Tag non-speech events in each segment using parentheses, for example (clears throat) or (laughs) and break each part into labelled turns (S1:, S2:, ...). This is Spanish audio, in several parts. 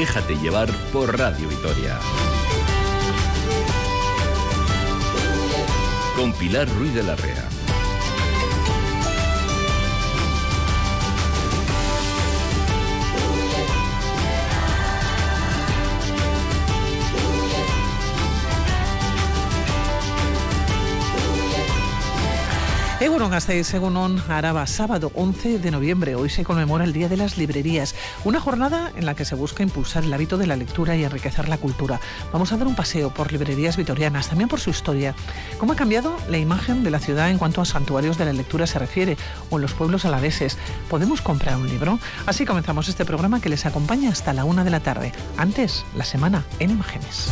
S1: Déjate llevar por Radio Vitoria. Con Pilar Ruiz de la Rea.
S2: Egunon Gasteiz, Egunon Araba, sábado 11 de noviembre. Hoy se conmemora el Día de las Librerías, una jornada en la que se busca impulsar el hábito de la lectura y enriquecer la cultura. Vamos a dar un paseo por librerías vitorianas, también por su historia. ¿Cómo ha cambiado la imagen de la ciudad en cuanto a santuarios de la lectura se refiere o en los pueblos alaveses? ¿Podemos comprar un libro? Así comenzamos este programa que les acompaña hasta la una de la tarde. Antes, la semana en imágenes.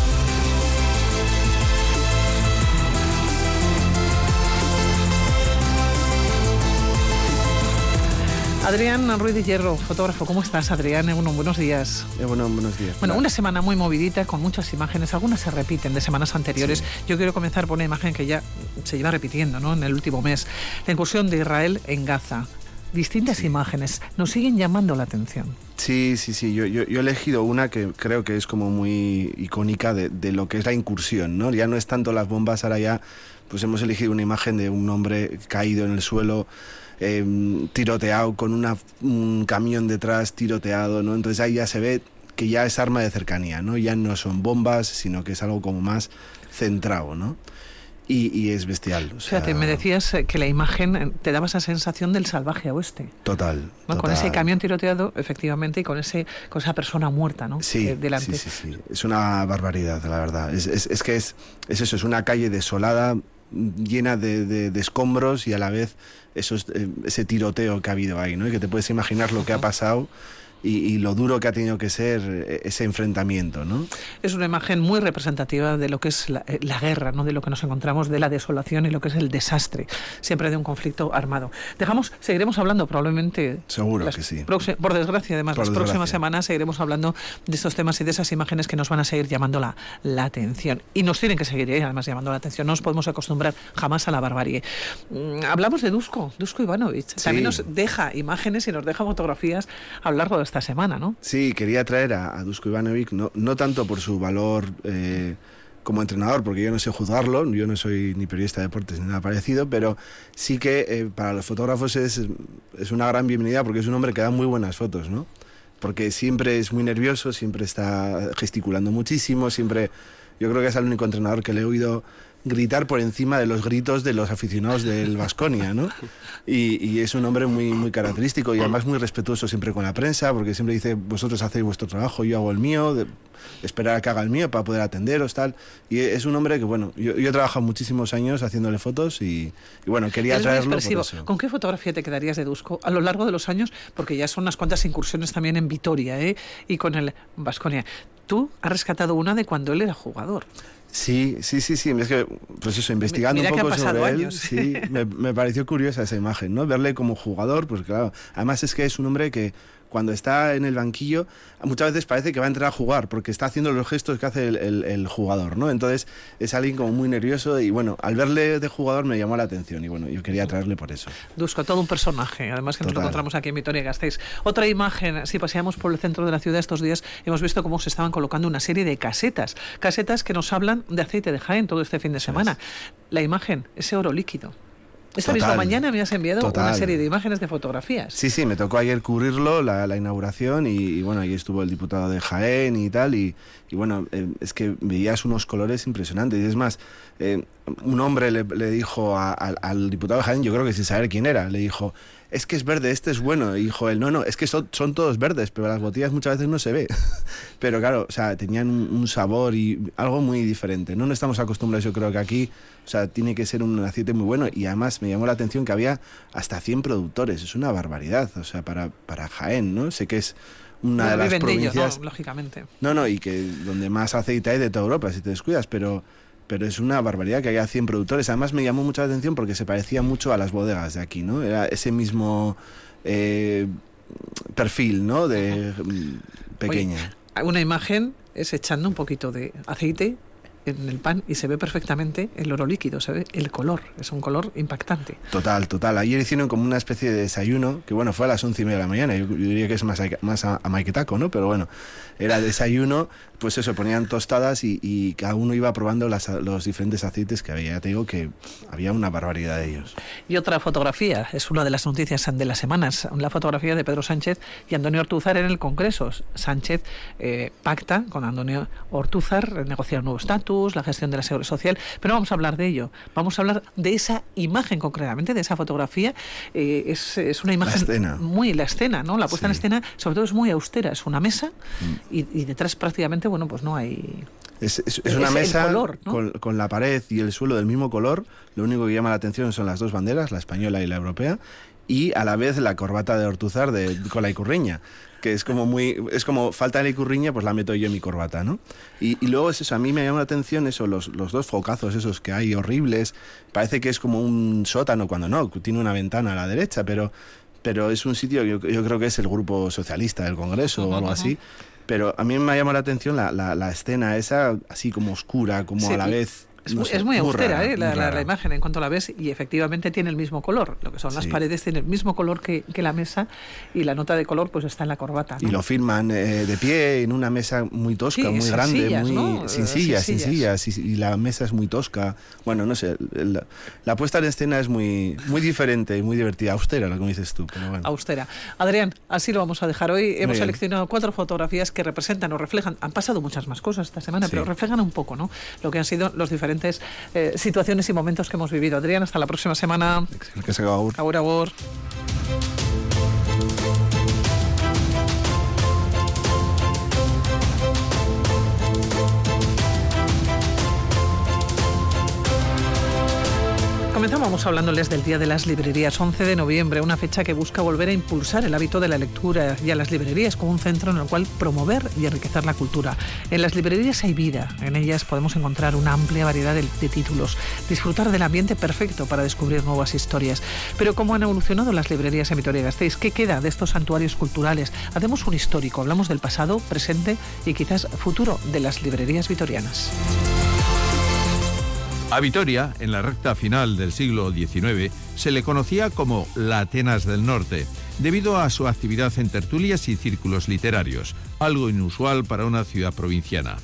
S2: Adrián Ruiz de Hierro, fotógrafo, ¿cómo estás, Adrián? Bueno, buenos días.
S3: Eh, bueno, buenos días.
S2: Bueno, una semana muy movidita, con muchas imágenes, algunas se repiten de semanas anteriores. Yo quiero comenzar por una imagen que ya se lleva repitiendo ¿no? en el último mes. La incursión de Israel en Gaza. Distintas imágenes nos siguen llamando la atención.
S3: Sí, sí, sí. Yo, yo, yo, he elegido una que creo que es como muy icónica de, de, lo que es la incursión, ¿no? Ya no es tanto las bombas, ahora ya pues hemos elegido una imagen de un hombre caído en el suelo eh, tiroteado con una, un camión detrás tiroteado, ¿no? Entonces ahí ya se ve que ya es arma de cercanía, ¿no? Ya no son bombas, sino que es algo como más centrado, ¿no? Y, y, es bestial.
S2: O sea, Fíjate, me decías que la imagen te daba esa sensación del salvaje oeste.
S3: Total.
S2: ¿no?
S3: total.
S2: Con ese camión tiroteado, efectivamente, y con, ese, con esa persona muerta, ¿no?
S3: Sí,
S2: eh, delante.
S3: sí, sí, sí. Es una barbaridad, la verdad. Es, es, es que es, es, eso, es una calle desolada, llena de, de, de escombros y a la vez esos, eh, ese tiroteo que ha habido ahí, ¿no? Y que te puedes imaginar lo que ha pasado y, y, lo duro que ha tenido que ser ese enfrentamiento, ¿no?
S2: Es una imagen muy representativa de lo que es la, la, guerra, ¿no? De lo que nos encontramos, de la desolación y lo que es el desastre, siempre de un conflicto armado. Dejamos, seguiremos hablando probablemente.
S3: Seguro que sí.
S2: Por desgracia, además,
S3: por
S2: las
S3: desgracia.
S2: próximas semanas seguiremos hablando de estos temas y de esas imágenes que nos van a seguir llamando la, la atención. Y nos tienen que seguir, ¿eh? además, llamando la atención. No nos podemos acostumbrar jamás a la barbarie. Mm, hablamos de Dusko, Dusko Ivanovic.
S3: Sí.
S2: También nos deja imágenes y nos deja fotografías a lo largo de esta semana, ¿no?
S3: Sí, quería traer a, a Dusko Ivanovic, no, no tanto por su valor eh, como entrenador, porque yo no sé juzgarlo, yo no soy ni periodista de deportes ni nada parecido, pero sí que eh, para los fotógrafos es, es una gran bienvenida porque es un hombre que da muy buenas fotos, ¿no? Porque siempre es muy nervioso, siempre está gesticulando muchísimo, siempre... Yo creo que es el único entrenador que le he oído gritar por encima de los gritos de los aficionados del Vasconia, ¿no? Y, y, es un hombre muy, muy característico y además muy respetuoso siempre con la prensa, porque siempre dice, vosotros hacéis vuestro trabajo, yo hago el mío, de, esperar a que haga el mío para poder atenderos, tal. Y es un hombre que, bueno, yo, yo he trabajado muchísimos años haciéndole fotos y, y bueno, quería
S2: es
S3: traerlo
S2: por
S3: eso.
S2: ¿Con qué fotografía te quedarías de Dusko a lo largo de los años? Porque ya son unas cuantas incursiones también en Vitoria, ¿eh? Y con el Vasconia. Tú has rescatado una de cuando él era jugador.
S3: Sí, sí, sí, sí. Es que, pues eso, investigando
S2: Mira
S3: un poco sobre
S2: años.
S3: él, sí, me, me, pareció curiosa esa imagen, ¿no? Verle como jugador, pues claro. Además es que es un hombre que cuando está en el banquillo muchas veces parece que va a entrar a jugar porque está haciendo los gestos que hace el, el, el jugador, ¿no? Entonces es alguien como muy nervioso y bueno, al verle de jugador me llamó la atención y bueno, yo quería traerle por eso.
S2: Dusko, todo un personaje, además que
S3: Total.
S2: nos lo encontramos aquí en Vitoria Gasteiz. Otra imagen, si paseamos por el centro de la ciudad estos días, hemos visto cómo se estaban colocando una serie de casetas, casetas que nos hablan de aceite de Jaén todo este fin de semana. La imagen, ese oro líquido. Esta
S3: Total.
S2: misma mañana me has enviado
S3: Total.
S2: una serie de imágenes de fotografías.
S3: Sí, sí, me tocó ayer cubrirlo, la, la inauguración, y, y, bueno, ahí estuvo el diputado de Jaén y tal, y, y bueno, eh, es que veías unos colores impresionantes. Y es más, eh, un hombre le, le dijo a, a, al diputado de Jaén, yo creo que sin saber quién era, le dijo, es que es verde, este es bueno. Y dijo él, no, no, es que son, son todos verdes, pero las botellas muchas veces no se ve. (laughs) pero claro, o sea, tenían un, un, sabor y algo muy diferente. No, no estamos acostumbrados, yo creo que aquí, o sea, tiene que ser un aceite muy bueno. Y además me llamó la atención que había hasta 100 productores. Es una barbaridad, o sea, para, para Jaén, ¿no? Sé que es una
S2: no,
S3: de las provincias...
S2: De ellos, ¿no? Lógicamente.
S3: No, no, y que donde más aceite hay de toda Europa, si te descuidas, pero pero es una barbaridad que haya 100 productores. Además me llamó mucha atención porque se parecía mucho a las bodegas de aquí, ¿no? Era ese mismo eh, perfil, ¿no? De pequeña.
S2: Oye, una imagen es echando un poquito de aceite en el pan y se ve perfectamente el oro líquido, se ve el color, es un color impactante.
S3: Total, total. Ayer hicieron como una especie de desayuno, que bueno, fue a las once y media de la mañana, yo, diría que es más, más a, a Maiketaco, ¿no? Pero bueno, era desayuno, pues eso, ponían tostadas y, cada uno iba probando los diferentes aceites que había. Ya te digo que había una barbaridad de ellos.
S2: Y otra fotografía, es una de las noticias de las semanas, la fotografía de Pedro Sánchez y Antonio Ortúzar en el Congreso. Sánchez eh, pacta con Antonio Ortúzar, negociar un nuevo estatus, la gestión de la seguridad social, pero vamos a hablar de ello. Vamos a hablar de esa imagen concretamente, de esa fotografía. Eh, es, es, una imagen muy la escena, ¿no? La puesta en escena, sobre todo, es muy austera. Es una mesa mm. Y, y detrás prácticamente, bueno, pues no hay
S3: es, una mesa con, la pared y el suelo del mismo color. Lo único que llama la atención son las dos banderas, la española y la europea, y a la vez la corbata de Ortuzar de, con la icurriña que es como muy es como falta la icurriña pues la meto yo en mi corbata no y, luego es eso a mí me llama la atención eso los, los, dos focazos esos que hay horribles. Parece que es como un sótano cuando no tiene una ventana a la derecha pero pero es un sitio yo, yo creo que es el grupo socialista del Congreso o algo así pero a mí me ha llamado la atención la, la, la escena esa, así como oscura, como a la vez
S2: es, muy, austera ¿eh? la, imagen en cuanto la ves y efectivamente tiene el mismo color. Lo que son las paredes tienen el mismo color que, la mesa y la nota de color pues está en la corbata.
S3: Y lo firman eh, de pie en una mesa muy tosca, muy grande, muy sin sillas, sin sillas, y, la mesa es muy tosca. Bueno, no sé, la, puesta en escena es muy, muy diferente y muy divertida, austera, lo que dices tú.
S2: Austera. Adrián, así lo vamos a dejar hoy. Hemos seleccionado cuatro fotografías que representan o reflejan, han pasado muchas más cosas esta semana, pero reflejan un poco ¿no? lo que han sido los diferentes eh, situaciones y momentos que hemos vivido. Adrián, hasta la próxima semana. Agur, agur. Comenzamos hablándoles del Día de las Librerías, 11 de noviembre, una fecha que busca volver a impulsar el hábito de la lectura y a las librerías como un centro en el cual promover y enriquecer la cultura. En las librerías hay vida, en ellas podemos encontrar una amplia variedad de, títulos, disfrutar del ambiente perfecto para descubrir nuevas historias. Pero ¿cómo han evolucionado las librerías en Vitoria-Gasteiz? ¿Qué queda de estos santuarios culturales? Hacemos un histórico, hablamos del pasado, presente y quizás futuro de las librerías vitorianas.
S1: A Vitoria, en la recta final del siglo XIX, se le conocía como la Atenas del Norte, debido a su actividad en tertulias y círculos literarios, algo inusual para una ciudad provinciana.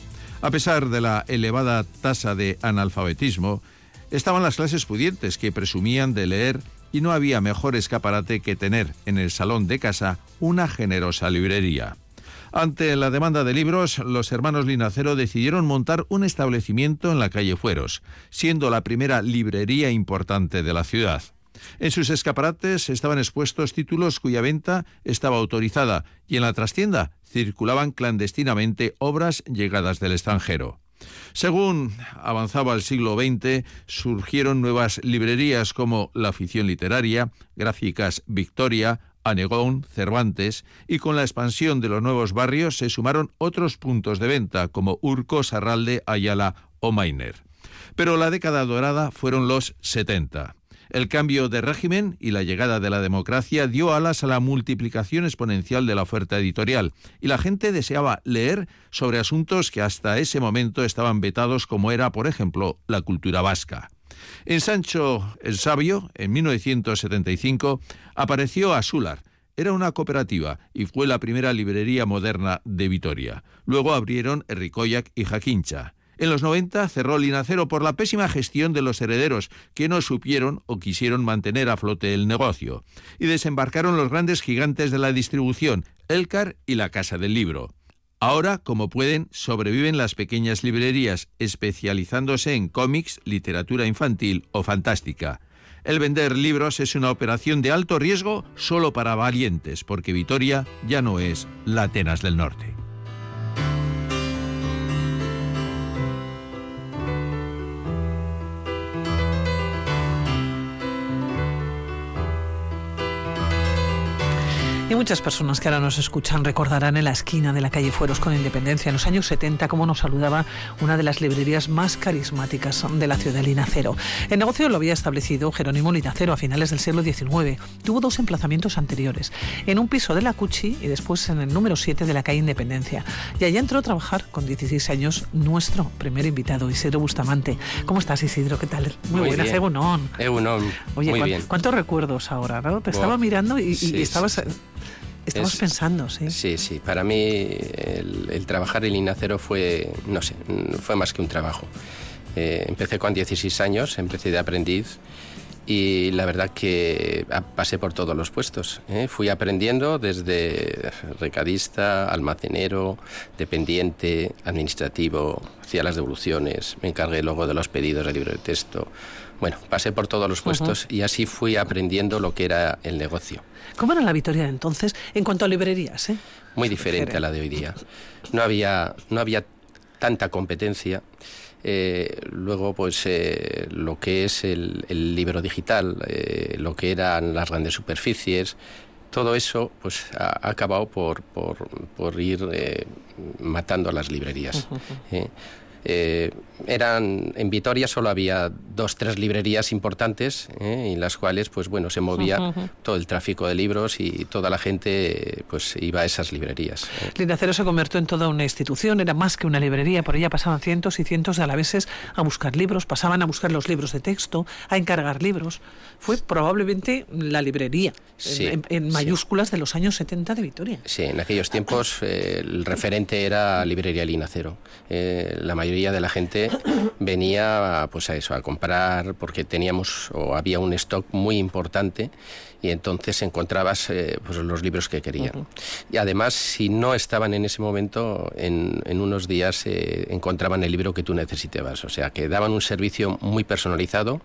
S1: A pesar de la elevada tasa de analfabetismo, estaban las clases pudientes que presumían de leer y no había mejor escaparate que tener en el salón de casa una generosa librería. Ante la demanda de libros, los hermanos Linacero decidieron montar un establecimiento en la calle Fueros, siendo la primera librería importante de la ciudad. En sus escaparates estaban expuestos títulos cuya venta estaba autorizada y en la trastienda circulaban clandestinamente obras llegadas del extranjero. Según avanzaba el siglo XX, surgieron nuevas librerías como La Afición Literaria, Gráficas Victoria, Anegón, Cervantes, y con la expansión de los nuevos barrios se sumaron otros puntos de venta como Urco, Sarralde, Ayala o Mainer. Pero la década dorada fueron los 70. El cambio de régimen y la llegada de la democracia dio alas a la multiplicación exponencial de la oferta editorial y la gente deseaba leer sobre asuntos que hasta ese momento estaban vetados como era, por ejemplo, la cultura vasca. En Sancho el Sabio, en 1975, apareció Asular. Era una cooperativa y fue la primera librería moderna de Vitoria. Luego abrieron Ricoyac y Jaquincha. En los 90 cerró Linacero por la pésima gestión de los herederos, que no supieron o quisieron mantener a flote el negocio. Y desembarcaron los grandes gigantes de la distribución, Elcar y la Casa del Libro. Ahora, como pueden, sobreviven las pequeñas librerías, especializándose en cómics, literatura infantil o fantástica. El vender libros es una operación de alto riesgo solo para valientes, porque Vitoria ya no es la Atenas del Norte.
S2: Y muchas personas que ahora nos escuchan recordarán en la esquina de la calle Fueros con Independencia en los años 70 cómo nos saludaba una de las librerías más carismáticas de la ciudad de Linacero. El negocio lo había establecido Jerónimo Linacero a finales del siglo XIX. Tuvo dos emplazamientos anteriores, en un piso de la Cuchi y después en el número 7 de la calle Independencia. Y allá entró a trabajar con 16 años nuestro primer invitado, Isidro Bustamante. ¿Cómo estás, Isidro? ¿Qué tal?
S4: Muy,
S2: Muy buenas,
S4: Egunon. Egunon.
S2: Oye,
S4: Muy
S2: ¿cuán-
S4: bien.
S2: ¿cuántos recuerdos ahora? ¿no? Te estaba mirando y, y
S4: sí,
S2: estabas,
S4: sí,
S2: estabas
S4: Es-
S2: pensando, ¿sí?
S4: Sí, sí. Para mí el, el trabajar en Linacero fue, no sé, fue más que un trabajo. Eh, empecé con 16 años, empecé de aprendiz y la verdad que pasé por todos los puestos. ¿eh? Fui aprendiendo desde recadista, almacenero, dependiente, administrativo, hacía las devoluciones, me encargué luego de los pedidos de libro de texto. Bueno, pasé por todos los puestos y así fui aprendiendo lo que era el negocio.
S2: ¿Cómo era la Vitoria de entonces en cuanto a librerías? ¿eh?
S4: muy diferente a la de hoy día. No había, no había tanta competencia. Eh, luego, pues eh, lo que es el, el libro digital, eh, lo que eran las grandes superficies, todo eso pues ha, acabado por, por, por ir matando a las librerías. Eh, eran en Vitoria solo había dos tres librerías importantes ¿eh? en las cuales pues bueno se movía
S2: Ujú.
S4: todo el tráfico de libros y toda la gente pues iba a esas librerías ¿eh?
S2: Linacero se convirtió en toda una institución, era más que una librería, por ella pasaban cientos y cientos de alaveses a buscar libros, pasaban a buscar los libros de texto, a encargar libros. Fue probablemente la librería, en-
S4: Sí,
S2: en, en
S4: sí.
S2: mayúsculas de los años 70 de Vitoria.
S4: Sí, en aquellos tiempos eh, el referente era Librería Linacero. Eh, la mayoría de la gente (clears throat) venía pues a eso, a comprar porque teníamos o había un stock muy importante y entonces encontrabas eh, pues los libros que querían. Y además, si no estaban en ese momento, en, en unos días eh, encontraban el libro que tú necesitabas. O sea, que daban un servicio muy personalizado,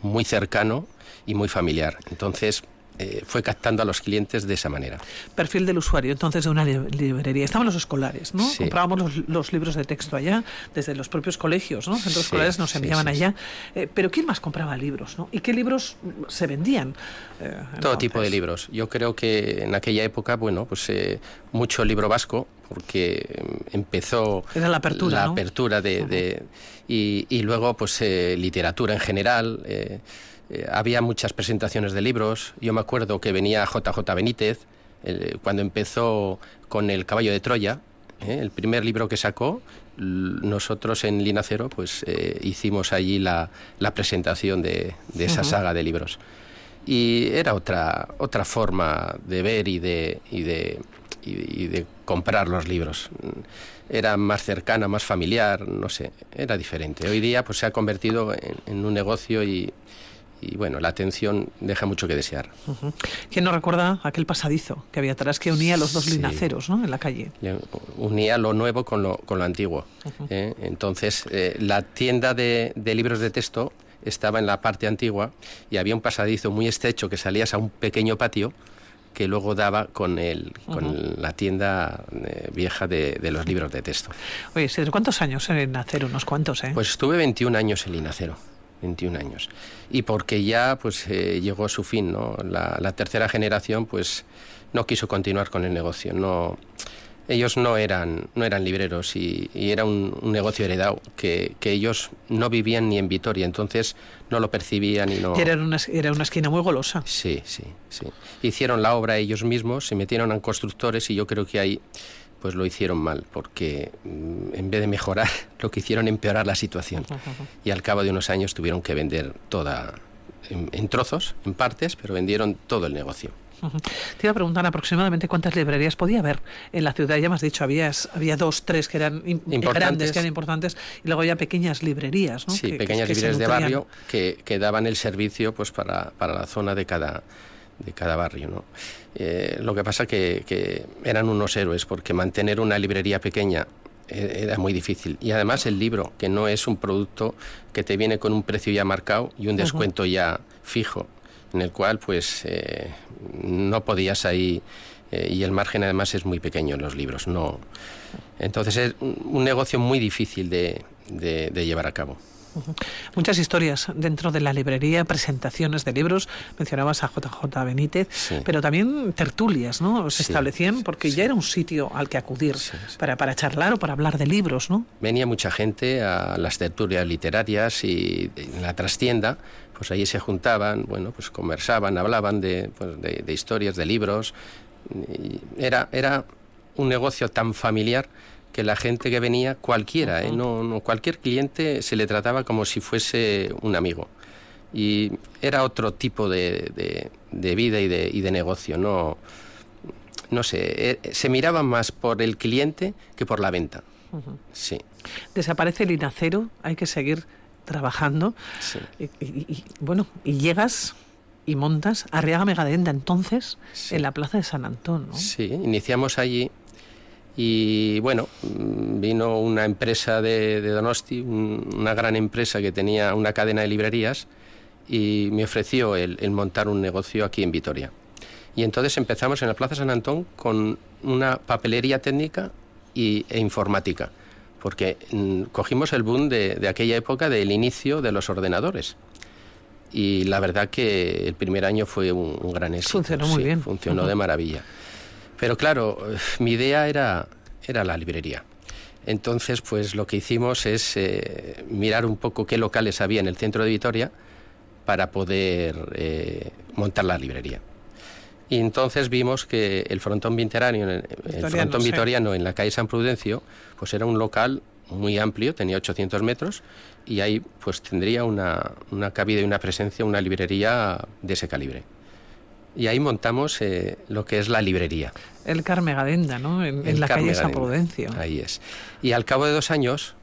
S4: muy cercano y muy familiar. Entonces, eh, fue captando a los clientes de esa manera.
S2: Perfil del usuario, entonces, de una li- librería. Estaban los escolares, ¿no?
S4: Sí.
S2: Comprábamos los, los libros de texto allá, desde los propios colegios, ¿no? Centros
S4: Sí,
S2: escolares nos enviaban
S4: sí,
S2: allá. Eh, pero ¿quién más compraba libros, no? ¿Y qué libros mm, se vendían? eh,
S4: Todo tipo de libros. Yo creo que en aquella época, bueno, pues eh, mucho libro vasco, porque eh, empezó
S2: Era la apertura,
S4: la
S2: ¿no?
S4: apertura de, de- y, y luego pues eh, literatura en general. eh, eh, había muchas presentaciones de libros. Yo me acuerdo que venía JJ Benítez eh, cuando empezó con El caballo de Troya. eh, el primer libro que sacó, nosotros en Linacero pues eh, hicimos allí la, la presentación de, de esa saga de libros y era otra otra forma de ver y de y de y, y de comprar los libros era más cercana más familiar no sé era diferente hoy día pues se ha convertido en, en un negocio y, y bueno la atención deja mucho que desear
S2: Ujú. ¿Quién no recuerda aquel pasadizo que había atrás que unía los dos
S4: Sí.
S2: linaceros, ¿no? En la calle.
S4: Le- unía lo nuevo con lo, con lo antiguo. ¿eh? Entonces, eh, la tienda de, de libros de texto estaba en la parte antigua y había un pasadizo muy estrecho que salías a un pequeño patio que luego daba con, el, con la tienda eh, vieja de, de los libros de texto.
S2: Oye, ¿cuántos años en hacer? Unos cuantos, ¿eh?
S4: Pues estuve 21 años en Linacero. 21 años. Y porque ya pues eh, llegó su fin, ¿no? La, la tercera generación pues no quiso continuar con el negocio. No, ellos no eran, no eran libreros y, y era un, un negocio heredado que, que ellos no vivían ni en Vitoria, entonces no lo percibían y no...
S2: Era una, era una esquina muy golosa.
S4: Sí, sí, sí. Hicieron la obra ellos mismos, se metieron a constructores y yo creo que ahí pues lo hicieron mal, porque mm, en vez de mejorar, (laughs) lo que hicieron empeorar la situación. Y al cabo de unos años tuvieron que vender toda, en, en trozos, en partes, pero vendieron todo el negocio.
S2: Te iba a preguntar aproximadamente cuántas librerías podía haber en la ciudad. Ya me has dicho, había, había dos, tres que eran grandes, que eran importantes, y luego ya pequeñas librerías, ¿no?
S4: Sí,
S2: Que- que-
S4: pequeñas
S2: que
S4: librerías de
S2: nutrían.
S4: barrio que, que daban el servicio pues para, para la zona de cada, de cada barrio. ¿no? Eh, lo que pasa que, que eran unos héroes porque mantener una librería pequeña eh, era muy difícil. Y además el libro, que no es un producto que te viene con un precio ya marcado y un descuento ya fijo, en el cual pues eh, no podías ahí eh, y el margen además es muy pequeño en los libros. No, entonces es un un negocio muy difícil de, de- de llevar a cabo.
S2: Muchas historias dentro de la librería, presentaciones de libros, mencionabas a JJ Benítez, pero también tertulias, ¿no? Se establecían porque ya era un sitio al que acudir para, para charlar o para hablar de libros, ¿no?
S4: Venía mucha gente a las tertulias literarias y en la trastienda, pues allí se juntaban, bueno, pues conversaban, hablaban de, pues, de, historias, de libros. era, era un negocio tan familiar que la gente que venía, cualquiera, ¿eh? no, no, cualquier cliente se le trataba como si fuese un amigo. Y era otro tipo de, de, vida y de, y de negocio, no, no sé, eh, se miraba más por el cliente que por la venta. Sí.
S2: Desaparece el inacero, hay que seguir trabajando. Y, bueno, y llegas y montas Arriaga Megadenda entonces en la plaza de San Antón.
S4: Sí, iniciamos allí y bueno, vino una empresa de, Donosti, una gran empresa que tenía una cadena de librerías y me ofreció el, montar un negocio aquí en Vitoria. Y entonces empezamos en la Plaza San Antón con una papelería técnica y, e informática, porque mm, cogimos el boom de, aquella época del inicio de los ordenadores. Y la verdad que el primer año fue un, gran éxito.
S2: Funcionó muy bien.
S4: Funcionó de maravilla. Pero claro, mi idea era, era la librería. Entonces, pues lo que hicimos es eh, mirar un poco qué locales había en el centro de Vitoria para poder eh, montar la librería. Y entonces vimos que el frontón vitoriano, el frontón vitoriano en la calle San Prudencio, pues era un local muy amplio, tenía 800 metros, y ahí pues tendría una, una cabida y una presencia, una librería de ese calibre y ahí montamos eh, lo que es la librería.
S2: El Carmegadenda, ¿no? En, la calle San Prudencio.
S4: Ahí es. Y al cabo de dos años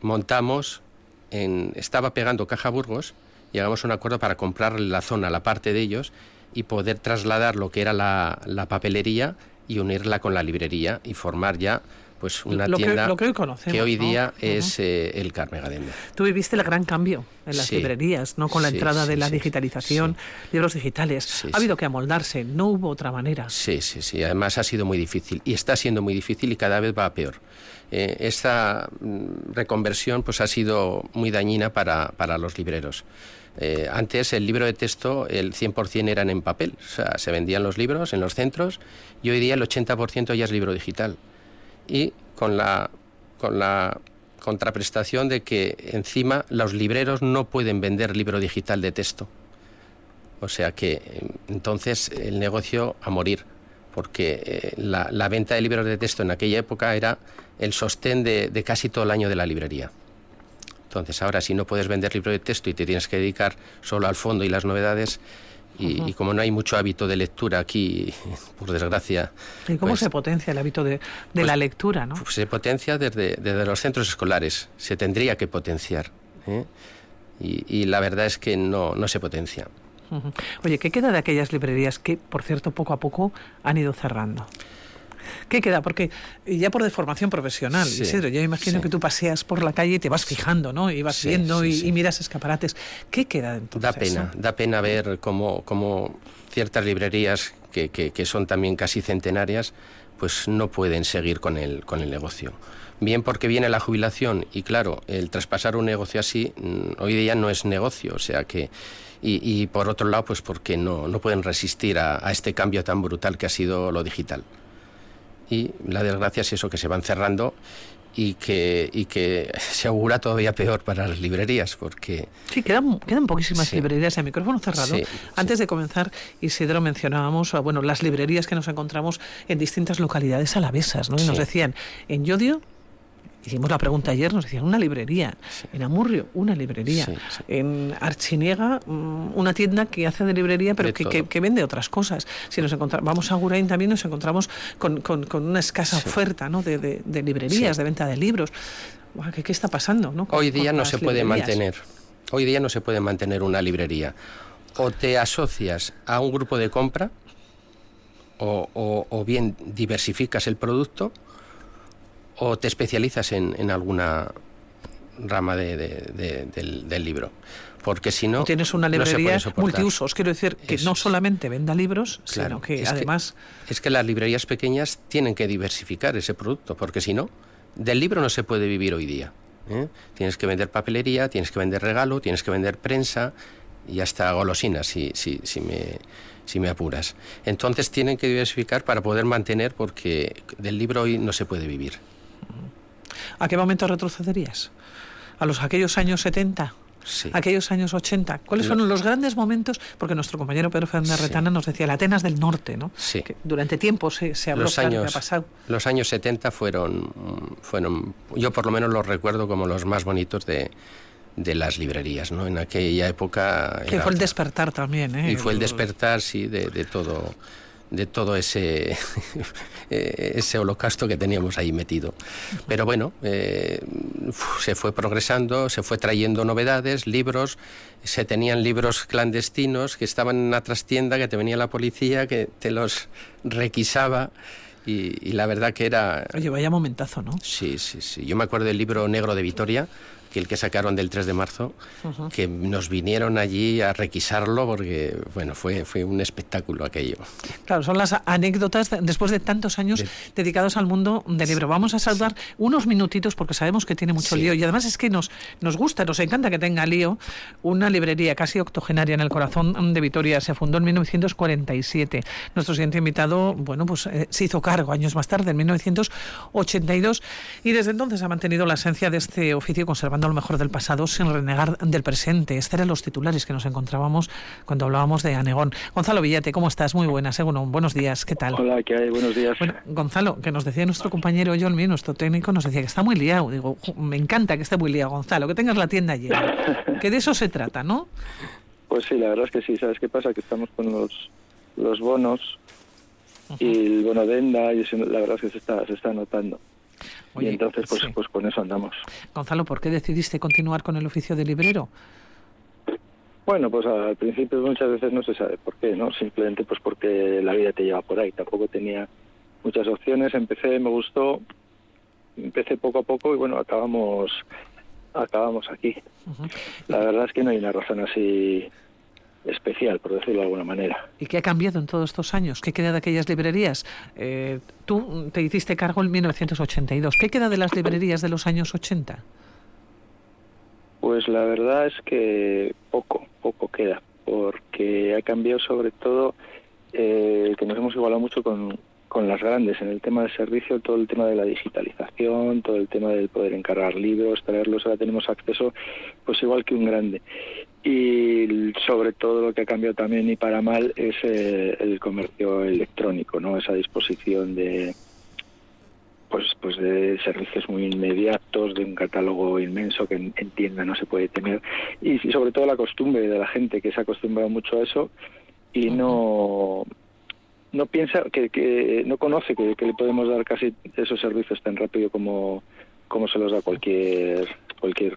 S4: montamos, en, estaba pegando Caja Burgos, llegamos a un acuerdo para comprar la zona, la parte de ellos, y poder trasladar lo que era la, la papelería y unirla con la librería y formar ya pues una tienda que, hoy, día es eh, el Carmegadenda.
S2: Tú viviste el gran cambio en las librerías, ¿no? Con la entrada de la digitalización, libros digitales. ha habido que amoldarse, no hubo otra manera.
S4: Sí, sí, sí. Además ha sido muy difícil y está siendo muy difícil y cada vez va a peor. Eh, esta mm, reconversión pues ha sido muy dañina para, para los libreros. Eh, antes el libro de texto, el 100% eran en papel, o sea, se vendían los libros en los centros y hoy día el 80% ya es libro digital y con la, con la contraprestación de que encima los libreros no pueden vender libro digital de texto. O sea que entonces el negocio a morir, porque eh, la, venta de libros de texto en aquella época era el sostén de, de, casi todo el año de la librería. Entonces ahora si no puedes vender libro de texto y te tienes que dedicar solo al fondo y las novedades, y, como no hay mucho hábito de lectura aquí, (laughs) por desgracia.
S2: ¿Y cómo pues se potencia el hábito de, pues la lectura? ¿no?
S4: Pues se potencia desde, los centros escolares, se tendría que potenciar. ¿eh? Y, la verdad es que no, no se potencia.
S2: Oye, ¿qué queda de aquellas librerías que, por cierto, poco a poco han ido cerrando? ¿Qué queda? Porque ya por deformación profesional, Isidro, yo imagino que tú paseas por la calle y te vas fijando, ¿no? Y vas viendo y, miras escaparates. ¿Qué queda entonces?
S4: Da pena, da pena ver cómo, cómo ciertas librerías que, que, son también casi centenarias, pues no pueden seguir con el, con el negocio. Bien porque viene la jubilación y claro, el traspasar un negocio así mm, hoy día no es negocio, o sea que... Y, por otro lado, pues porque no, no pueden resistir a este cambio tan brutal que ha sido lo digital y la desgracia es eso, que se van cerrando y que, y que (laughs) se augura todavía peor para las librerías, porque...
S2: Sí, quedan, quedan poquísimas librerías en micrófono cerrado. Antes de comenzar, Isidro, mencionábamos bueno, las librerías que nos encontramos en distintas localidades alavesas, ¿no? Y nos decían, en Yodio Hicimos la pregunta ayer, nos decían una librería. En Amurrio, una librería. En Archiniega, mm, una tienda que hace de librería, pero que, vende otras cosas. Si nos encontramos, vamos a Gurain también nos encontramos con, una escasa oferta ¿no? de, librerías, de venta de libros. ¿Qué, ¿Qué, está pasando? ¿no?
S4: Hoy día no se puede mantener. Hoy día no se puede mantener una librería. O te asocias a un grupo de compra, o bien diversificas el producto, o te especializas en, alguna rama del, libro. Porque si no.
S2: Tienes una librería multiusos. Quiero decir que no solamente venda libros, sino que además.
S4: es que las librerías pequeñas tienen que diversificar ese producto, porque si no, del libro no se puede vivir hoy día. ¿eh? Tienes que vender papelería, tienes que vender regalo, tienes que vender prensa y hasta golosinas, si, si, si, me, si me apuras. Entonces tienen que diversificar para poder mantener, porque del libro hoy no se puede vivir.
S2: ¿A qué momento retrocederías? ¿A los aquellos años 70? aquellos años 80. ¿Cuáles fueron los grandes momentos? Porque nuestro compañero Pedro Fernández Retana nos decía la Atenas del Norte, ¿no?
S4: Sí.
S2: Que durante tiempo se, se habló
S4: los años, ha pasado. Los años 70 fueron, fueron, yo por lo menos los recuerdo como los más bonitos de, de las librerías, ¿no? En aquella época...
S2: Que fue el despertar también, ¿eh?
S4: Y fue el despertar, sí, de, de todo de todo ese, (laughs) eh, ese holocausto que teníamos ahí metido. Pero bueno, eh, se fue progresando, se fue trayendo novedades, libros, se tenían libros clandestinos que estaban en una trastienda, que te venía la policía, que te los requisaba. Y, y la verdad que era...
S2: Oye, vaya momentazo, ¿no?
S4: Sí, sí, sí. Yo me acuerdo del libro Negro de Vitoria, que el que sacaron del 3 de marzo, que nos vinieron allí a requisarlo porque, bueno, fue, fue un espectáculo aquello.
S2: Claro, son las anécdotas después de tantos años dedicados al mundo del libro. Vamos a saludar unos minutitos porque sabemos que tiene mucho lío y además es que nos, nos gusta, nos encanta que tenga lío una librería casi octogenaria en el corazón de Vitoria. Se fundó en 1947. Nuestro siguiente invitado, bueno, pues eh, se hizo cargo años más tarde, en 1982, y desde entonces ha mantenido la esencia de este oficio conservando lo mejor del pasado sin renegar del presente. Estos eran los titulares que nos encontrábamos cuando hablábamos de Anegón. Gonzalo Villate, ¿cómo estás? Muy buenas, ¿eh? buenos días, ¿qué tal?
S5: Hola, ¿qué hay? Buenos días.
S2: Bueno, Gonzalo, que nos decía nuestro compañero Yolmi, nuestro técnico, nos decía que está muy liado. Digo, me encanta que esté muy liado, Gonzalo, que tengas la tienda llena. (laughs) que de eso se trata, ¿no?
S5: Pues sí, la verdad es que sí. ¿Sabes qué pasa? Que estamos con los, los bonos y el bono de Enda y la verdad es que se está, se está notando y entonces, pues, pues con eso andamos.
S2: Gonzalo, ¿por qué decidiste continuar con el oficio de librero?
S5: Bueno, pues al principio muchas veces no se sabe por qué, ¿no? Simplemente pues porque la vida te lleva por ahí. Tampoco tenía muchas opciones. Empecé, me gustó, empecé poco a poco y bueno, acabamos acabamos aquí. La verdad es que no hay una razón así especial, por decirlo de alguna manera.
S2: ¿Y qué ha cambiado en todos estos años? ¿Qué queda de aquellas librerías? Eh, tú te hiciste cargo en 1982. ¿Qué queda de las librerías de los años 80?
S5: Pues la verdad es que poco, poco queda, porque ha cambiado sobre todo eh, que nos hemos igualado mucho con, con las grandes en el tema del servicio, todo el tema de la digitalización, todo el tema del poder encargar libros, traerlos, ahora tenemos acceso pues igual que un grande y sobre todo lo que ha cambiado también y para mal es eh, el comercio electrónico no esa disposición de pues pues de servicios muy inmediatos de un catálogo inmenso que en, tienda no se puede tener y, sobre todo la costumbre de la gente que se ha acostumbrado mucho a eso y no no piensa que, que no conoce que, que le podemos dar casi esos servicios tan rápido como como se los da cualquier cualquier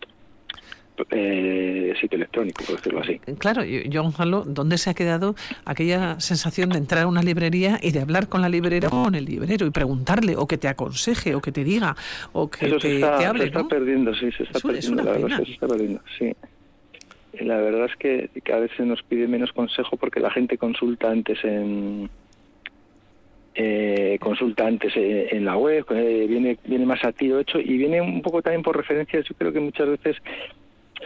S5: eh, sitio electrónico, por decirlo así.
S2: Claro, yo, Gonzalo, ¿dónde se ha quedado aquella sensación de entrar a una librería y de hablar con la librera o con el librero y preguntarle, o que te aconseje, o que te diga, o que te, hable?
S5: Se está perdiendo, sí, se está perdiendo, la verdad, se está perdiendo, sí. La verdad es que cada vez se nos pide menos consejo porque la gente consulta antes en, eh, consulta antes eh, en la web, eh, viene viene más a tiro hecho y viene un poco también por referencias. Yo creo que muchas veces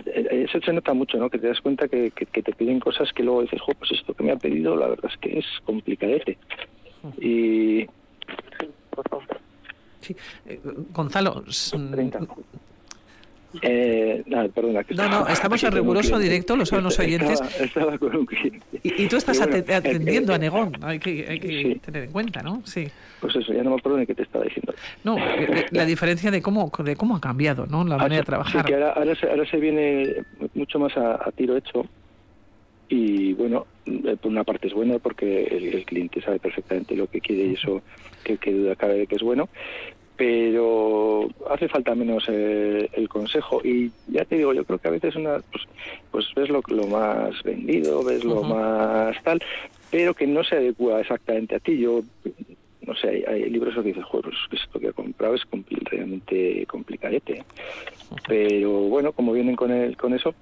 S5: eso se nota mucho, ¿no? Que te das cuenta que, te piden cosas que luego dices, pues esto que me ha pedido, la verdad es que es complicadete. Y...
S2: Sí. Eh, Gonzalo,
S5: eh, perdona,
S2: no, no, estamos en riguroso directo, lo saben los oyentes.
S5: Estaba, con un
S2: y, y, tú estás atendiendo a (laughs) Negón, hay que, hay que tener en cuenta, ¿no? Sí.
S5: Pues eso, ya no me acuerdo ni qué te estaba diciendo.
S2: No, eh, eh, la diferencia de cómo de cómo ha cambiado, ¿no? La manera de trabajar.
S5: Sí, que ahora, ahora, se, ahora se viene mucho más a, tiro hecho y bueno, eh, por una parte es bueno porque el, cliente sabe perfectamente lo que quiere y eso que, que duda cabe de que es bueno, pero hace falta menos eh, el consejo. Y ya te digo yo creo que a veces una pues, pues ves lo, lo más vendido ves lo más tal pero que no se adecua exactamente a ti. Yo no sé hay, libros que dices juegos pues, esto que he comprado es realmente complicadete pero bueno como vienen con el con eso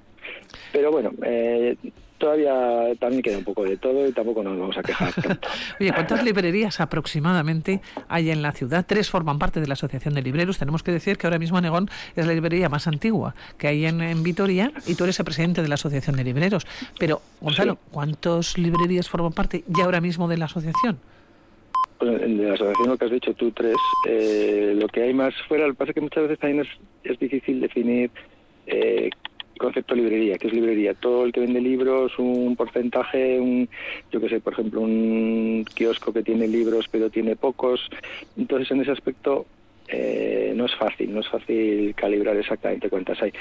S5: pero bueno eh, todavía también queda un poco de todo y tampoco nos vamos a quejar (laughs) tanto.
S2: Oye, ¿cuántas librerías aproximadamente hay en la ciudad? Tres forman parte de la Asociación de Libreros. Tenemos que decir que ahora mismo Negón es la librería más antigua que hay en, Vitoria y tú eres el presidente de la Asociación de Libreros. Pero, Gonzalo, ¿cuántas librerías forman parte ya ahora mismo de la asociación?
S5: De la asociación lo que has dicho tú, tres. Eh, lo que hay más fuera, lo que pasa es que muchas veces también es, es difícil definir eh, concepto librería. ¿Qué es librería? Todo el que vende libros, un porcentaje, un, yo qué sé, por ejemplo, un kiosco que tiene libros pero tiene pocos. Entonces, en ese aspecto eh, no es fácil, no es fácil calibrar exactamente cuántas hay.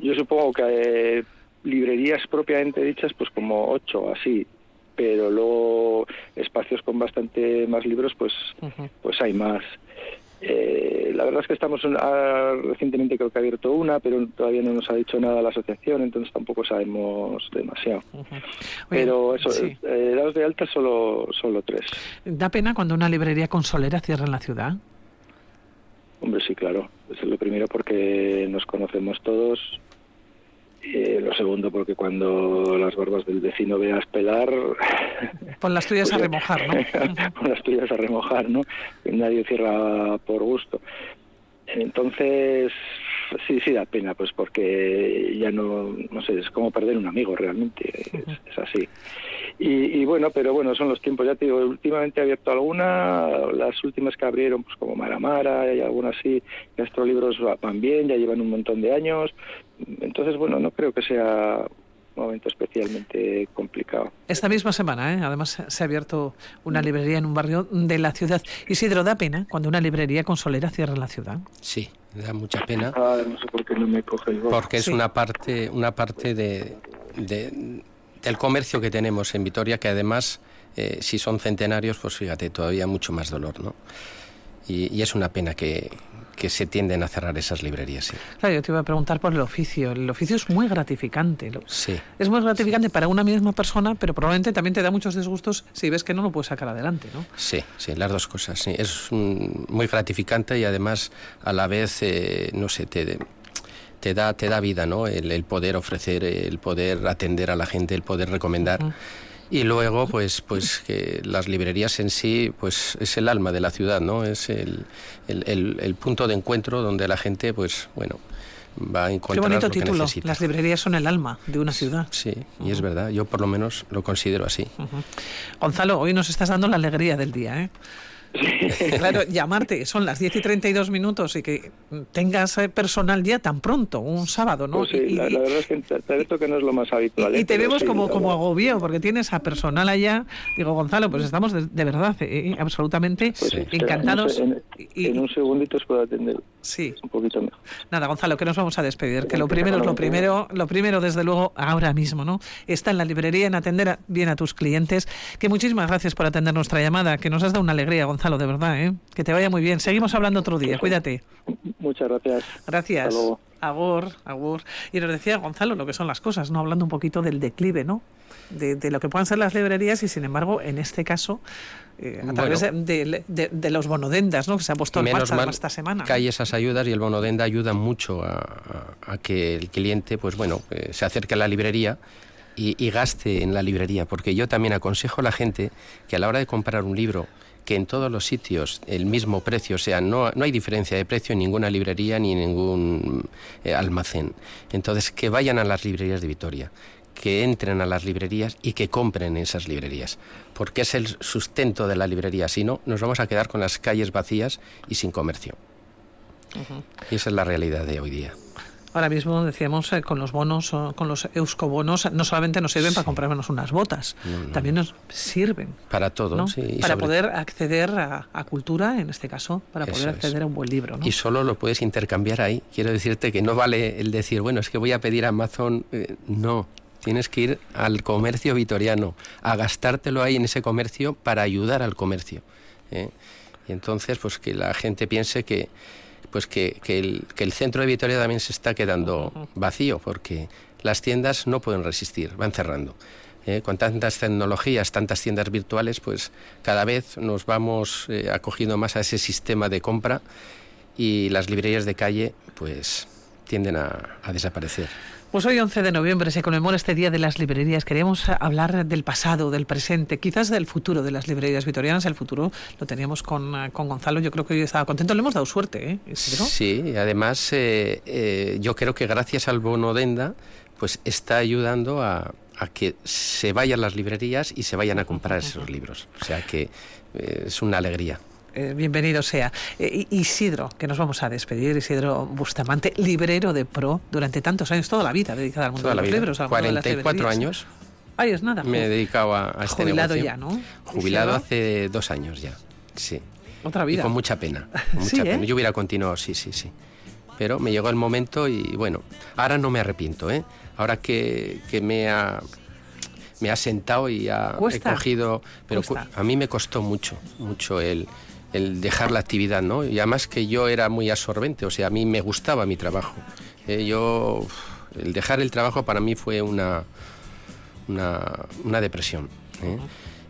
S5: Yo supongo que eh, librerías propiamente dichas, pues como ocho, así, pero luego espacios con bastante más libros, pues, pues hay más. Eh, la verdad es que estamos ah, recientemente creo que ha abierto una, pero todavía no nos ha dicho nada la asociación, entonces tampoco sabemos demasiado. pero eso, eh, dados de alta solo, solo tres.
S2: ¿Da pena cuando una librería consolera cierra en la ciudad?
S5: Hombre, sí, claro. Es lo primero porque nos conocemos todos eh, lo segundo, porque cuando las barbas del vecino veas pelar...
S2: Pon las tuyas a remojar, ¿no? (laughs)
S5: Pon las tuyas a remojar, ¿no? Nadie cierra por gusto. Entonces, sí, sí da pena, pues porque ya no, no sé, es como perder un amigo realmente, es, así. Y, bueno, pero bueno, son los tiempos, ya te digo, últimamente he abierto alguna, las últimas que abrieron, pues como Maramara y algunas así, estos libros van bien, ya llevan un montón de años, entonces bueno, no creo que sea momento especialmente complicado.
S2: Esta misma semana, ¿eh? además, se ha abierto una librería en un barrio de la ciudad. Isidro, ¿da pena cuando una librería consolera cierra la ciudad?
S4: Sí, da mucha pena.
S5: Ah, no sé por qué no me coge el
S4: Porque es una parte, una parte de, del comercio que tenemos en Vitoria, que además, eh, si son centenarios, pues fíjate, todavía mucho más dolor, ¿no? y es una pena que, que se tienden a cerrar esas librerías. Sí.
S2: Claro, yo te iba a preguntar por el oficio. El oficio es muy gratificante.
S4: Sí.
S2: Es muy gratificante para una misma persona, pero probablemente también te da muchos disgustos si ves que no lo puedes sacar adelante, ¿no?
S4: Sí, sí, las dos cosas. Sí. Es muy gratificante y además a la vez, eh, no sé, te, te da, te da vida, ¿no? El, poder ofrecer, el poder atender a la gente, el poder recomendar. Y luego, pues, pues que las librerías en sí, pues es el alma de la ciudad, ¿no? Es el, el, punto de encuentro donde la gente, pues, bueno, va a encontrar
S2: Qué bonito título. Las librerías son el alma de una ciudad.
S4: Sí, y es verdad. Yo por lo menos lo considero así.
S2: Gonzalo, hoy nos estás dando la alegría del día, ¿eh? (laughs) Claro, llamarte, son las 10 y 32 minutos y que tengas eh, personal ya tan pronto, un sábado, ¿no?
S5: Pues sí, la, verdad es que te, que no es lo más habitual.
S2: Y, ¿eh? te vemos como, como agobio, porque tienes a personal allá. Digo, Gonzalo, pues estamos de, verdad eh, absolutamente pues encantados.
S5: En, en, un segundito os puedo atender.
S2: Sí.
S5: Un poquito mejor.
S2: Nada, Gonzalo, que nos vamos a despedir. Que lo primero es lo primero, lo primero, desde luego, ahora mismo, ¿no? Está en la librería, en atender bien a tus clientes. Que muchísimas gracias por atender nuestra llamada, que nos has dado una alegría, Gonzalo. Gonzalo, de verdad, ¿eh? Que te vaya muy bien. Seguimos hablando otro día. Cuídate.
S5: Muchas gracias.
S2: Gracias. Agur, agur. Y nos decía Gonzalo lo que son las cosas, ¿no? Hablando un poquito del declive, ¿no? De, lo que puedan ser las librerías y sin embargo en este caso eh, a través de, los bonodendas ¿no? que se ha puesto en marcha esta semana
S4: que hay esas ayudas y el bonodenda ayuda mucho a, que el cliente pues bueno eh, se acerque a la librería y, y, gaste en la librería porque yo también aconsejo a la gente que a la hora de comprar un libro que en todos los sitios el mismo precio, o sea, no, no hay diferencia de precio en ninguna librería ni en ningún eh, almacén. Entonces, que vayan a las librerías de Vitoria, que entren a las librerías y que compren esas librerías, porque es el sustento de la librería, si no, nos vamos a quedar con las calles vacías y sin comercio. Y esa es la realidad de hoy día.
S2: Ahora mismo decíamos eh, con los bonos, con los euskobonos, no solamente nos sirven para comprarnos unas botas, también nos sirven
S4: para todo,
S2: para poder acceder a, cultura, en este caso, para poder acceder a un buen libro.
S4: Y solo lo puedes intercambiar ahí. Quiero decirte que no vale el decir, bueno, es que voy a pedir a Amazon, eh, no. Tienes que ir al comercio vitoriano, a gastártelo ahí en ese comercio para ayudar al comercio. ¿eh? Y entonces, pues que la gente piense que, pues que, el, centro de Vitoria también se está quedando vacío porque las tiendas no pueden resistir, van cerrando. Eh, con tantas tecnologías, tantas tiendas virtuales, pues cada vez nos vamos eh, acogiendo más a ese sistema de compra y las librerías de calle pues tienden a, desaparecer.
S2: Pues hoy 11 de noviembre se conmemora este Día de las Librerías. Queríamos hablar del pasado, del presente, quizás del futuro de las librerías vitorianas. El futuro lo teníamos con, con Gonzalo. Yo creo que hoy estaba contento. Le hemos dado suerte, ¿eh?
S4: Sí, además eh, eh, yo creo que gracias al bono Denda pues está ayudando a, que se vayan las librerías y se vayan a comprar esos libros. O sea que eh, es una alegría.
S2: Eh, bienvenido sea. Eh, Isidro, que nos vamos a despedir, Isidro Bustamante, librero de Pro durante tantos años, toda la vida dedicada al mundo de los libros.
S4: 44 años.
S2: Ay, es nada.
S4: Me he dedicado a, este
S2: Jubilado ya, ¿no?
S4: Jubilado hace dos años ya, sí.
S2: Otra vida.
S4: Y con mucha pena. (laughs) mucha pena. Yo hubiera continuado, sí, sí, sí. Pero me llegó el momento y bueno, ahora no me arrepiento, ¿eh? ahora que, me ha me ha sentado y ha cogido pero a mí me costó mucho mucho el, el, dejar la actividad no y además que yo era muy absorbente o sea a mí me gustaba mi trabajo. Eh, yo el dejar el trabajo para mí fue una una, una depresión ¿eh?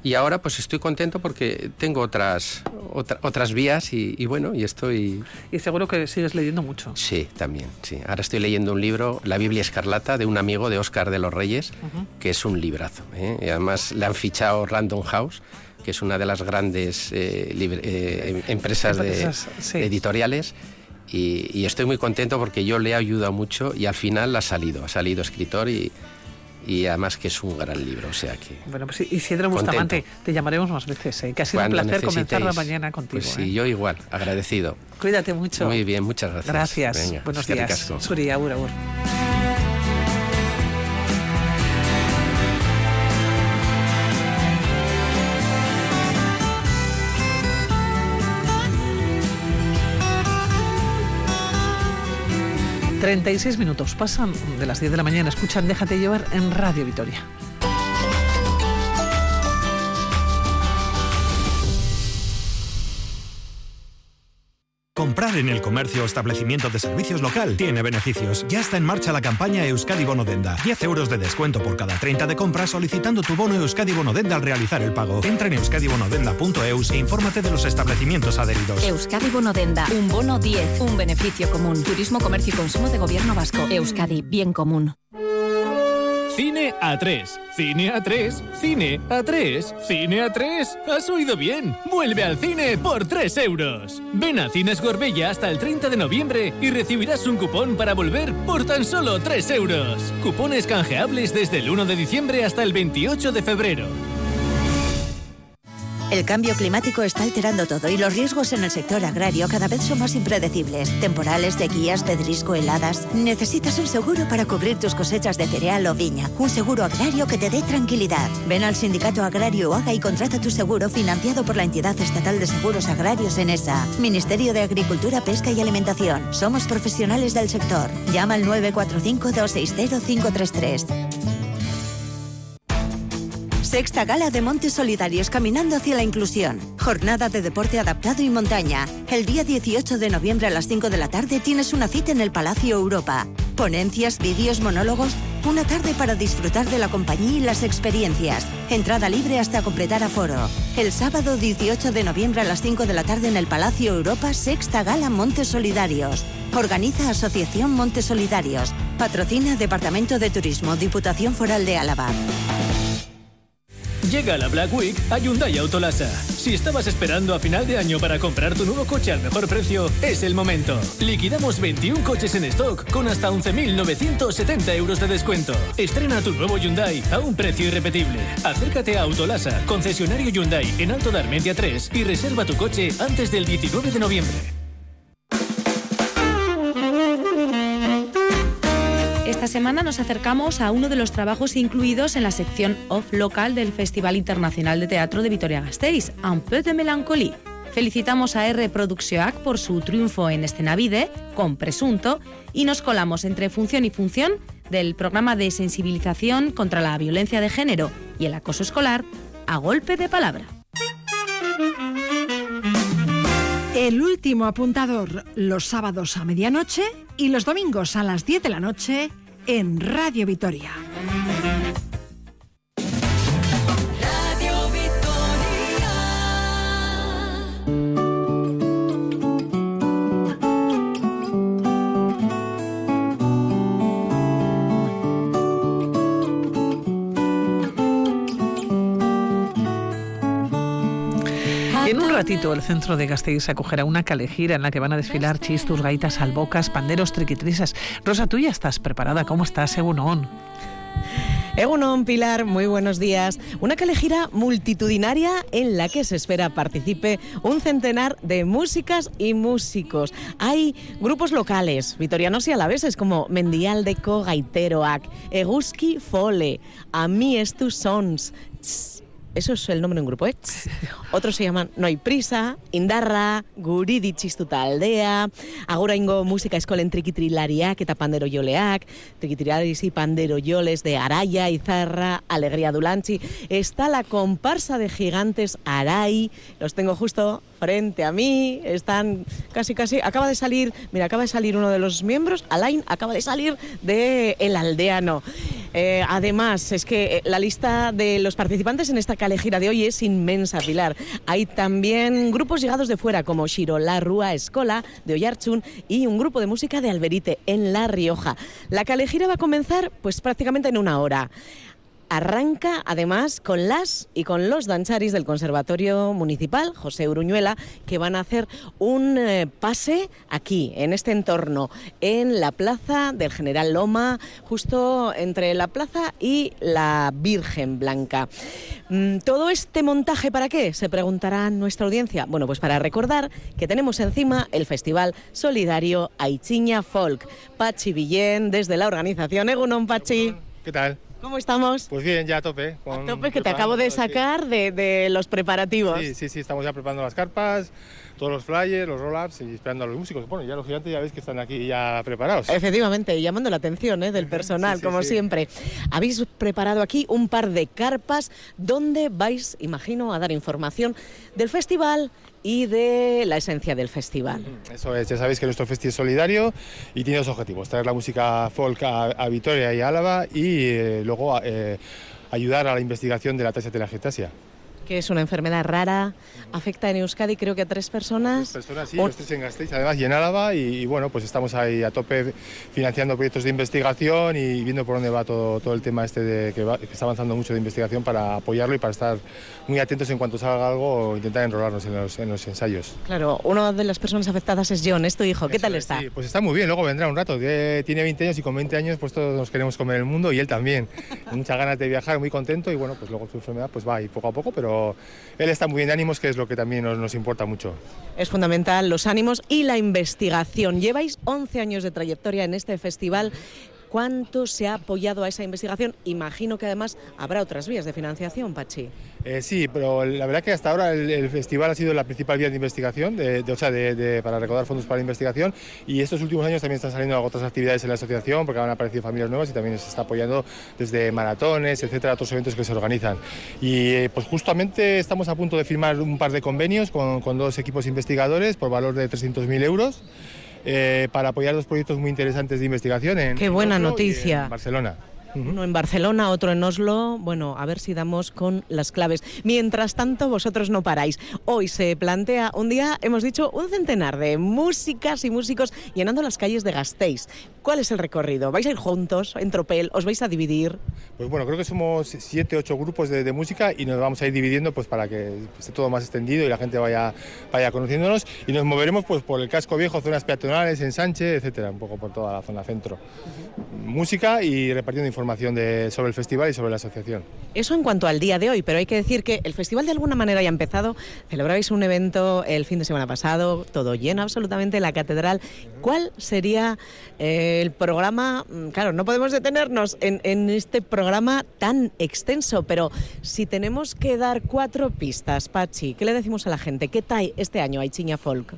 S4: y ahora pues estoy contento porque tengo otras otras vías y, bueno y estoy
S2: y seguro que sigues leyendo mucho.
S4: Sí también sí. Ahora estoy leyendo un libro La Biblia escarlata de un amigo de Oscar de los Reyes que es un librazo ¿eh? y además le han fichado Random House que es una de las grandes eh, eh, empresas, de, editoriales y, y, estoy muy contento porque yo le he ayudado mucho y al final ha salido ha salido escritor y y además que es un gran libro, o sea que...
S2: Bueno, pues Isidro Bustamante, te llamaremos más veces, ¿eh? que ha sido un placer comenzar la mañana contigo.
S4: Pues sí,
S2: ¿eh?
S4: yo igual, agradecido.
S2: Cuídate mucho.
S4: Muy bien, muchas gracias.
S2: Gracias, buenos días. Suri. 36 minutos pasan de las 10 de la mañana. Escuchan Déjate llevar en Radio Vitoria.
S6: Comprar en el comercio o establecimiento de servicios local tiene beneficios. Ya está en marcha la campaña Euskadi Bonodenda. 10 euros de descuento por cada 30 de compra solicitando tu bono Euskadi Bonodenda al realizar el pago. Entra en euskadibonodenda.eus e infórmate de los establecimientos adheridos.
S7: Euskadi Bonodenda. Un bono 10. Un beneficio común. Turismo, comercio y consumo de gobierno vasco. Euskadi. Bien común.
S8: Cine A3, Cine A3, Cine A3, Cine A3. ¿Has oído bien? Vuelve al cine por 3 euros. Ven a Cines Gorbella hasta el 30 de noviembre y recibirás un cupón para volver por tan solo 3 euros. Cupones canjeables desde el 1 de diciembre hasta el 28 de febrero.
S9: El cambio climático está alterando todo y los riesgos en el sector agrario cada vez son más impredecibles. Temporales, sequías, pedrisco, heladas. Necesitas un seguro para cubrir tus cosechas de cereal o viña. Un seguro agrario que te dé tranquilidad. Ven al Sindicato Agrario Haga y contrata tu seguro financiado por la entidad estatal de seguros agrarios en ESA. Ministerio de Agricultura, Pesca y Alimentación. Somos profesionales del sector. Llama al 945 260 533. Sexta Gala de Montes Solidarios Caminando hacia la Inclusión. Jornada de deporte adaptado y montaña. El día 18 de noviembre a las 5 de la tarde tienes una cita en el Palacio Europa. Ponencias, vídeos, monólogos. Una tarde para disfrutar de la compañía y las experiencias. Entrada libre hasta completar aforo. El sábado 18 de noviembre a las 5 de la tarde en el Palacio Europa, Sexta Gala Montes Solidarios. Organiza Asociación Montes Solidarios. Patrocina Departamento de Turismo, Diputación Foral de Álava.
S8: Llega la Black Week a Hyundai Autolasa. Si estabas esperando a final de año para comprar tu nuevo coche al mejor precio, es el momento. Liquidamos 21 coches en stock con hasta 11.970 euros de descuento. Estrena tu nuevo Hyundai a un precio irrepetible. Acércate a Autolasa, concesionario Hyundai en Alto de Armentia 3 y reserva tu coche antes del 19 de noviembre.
S10: Semana nos acercamos a uno de los trabajos incluidos en la sección off local del Festival Internacional de Teatro de Vitoria-Gasteiz, Un peu de melancolie. Felicitamos a R Produccionac por su triunfo en Escenavide, con Presunto, y nos colamos entre función y función del programa de sensibilización contra la violencia de género y el acoso escolar a golpe de palabra.
S11: El último apuntador los sábados a medianoche y los domingos a las 10 de la noche en Radio Vitoria.
S2: Ratito el centro de Gasteiz acogerá una calejira en la que van a desfilar chistus, gaitas, albocas, panderos, triquitrisas. Rosa, tú ya estás preparada. ¿Cómo estás, Egunon?
S12: Egunon, Pilar, muy buenos días. Una calejira multitudinaria en la que se espera participe un centenar de músicas y músicos. Hay grupos locales, vitorianos y alaveses, como Mendialdeco, Gaiteroac, Eguski Fole, Ami Estu Sons, eso es el nombre de un grupo, ¿eh? (laughs) Otros se llaman No hay prisa, Indarra, Guridi txistuta aldea, agora ingo música eskolen trikitrilariak eta pandero joleak, trikitrilaris y pandero yoles de Araya, Izarra, Alegría Dulanchi. Está la comparsa de gigantes Aray, los tengo justo frente a mí, están casi casi, acaba de salir, mira, acaba de salir uno de los miembros, Alain, acaba de salir de El Aldeano. Eh, además, es que eh, la lista de los participantes en esta calejira de hoy es inmensa, Pilar. Hay también grupos llegados de fuera, como La Rúa Escola, de Oyarchun, y un grupo de música de Alberite, en La Rioja. La calejira va a comenzar, pues prácticamente en una hora arranca además con las y con los dancharis del Conservatorio Municipal José Uruñuela que van a hacer un eh, pase aquí, en este entorno, en la plaza del General Loma, justo entre la plaza y la Virgen Blanca. Mm, ¿Todo este montaje para qué? Se preguntará nuestra audiencia. Bueno, pues para recordar que tenemos encima el Festival Solidario Aichiña Folk. Pachi Villén, desde la organización Egunon Pachi.
S13: ¿Qué tal?
S12: ¿Cómo estamos?
S13: Pues bien, ya a tope.
S12: a tope, que te acabo de sacar de, los preparativos.
S13: Sí, sí, sí, estamos ya preparando las carpas, todos los flyers, los roll-ups y esperando a los músicos. Bueno, ya los gigantes ya veis que están aquí ya preparados.
S12: Efectivamente, llamando la atención ¿eh? del personal, como siempre. Habéis preparado aquí un par de carpas donde vais, imagino, a dar información del festival, y de la esencia del festival.
S13: Eso es, ya sabéis que nuestro festival es solidario y tiene dos objetivos, traer la música folk a, Vitoria y Álava y eh, luego eh, ayudar a la investigación de la tasa de la getasia
S12: que es una enfermedad rara, afecta en Euskadi creo que a tres personas.
S13: Tres personas, sí, los tres en Gasteiz, además y en Álava, y, bueno, pues estamos ahí a tope financiando proyectos de investigación y viendo por dónde va todo, todo el tema este de que, está avanzando mucho de investigación para apoyarlo y para estar muy atentos en cuanto salga algo o intentar enrolarnos en los, en los ensayos.
S12: Claro, una de las personas afectadas es John, es tu hijo, ¿qué tal está?
S13: Sí, pues está muy bien, luego vendrá un rato, tiene 20 años y con 20 años pues todos nos queremos comer el mundo y él también. (laughs) Muchas ganas de viajar, muy contento y bueno, pues luego su enfermedad pues va ahí poco a poco, pero él está muy bien de ánimos, que es lo que también nos, importa mucho.
S12: Es fundamental los ánimos y la investigación. Lleváis 11 años de trayectoria en este festival. ¿Cuánto se ha apoyado a esa investigación? Imagino que además habrá otras vías de financiación, Pachi.
S13: Eh, sí, pero la verdad que hasta ahora el, festival ha sido la principal vía de investigación, de, o sea, de, para recaudar fondos para la investigación y estos últimos años también están saliendo otras actividades en la asociación porque han aparecido familias nuevas y también se está apoyando desde maratones, etcétera, otros eventos que se organizan. Y eh, pues justamente estamos a punto de firmar un par de convenios con, con dos equipos investigadores por valor de 300.000 euros. Eh, para apoyar dos proyectos muy interesantes de investigación en,
S12: Qué buena noticia.
S13: en Barcelona.
S12: Uno en Barcelona, otro en Oslo. Bueno, a ver si damos con las claves. Mientras tanto, vosotros no paráis. Hoy se plantea un día, hemos dicho, un centenar de músicas y músicos llenando las calles de Gasteiz. ¿Cuál es el recorrido? ¿Vais a ir juntos en tropel? ¿Os vais a dividir?
S13: Pues bueno, creo que somos siete, ocho grupos de, música y nos vamos a ir dividiendo pues para que esté todo más extendido y la gente vaya, vaya conociéndonos y nos moveremos pues por el casco viejo, zonas peatonales, en Sánchez, etcétera, un poco por toda la zona centro. Música y repartiendo información de, sobre el festival y sobre la asociación.
S12: Eso en cuanto al día de hoy, pero hay que decir que el festival de alguna manera ya ha empezado. Celebrabais un evento el fin de semana pasado, todo lleno absolutamente la catedral. ¿Cuál sería eh, el programa? Mm, claro, no podemos detenernos en, este programa tan extenso, pero si tenemos que dar cuatro pistas, Pachi, ¿qué le decimos a la gente? ¿Qué tal este año hay Chiña Folk?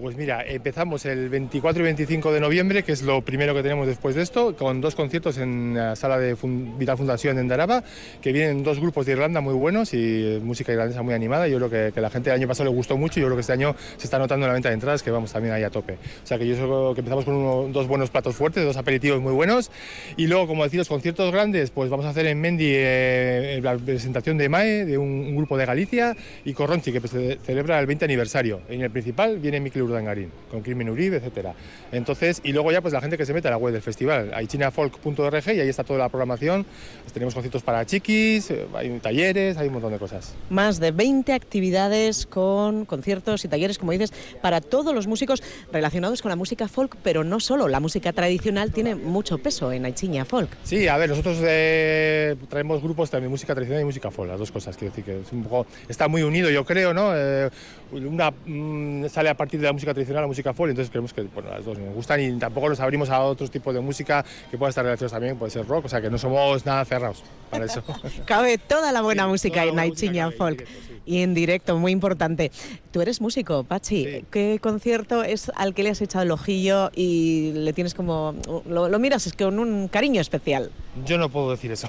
S13: Pues mira, empezamos el 24 y 25 de noviembre, que es lo primero que tenemos después de esto, con dos conciertos en la sala de Vital Fundación en Daraba, que vienen dos grupos de Irlanda muy buenos y música irlandesa muy animada. Yo creo que, que la gente el año pasado le gustó mucho y yo creo que este año se está notando en la venta de entradas que vamos también ahí a tope. O sea que yo creo que empezamos con dos buenos platos fuertes, dos aperitivos muy buenos y luego, como decir, los conciertos grandes, pues vamos a hacer en Mendi eh, la presentación de MAE, de un, grupo de Galicia, y Corronchi, que celebra el 20 aniversario. En el principal viene Mikel Urdangarín, con Crimen Uribe, etcétera. Entonces, y luego ya pues la gente que se mete a la web del festival, hay chinafolk.org y ahí está toda la programación. Tenemos conciertos para chiquis, eh, hay talleres, hay un montón de cosas.
S12: Más de 20 actividades con conciertos y talleres, como dices, para todos los músicos relacionados con la música folk, pero no solo, la música tradicional tiene mucho peso en Aichiña Folk.
S13: Sí, a ver, nosotros eh, traemos grupos también música tradicional y música folk, las dos cosas, quiero decir que es un poco, está muy unido yo creo, ¿no? Eh, una mm, sale a partir de la música tradicional, la música folk, entonces creemos que bueno, las dos nos gustan y tampoco nos abrimos a otros tipos de música que puedan estar relacionados también, puede ser rock, o sea que no somos nada cerrados para eso. (laughs)
S12: Cabe toda la buena música en Aichiña Folk y en directo, muy importante. Tú eres músico, Pachi. ¿Qué concierto es al que le has echado el ojillo y le tienes como. lo, miras es con un cariño especial?
S13: Yo no puedo decir eso.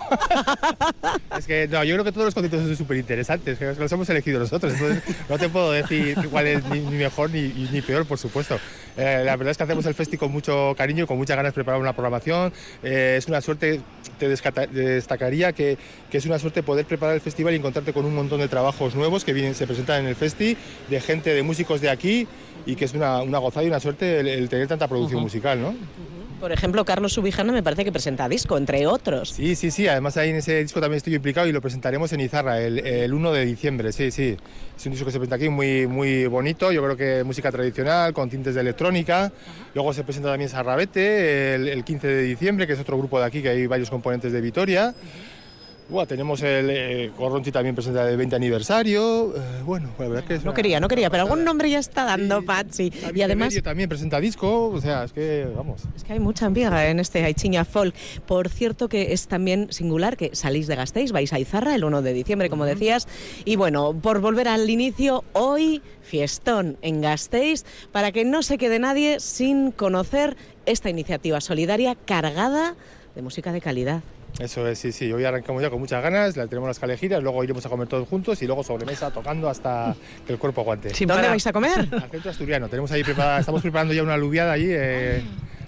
S13: (laughs) es que no, yo creo que todos los conciertos son súper interesantes, que los hemos elegido nosotros. Entonces no te puedo decir cuál es ni, mejor ni, ni, peor, por supuesto. Eh, la verdad es que hacemos el festi con mucho cariño y con muchas ganas de preparar una programación. Eh, es una suerte, te destacaría que, que, es una suerte poder preparar el festival y encontrarte con un montón de trabajos nuevos que vienen, se presentan en el festi, de gente, de músicos de aquí, y que es una, una gozada y una suerte el, tener tanta producción musical, ¿no?
S12: Por ejemplo, Carlos Subijana me parece que presenta disco, entre otros.
S13: Sí, sí, sí. Además ahí en ese disco también estoy implicado y lo presentaremos en Izarra el, el 1 de diciembre. Sí, sí. Es un disco que se presenta aquí muy, muy bonito. Yo creo que música tradicional, con tintes de electrónica. Luego se presenta también Sarrabete el, el, 15 de diciembre, que es otro grupo de aquí, que hay varios componentes de Vitoria tenemos el eh, Corronti también presenta el 20 aniversario. Eh, bueno, la verdad que
S12: No quería, no quería, pero algún nombre ya está dando, Patsy.
S13: Y además. también presenta disco, o sea, es que vamos.
S12: Es que hay mucha amiga en este Aichiña Folk. Por cierto, que es también singular que salís de Gasteiz, vais a Izarra el 1 de diciembre, como decías. Y bueno, por volver al inicio, hoy fiestón en Gasteiz para que no se quede nadie sin conocer esta iniciativa solidaria cargada de música de calidad.
S13: Eso es, sí, sí. Hoy arrancamos ya con muchas ganas, la tenemos las calejiras, luego iremos a comer todos juntos y luego sobremesa tocando hasta que el cuerpo aguante.
S12: ¿Dónde vais a comer? (laughs)
S13: Al centro asturiano. Tenemos ahí preparada, estamos preparando ya una aluviada allí. Eh,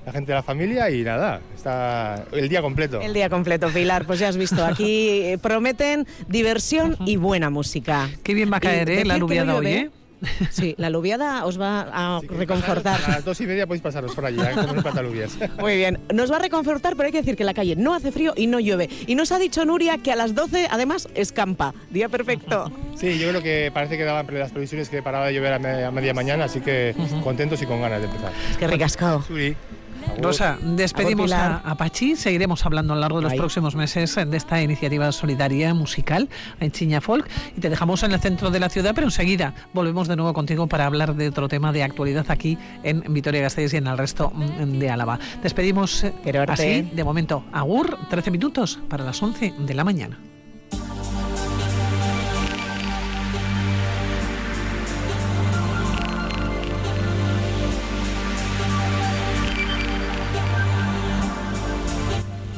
S13: la gente de la familia y nada, está el día completo.
S12: El día completo, Pilar, pues ya has visto, aquí eh, prometen diversión y buena música.
S2: Qué bien va a caer eh, la aluviada hoy, ¿eh?
S12: Sí, la aluviada os va a reconfortar.
S13: A las dos y media podéis pasaros por allí, ¿eh? como (laughs)
S12: Muy bien, nos va a reconfortar, pero hay que decir que la calle no hace frío y no llueve. Y nos ha dicho Nuria que a las 12 además escampa. Día perfecto.
S13: Sí, yo creo que parece que daban las previsiones que paraba de llover a media, mañana, así que contentos y con ganas de empezar.
S12: Es que ricascado.
S2: Rosa, despedimos a, Pachi, seguiremos hablando a lo largo de los próximos meses de esta iniciativa solidaria musical en Chiña Folk. Y te dejamos en el centro de la ciudad, pero enseguida volvemos de nuevo contigo para hablar de otro tema de actualidad aquí en Vitoria-Gasteiz y en el resto de Álava. Despedimos así, de momento, Agur, 13 minutos para las 11 de la mañana.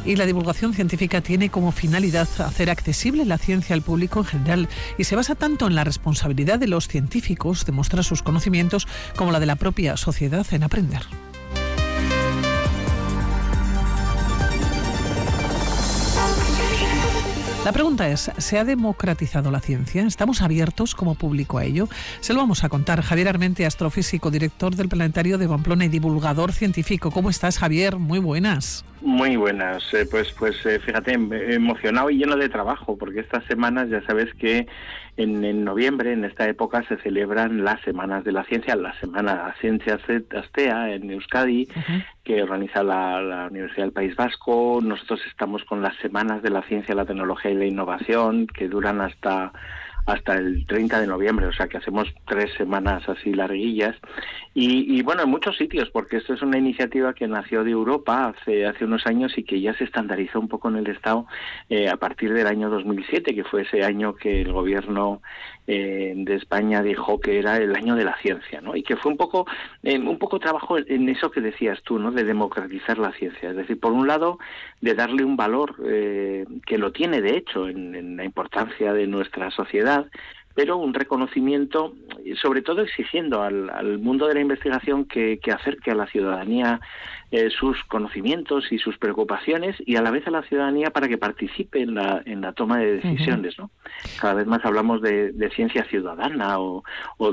S2: Y la divulgación científica tiene como finalidad hacer accesible la ciencia al público en general y se basa tanto en la responsabilidad de los científicos de mostrar sus conocimientos como la de la propia sociedad en aprender. La pregunta es, ¿se ha democratizado la ciencia? ¿Estamos abiertos como público a ello? Se lo vamos a contar. Javier Armente, astrofísico, director del Planetario de Pamplona y divulgador científico. ¿Cómo estás, Javier? Muy buenas.
S14: Muy buenas, eh, pues pues eh, fíjate, em, emocionado y lleno de trabajo, porque estas semanas ya sabes que en, noviembre, en esta época, se celebran las Semanas de la Ciencia, la Semana Ciencia Astea en Euskadi, que organiza la, la, Universidad del País Vasco. Nosotros estamos con las Semanas de la Ciencia, la Tecnología y la Innovación, que duran hasta hasta el 30 de noviembre, o sea que hacemos tres semanas así larguillas. Y, bueno, en muchos sitios, porque esto es una iniciativa que nació de Europa hace, hace unos años y que ya se estandarizó un poco en el Estado eh, a partir del año 2007, que fue ese año que el gobierno eh, de España dijo que era el año de la ciencia, ¿no? Y que fue un poco, eh, un poco trabajo en eso que decías tú, ¿no? De democratizar la ciencia. Es decir, por un lado, de darle un valor que lo tiene, de hecho, en la importancia de nuestra sociedad, pero un reconocimiento, sobre todo exigiendo al, mundo de la investigación que, acerque a la ciudadanía eh, sus conocimientos y sus preocupaciones y a la vez a la ciudadanía para que participe en la, en la toma de decisiones. ¿no? Cada vez más hablamos de, ciencia ciudadana o,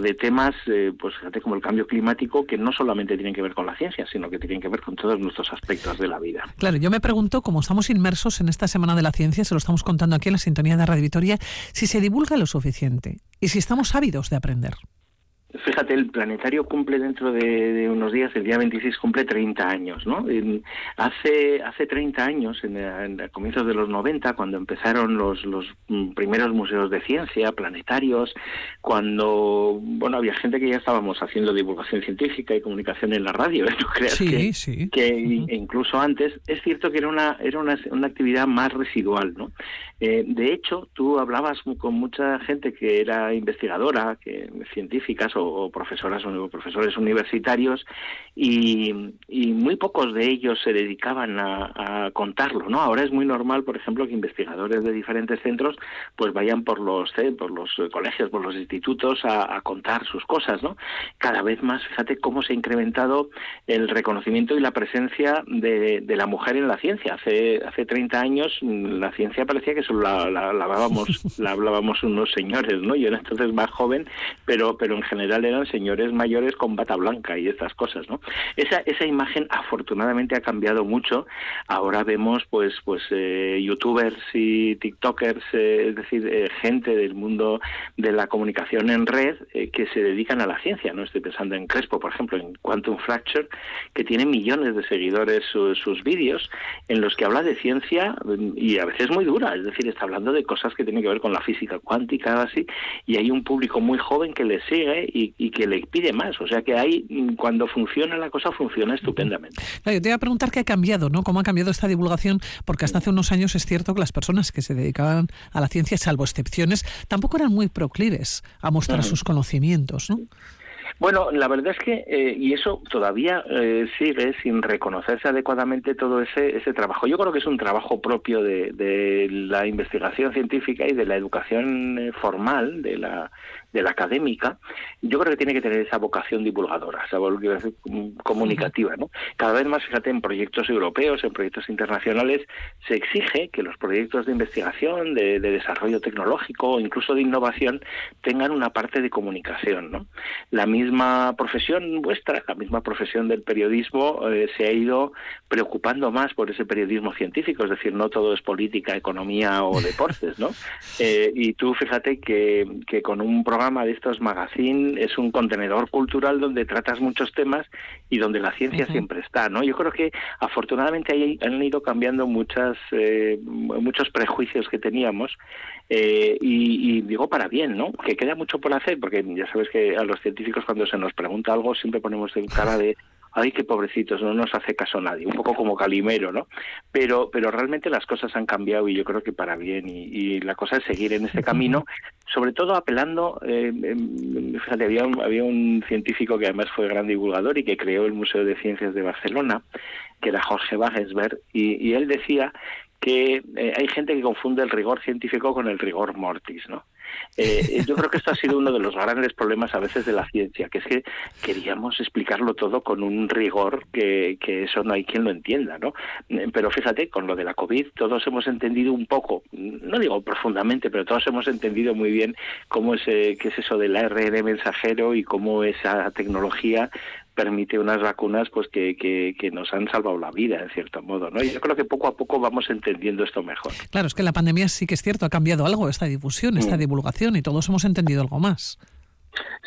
S14: de temas, eh, pues fíjate, como el cambio climático, que no solamente tienen que ver con la ciencia, sino que tienen que ver con todos nuestros aspectos de la vida.
S2: Claro, yo me pregunto, como estamos inmersos en esta Semana de la Ciencia, se lo estamos contando aquí en la sintonía de Radio Vitoria, si se divulga lo suficiente y si estamos ávidos de aprender.
S14: Fíjate, el planetario cumple dentro de, unos días, el día 26 cumple 30 años, ¿no? hace, hace 30 años, en, en, comienzos de los 90, cuando empezaron los, los primeros museos de ciencia, planetarios, cuando, bueno, había gente que ya estábamos haciendo divulgación científica y comunicación en la radio, (laughs) ¿no creas que,
S2: sí.
S14: que incluso antes, es cierto que era una, era una, una actividad más residual, ¿no? Eh, de hecho, tú hablabas con mucha gente que era investigadora, que científicas o, profesoras o profesores universitarios y, muy pocos de ellos se dedicaban a, contarlo, ¿no? Ahora es muy normal, por ejemplo, que investigadores de diferentes centros pues vayan por los por los colegios, por los institutos a, contar sus cosas, ¿no? Cada vez más, fíjate cómo se ha incrementado el reconocimiento y la presencia de, la mujer en la ciencia. Hace hace 30 años la ciencia parecía que solo la, la, hablábamos, la hablábamos unos señores, ¿no? Yo era entonces más joven, pero, pero en general eran señores mayores con bata blanca y estas cosas, ¿no? Esa, esa imagen afortunadamente ha cambiado mucho. Ahora vemos, pues, pues eh, youtubers y tiktokers, eh, es decir, eh, gente del mundo de la comunicación en red que se dedican a la ciencia, ¿no? Estoy pensando en Crespo, por ejemplo, en Quantum Fracture, que tiene millones de seguidores sus vídeos en los que habla de ciencia y a veces muy dura, es decir, está hablando de cosas que tienen que ver con la física cuántica, así, y hay un público muy joven que le sigue y, que le pide más. O sea que ahí, mm, cuando funciona la cosa, funciona estupendamente.
S2: yo te iba a preguntar qué ha cambiado, ¿no? ¿Cómo ha cambiado esta divulgación? Porque hasta hace unos años es cierto que las personas que se dedicaban a la ciencia, salvo excepciones, tampoco eran muy proclives a mostrar sus conocimientos, ¿no?
S14: Bueno, la verdad es que, eh, y eso todavía eh, sigue sin reconocerse adecuadamente todo ese, ese trabajo. Yo creo que es un trabajo propio de, de la investigación científica y de la educación eh, formal, de la, de la académica, yo creo que tiene que tener esa vocación divulgadora, esa vocación comunicativa. ¿no? Cada vez más, fíjate, en proyectos europeos, en proyectos internacionales, se exige que los proyectos de investigación, de, desarrollo tecnológico o incluso de innovación tengan una parte de comunicación. ¿no? La misma profesión vuestra, la misma profesión del periodismo, eh, se ha ido preocupando más por ese periodismo científico, es decir, no todo es política, economía o deportes, ¿no? (laughs) Eh, y tú fíjate que, que con un programa de estos magazine es un contenedor cultural donde tratas muchos temas y donde la ciencia siempre está, ¿no? Yo creo que afortunadamente ahí han ido cambiando muchas eh, muchos prejuicios que teníamos eh, y, digo para bien, ¿no? Que queda mucho por hacer porque ya sabes que a los científicos cuando se nos pregunta algo siempre ponemos en cara de (laughs) ay, qué pobrecitos, no nos hace caso nadie, un poco como Calimero, ¿no? Pero, pero realmente las cosas han cambiado y yo creo que para bien y, la cosa es seguir en este camino, sobre todo apelando, eh, em, fíjate, había un, había un científico que además fue gran divulgador y que creó el Museo de Ciencias de Barcelona, que era Jorge Wagensberg, y, él decía que eh, hay gente que confunde el rigor científico con el rigor mortis, ¿no? Eh, yo creo que esto ha sido uno de los grandes problemas a veces de la ciencia, que es que queríamos explicarlo todo con un rigor que, que eso no hay quien lo entienda, ¿no? Eh, pero fíjate, con lo de la COVID todos hemos entendido un poco, no digo profundamente, pero todos hemos entendido muy bien cómo es, eh, qué es eso del ARN mensajero y cómo esa tecnología permite unas vacunas pues que, que, nos han salvado la vida en cierto modo no y yo creo que poco a poco vamos entendiendo esto mejor.
S2: Claro es que la pandemia sí que es cierto ha cambiado algo esta difusión esta mm. divulgación y todos hemos entendido algo más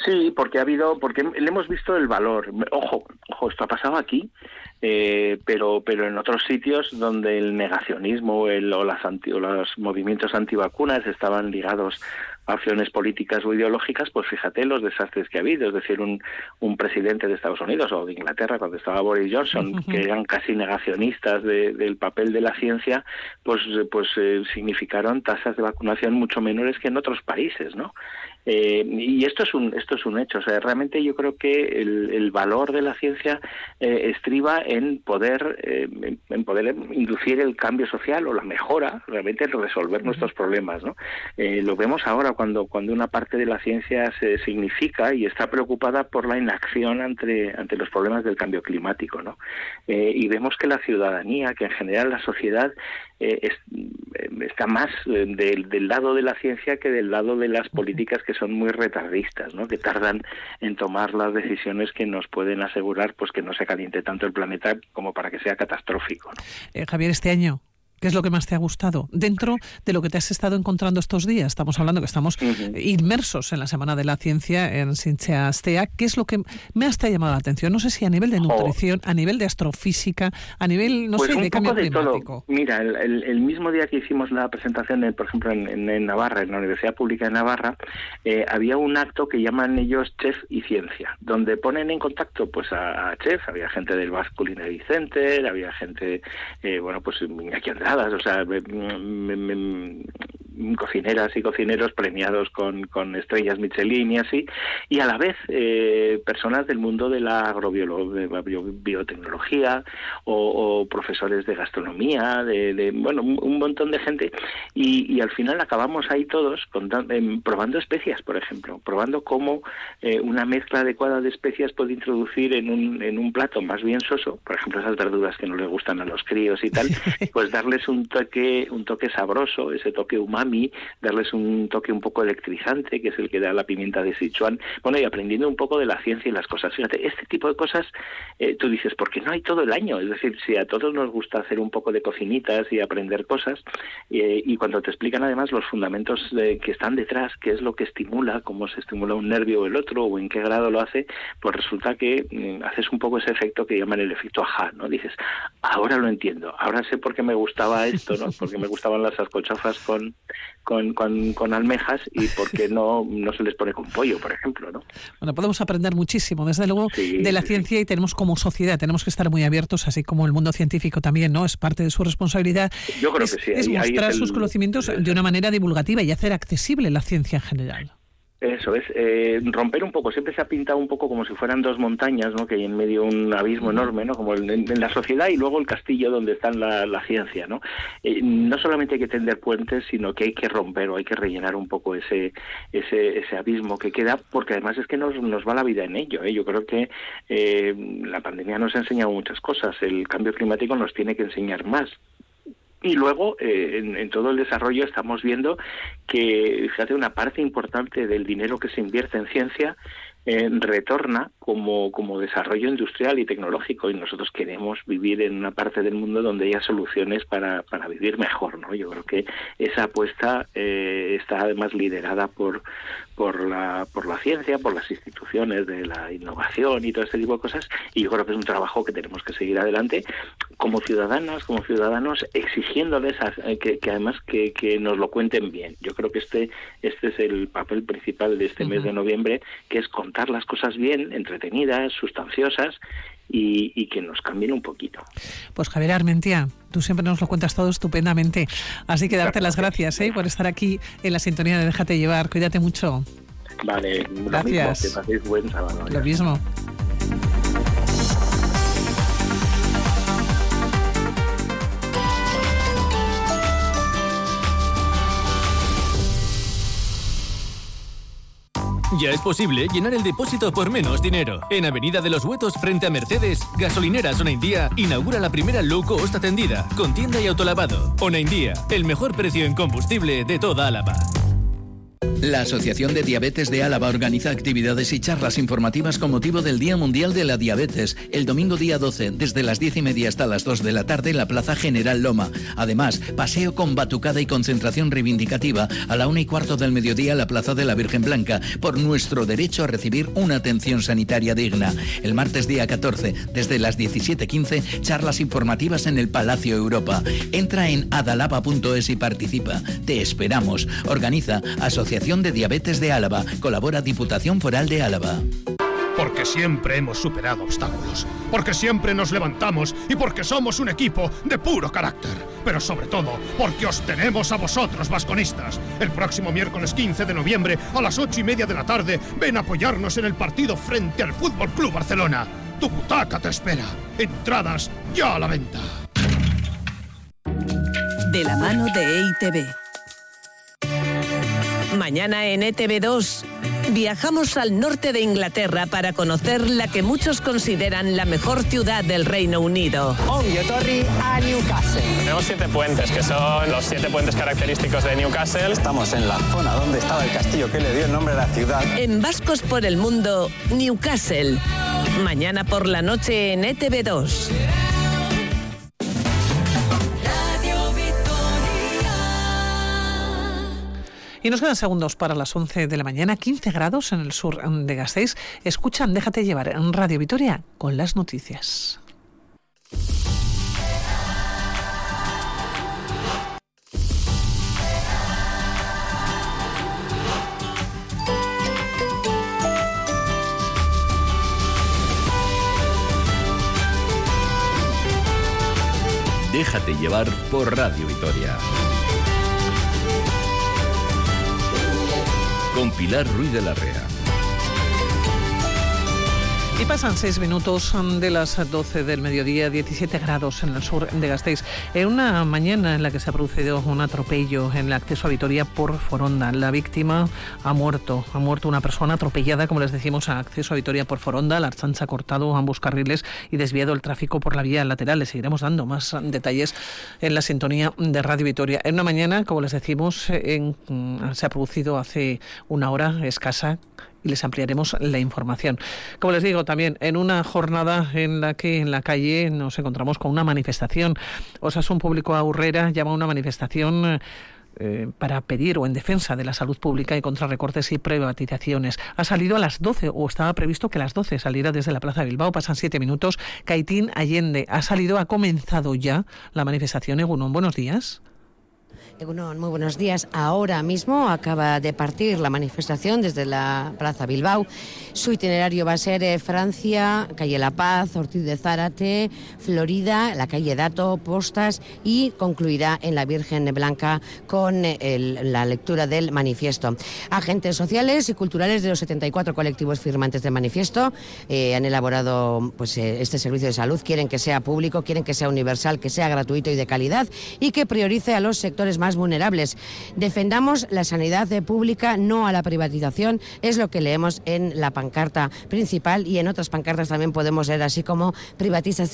S14: Sí, porque ha habido, porque le hemos visto el valor. Ojo, ojo, esto ha pasado aquí, eh, pero, pero en otros sitios donde el negacionismo el, o, las anti, o los movimientos antivacunas estaban ligados acciones políticas o ideológicas, pues fíjate los desastres que ha habido. Es decir, un, un presidente de Estados Unidos o de Inglaterra, cuando estaba Boris Johnson, (laughs) que eran casi negacionistas del papel de la ciencia, pues, pues eh, significaron tasas de vacunación mucho menores que en otros países, ¿no? Eh, y esto es un esto es un hecho. O sea, realmente yo creo que el, valor de la ciencia eh, estriba en poder en, poder inducir el cambio social o la mejora, realmente en resolver nuestros problemas. ¿no? lo vemos ahora cuando cuando una parte de la ciencia se significa y está preocupada por la inacción ante ante los problemas del cambio climático, ¿no? y vemos que la ciudadanía, que en general la sociedad eh, eh, está más eh, del, lado de la ciencia que del lado de las políticas que son muy retardistas, ¿no? que tardan en tomar las decisiones que nos pueden asegurar pues que no se caliente tanto el planeta como para que sea catastrófico.
S2: Javier, este año ¿Qué es lo que más te ha gustado? Dentro de lo que te has estado encontrando estos días, estamos hablando que estamos inmersos en la Semana de la Ciencia en Astea. ¿Qué es lo que más te ha llamado la atención? No sé si a nivel de nutrición, a nivel de astrofísica, a nivel, no
S14: pues
S2: sé, de cambio climático.
S14: Mira, el, mismo día que hicimos la presentación, por ejemplo, en, Navarra, en la Universidad Pública de Navarra, eh, había un acto que llaman ellos Chef y Ciencia, donde ponen en contacto pues a, Chef, había gente del Basque Culinary Center, había gente, eh, bueno, pues aquí andaba o sea, cocineras y cocineros premiados con, con, estrellas Michelin y así, y a la vez eh, personas del mundo de la agrobiotecnología o, profesores de gastronomía, de, bueno, un, montón de gente, y, al final acabamos ahí todos em, probando especias, por ejemplo, probando cómo eh, una mezcla adecuada de especias puede introducir en un, en un plato más bien soso, por ejemplo, esas verduras que no les gustan a los críos y tal, (laughs) pues darles un toque, un toque sabroso, ese toque umami, darles un toque un poco electrizante, que es el que da la pimienta de Sichuan. Bueno, y aprendiendo un poco de la ciencia y las cosas. Fíjate, este tipo de cosas, eh, tú dices, porque no hay todo el año. Es decir, si a todos nos gusta hacer un poco de cocinitas y aprender cosas, eh, y cuando te explican además los fundamentos que están detrás, qué es lo que estimula, cómo se estimula un nervio o el otro, o en qué grado lo hace, pues resulta que mm, haces un poco ese efecto que llaman el efecto ajá, ¿no? Dices, ahora lo entiendo, ahora sé por qué me gustaba esto, ¿no? Porque me gustaban las alcochofas con, con, con, almejas y porque no, no se les pone con pollo, por ejemplo, ¿no?
S2: Bueno, podemos aprender muchísimo, desde luego, de la ciencia y tenemos como sociedad, tenemos que estar muy abiertos, así como el mundo científico también, ¿no? Es parte de su responsabilidad.
S14: Yo creo
S2: es,
S14: que sí.
S2: Es mostrar sus conocimientos de una manera divulgativa y hacer accesible la ciencia en general.
S14: Eso es, eh, romper un poco, siempre se ha pintado un poco como si fueran dos montañas, ¿no? que hay en medio un abismo enorme, ¿no? como en, la sociedad y luego el castillo donde está la, la ciencia. ¿no? Eh, no solamente hay que tender puentes, sino que hay que romper o hay que rellenar un poco ese, ese, ese abismo que queda, porque además es que nos, nos va la vida en ello. ¿eh? Yo creo que eh, la pandemia nos ha enseñado muchas cosas, el cambio climático nos tiene que enseñar más. Y luego, eh, en, todo el desarrollo estamos viendo que, fíjate, una parte importante del dinero que se invierte en ciencia eh, retorna como, como desarrollo industrial y tecnológico y nosotros queremos vivir en una parte del mundo donde haya soluciones para, para vivir mejor. ¿no? Yo creo que esa apuesta eh, está además liderada por, por la, por la ciencia, por las instituciones de la innovación y todo este tipo de cosas. Y yo creo que es un trabajo que tenemos que seguir adelante como ciudadanas, como ciudadanos, exigiéndoles eh, que, además que, que, nos lo cuenten bien. Yo creo que este, este es el papel principal de este mes de noviembre, que es contar las cosas bien, entretenidas, sustanciosas y, que nos cambien un poquito.
S2: Pues Javier Armentia, tú siempre nos lo cuentas todo estupendamente. Así que darte las gracias ¿eh? por estar aquí en la sintonía de Déjate llevar. Cuídate mucho.
S14: Vale,
S2: gracias.
S14: Lo mismo, buen sábado.
S2: Lo mismo.
S8: Ya es posible llenar el depósito por menos dinero. En Avenida de los Huetos, frente a Mercedes, Gasolineras Onaindía inaugura la primera low cost atendida, con tienda y autolavado. Onaindía, el mejor precio en combustible de toda Álava.
S15: La Asociación de Diabetes de Álava organiza actividades y charlas informativas con motivo del Día Mundial de la Diabetes, el domingo día 12, desde las 10 y media hasta las 2 de la tarde en la Plaza General Loma. Además, paseo con batucada y concentración reivindicativa a la 1 y cuarto del mediodía en la Plaza de la Virgen Blanca, por nuestro derecho a recibir una atención sanitaria digna. El martes día 14, desde las 17.15, charlas informativas en el Palacio Europa. Entra en adalaba.es y participa. Te esperamos. Organiza Asociación de Diabetes de Álava. Colabora Diputación Foral de Álava.
S16: Porque siempre hemos superado obstáculos, porque siempre nos levantamos y porque somos un equipo de puro carácter, pero sobre todo porque os tenemos a vosotros, vasconistas. El próximo miércoles 15 de noviembre a las 8 y media de la tarde, ven a apoyarnos en el partido frente al Fútbol Club Barcelona. Tu butaca te espera. Entradas ya a la venta.
S17: De la mano de EITV. Mañana en ETV2 viajamos al norte de Inglaterra para conocer la que muchos consideran la mejor ciudad del Reino Unido.
S18: Torri a Newcastle.
S19: Tenemos siete puentes, que son los siete puentes característicos de Newcastle.
S18: Estamos en la zona donde estaba el castillo que le dio el nombre a la ciudad.
S17: En Vascos por el Mundo, Newcastle. Mañana por la noche en ETV2.
S2: Y nos quedan segundos para las 11 de la mañana, 15 grados en el sur de Gasteiz. Escuchan, déjate llevar en Radio Vitoria con las noticias.
S20: Déjate llevar por Radio Vitoria. Con Pilar Ruiz de la Rea.
S2: Y pasan seis minutos de las 12 del mediodía, 17 grados en el sur de Gasteiz. En una mañana en la que se ha producido un atropello en el acceso a Vitoria por Foronda. La víctima ha muerto. Ha muerto una persona atropellada, como les decimos, a acceso a Vitoria por Foronda. La archancha ha cortado ambos carriles y desviado el tráfico por la vía lateral. Les seguiremos dando más detalles en la sintonía de Radio Vitoria. En una mañana, como les decimos, en, se ha producido hace una hora escasa y les ampliaremos la información. Como les digo, también en una jornada en la que en la calle nos encontramos con una manifestación. un Público Aurrera llama a una manifestación eh, para pedir o en defensa de la salud pública y contra recortes y privatizaciones. Ha salido a las 12 o estaba previsto que a las 12 saliera desde la Plaza de Bilbao. Pasan siete minutos. Caitín Allende ha salido, ha comenzado ya la manifestación. Egunon, buenos días
S21: muy buenos días. Ahora mismo acaba de partir la manifestación desde la Plaza Bilbao. Su itinerario va a ser eh, Francia, calle La Paz, Ortiz de Zárate, Florida, la calle Dato, Postas y concluirá en la Virgen Blanca con eh, la lectura del manifiesto. Agentes sociales y culturales de los 74 colectivos firmantes del manifiesto eh, han elaborado pues, este servicio de salud. Quieren que sea público, quieren que sea universal, que sea gratuito y de calidad y que priorice a los sectores más vulnerables. Defendamos la sanidad pública, no a la privatización, es lo que leemos en la pancarta principal y en otras pancartas también podemos leer así como privatización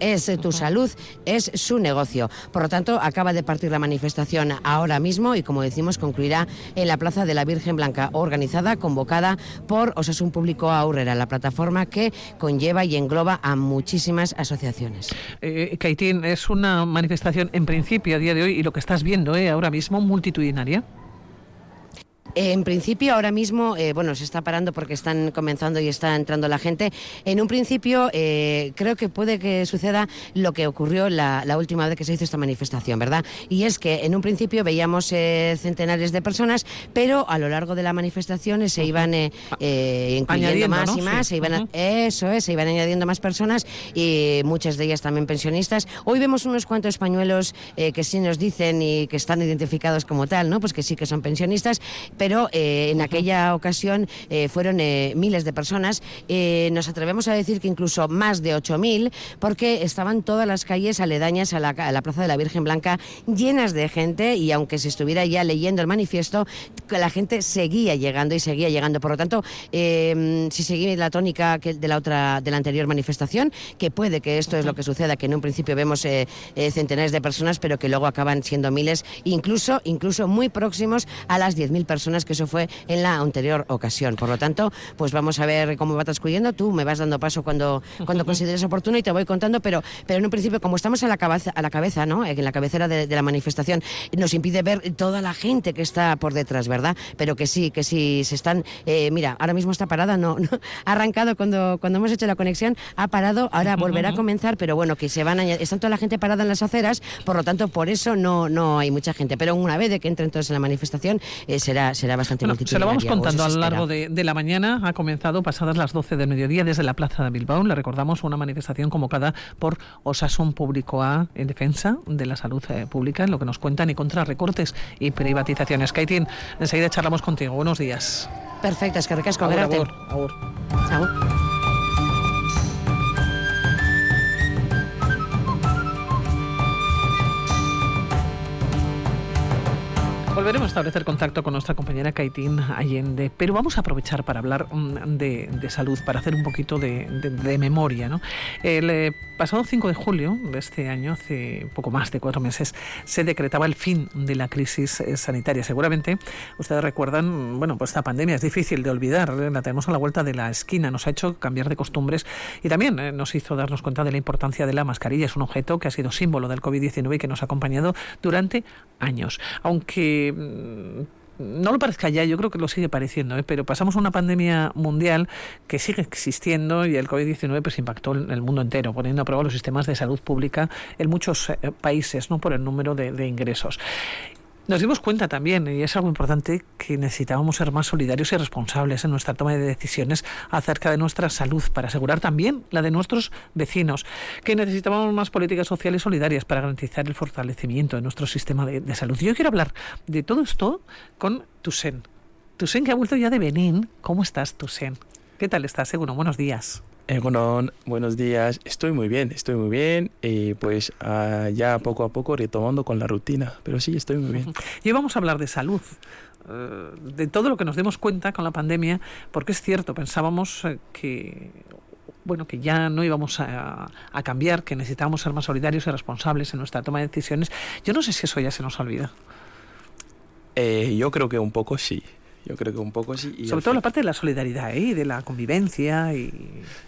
S21: es tu salud, es su negocio. Por lo tanto, acaba de partir la manifestación ahora mismo y como decimos concluirá en la Plaza de la Virgen Blanca, organizada, convocada por Osasun Público Aurrera, la plataforma que conlleva y engloba a muchísimas asociaciones.
S2: Eh, Caitín, es una manifestación en principio a día de hoy y lo que estás viendo ¿eh? ahora mismo multitudinaria.
S21: En principio, ahora mismo, eh, bueno, se está parando porque están comenzando y está entrando la gente. En un principio, eh, creo que puede que suceda lo que ocurrió la, última vez que se hizo esta manifestación, ¿verdad? Y es que en un principio veíamos eh, centenares de personas, pero a lo largo de la manifestación se iban incluyendo más y más, se iban eso es, se iban añadiendo más personas y muchas de ellas también pensionistas. Hoy vemos unos cuantos españoles que sí nos dicen y que están identificados como tal, ¿no? Pues que sí que son pensionistas pero eh, en aquella ocasión eh, fueron eh, miles de personas. nos atrevemos a decir que incluso más de 8.000, porque estaban todas las calles aledañas a la, Plaza de la Virgen Blanca llenas de gente y aunque se estuviera ya leyendo el manifiesto, la gente seguía llegando y seguía llegando. Por lo tanto, si seguimos la tónica de la otra, de la anterior manifestación, que puede que esto es lo que suceda, que en un principio vemos centenares de personas, pero que luego acaban siendo miles, incluso, incluso muy próximos a las 10.000 personas que eso fue en la anterior ocasión. Por lo tanto, pues vamos a ver cómo va transcurriendo. Tú me vas dando paso cuando, cuando consideres oportuno y te voy contando, pero, pero en un principio, como estamos a la cabeza, a la cabeza ¿no? en la cabecera de, la manifestación, nos impide ver toda la gente que está por detrás, ¿verdad? Pero que sí, que sí se están. Eh, mira, ahora mismo está parada, no, ha arrancado cuando, cuando hemos hecho la conexión, ha parado, ahora volverá a comenzar, pero bueno, que se van a están toda la gente parada en las aceras, por lo tanto, por eso no, no hay mucha gente. Pero una vez de que entren todos en la manifestación, eh, será, será bastante
S2: Bueno, se lo vamos contando a lo largo de, de la mañana. Ha comenzado pasadas las 12 del mediodía desde la Plaza de Bilbao. Le recordamos una manifestación convocada por Osasun Público A en defensa de la salud eh, pública, en lo que nos cuentan y contra recortes y privatizaciones. Kaitin, enseguida charlamos contigo. Buenos días.
S21: Perfecto, es que recasco,
S2: Agur, agur, agur. Volveremos a establecer contacto con nuestra compañera Kaitín Allende, pero vamos a aprovechar para hablar mm, de, salud, para hacer un poquito de memoria. ¿no? El eh, pasado 5 de julio de este año, hace poco más de cuatro meses, se decretaba el fin de la crisis eh, sanitaria. Seguramente ustedes recuerdan, bueno, pues esta pandemia es difícil de olvidar, ¿eh? la tenemos a la vuelta de la esquina, nos ha hecho cambiar de costumbres y también eh, nos hizo darnos cuenta de la importancia de la mascarilla. Es un objeto que ha sido símbolo del COVID-19 y que nos ha acompañado durante años. Aunque mm, no lo parezca ya, yo creo que lo sigue pareciendo, ¿eh? pero pasamos una pandemia mundial que sigue existiendo y el COVID-19 pues impactó en el mundo entero, poniendo a prueba los sistemas de salud pública en muchos eh, países, no por el número de, de ingresos. Nos dimos cuenta también, y es algo importante, que necesitábamos ser más solidarios y responsables en nuestra toma de decisiones acerca de nuestra salud, para asegurar también la de nuestros vecinos, que necesitábamos más políticas sociales solidarias para garantizar el fortalecimiento de nuestro sistema de, de salud. Yo quiero hablar de todo esto con Tusen. Tusen, que ha vuelto ya de Benín. ¿Cómo estás, Tusen? ¿Qué tal estás, Seguro? Buenos días.
S22: Egunon, buenos días. Estoy muy bien, estoy muy bien y pues ah, ya poco a poco retomando con la rutina, pero sí, estoy muy bien. (laughs)
S2: Y hoy vamos a hablar de salud, eh, de todo lo que nos demos cuenta con la pandemia, porque es cierto, pensábamos eh, que bueno, que ya no íbamos a, a cambiar, que necesitábamos ser más solidarios y responsables en nuestra toma de decisiones. Yo no sé si eso ya se nos olvida.
S22: Eh, yo creo que un poco sí, yo creo que un poco sí. y
S2: Sobre todo
S22: fin-
S2: la parte de la solidaridad ¿eh? y de la convivencia y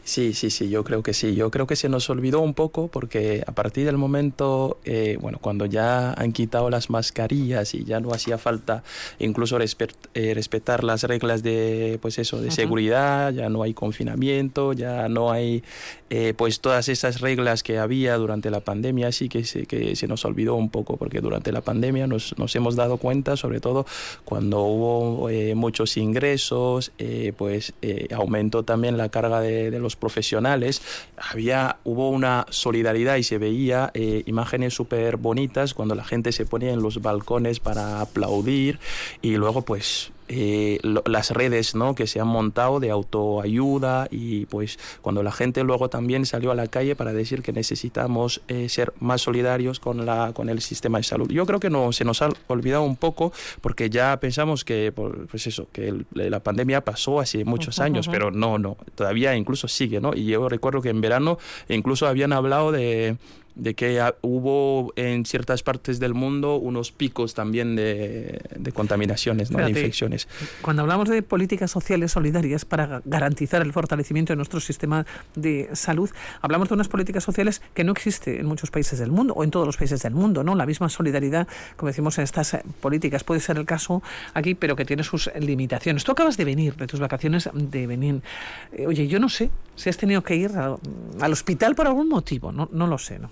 S22: Sí, sí, sí, yo creo que sí. Yo creo que se nos olvidó un poco porque a partir del momento, eh, bueno, cuando ya han quitado las mascarillas y ya no hacía falta incluso eh, respetar las reglas de, pues eso, de seguridad, ya no hay confinamiento, ya no hay, eh, pues todas esas reglas que había durante la pandemia, sí que se, que se nos olvidó un poco porque durante la pandemia nos, nos hemos dado cuenta, sobre todo cuando hubo eh, muchos ingresos, eh, pues eh, aumentó también la carga de, los profesionales, había, hubo una solidaridad y se veía imágenes súper bonitas cuando la gente se ponía en los balcones para aplaudir y luego pues eh, lo- las redes ¿no? que se han montado de autoayuda y pues cuando la gente luego también salió a la calle para decir que necesitamos eh, ser más solidarios con, la, con el sistema de salud. Yo creo que no, se nos ha olvidado un poco porque ya pensamos que pues eso, que el- la pandemia pasó hace muchos años, pero no, no, todavía incluso sigue, ¿no? Y yo recuerdo que en verano incluso habían hablado de de que hubo en ciertas partes del mundo unos picos también de, de contaminaciones, ¿no? de infecciones.
S2: Cuando hablamos de políticas sociales solidarias para ga- garantizar el fortalecimiento de nuestro sistema de salud, hablamos de unas políticas sociales que no existen en muchos países del mundo o en todos los países del mundo, ¿no? La misma solidaridad, como decimos en estas políticas, puede ser el caso aquí, pero que tiene sus limitaciones. Tú acabas de venir de tus vacaciones de Benín. Eh, oye, yo no sé si has tenido que ir a- al hospital por algún motivo, no, no lo sé, ¿no?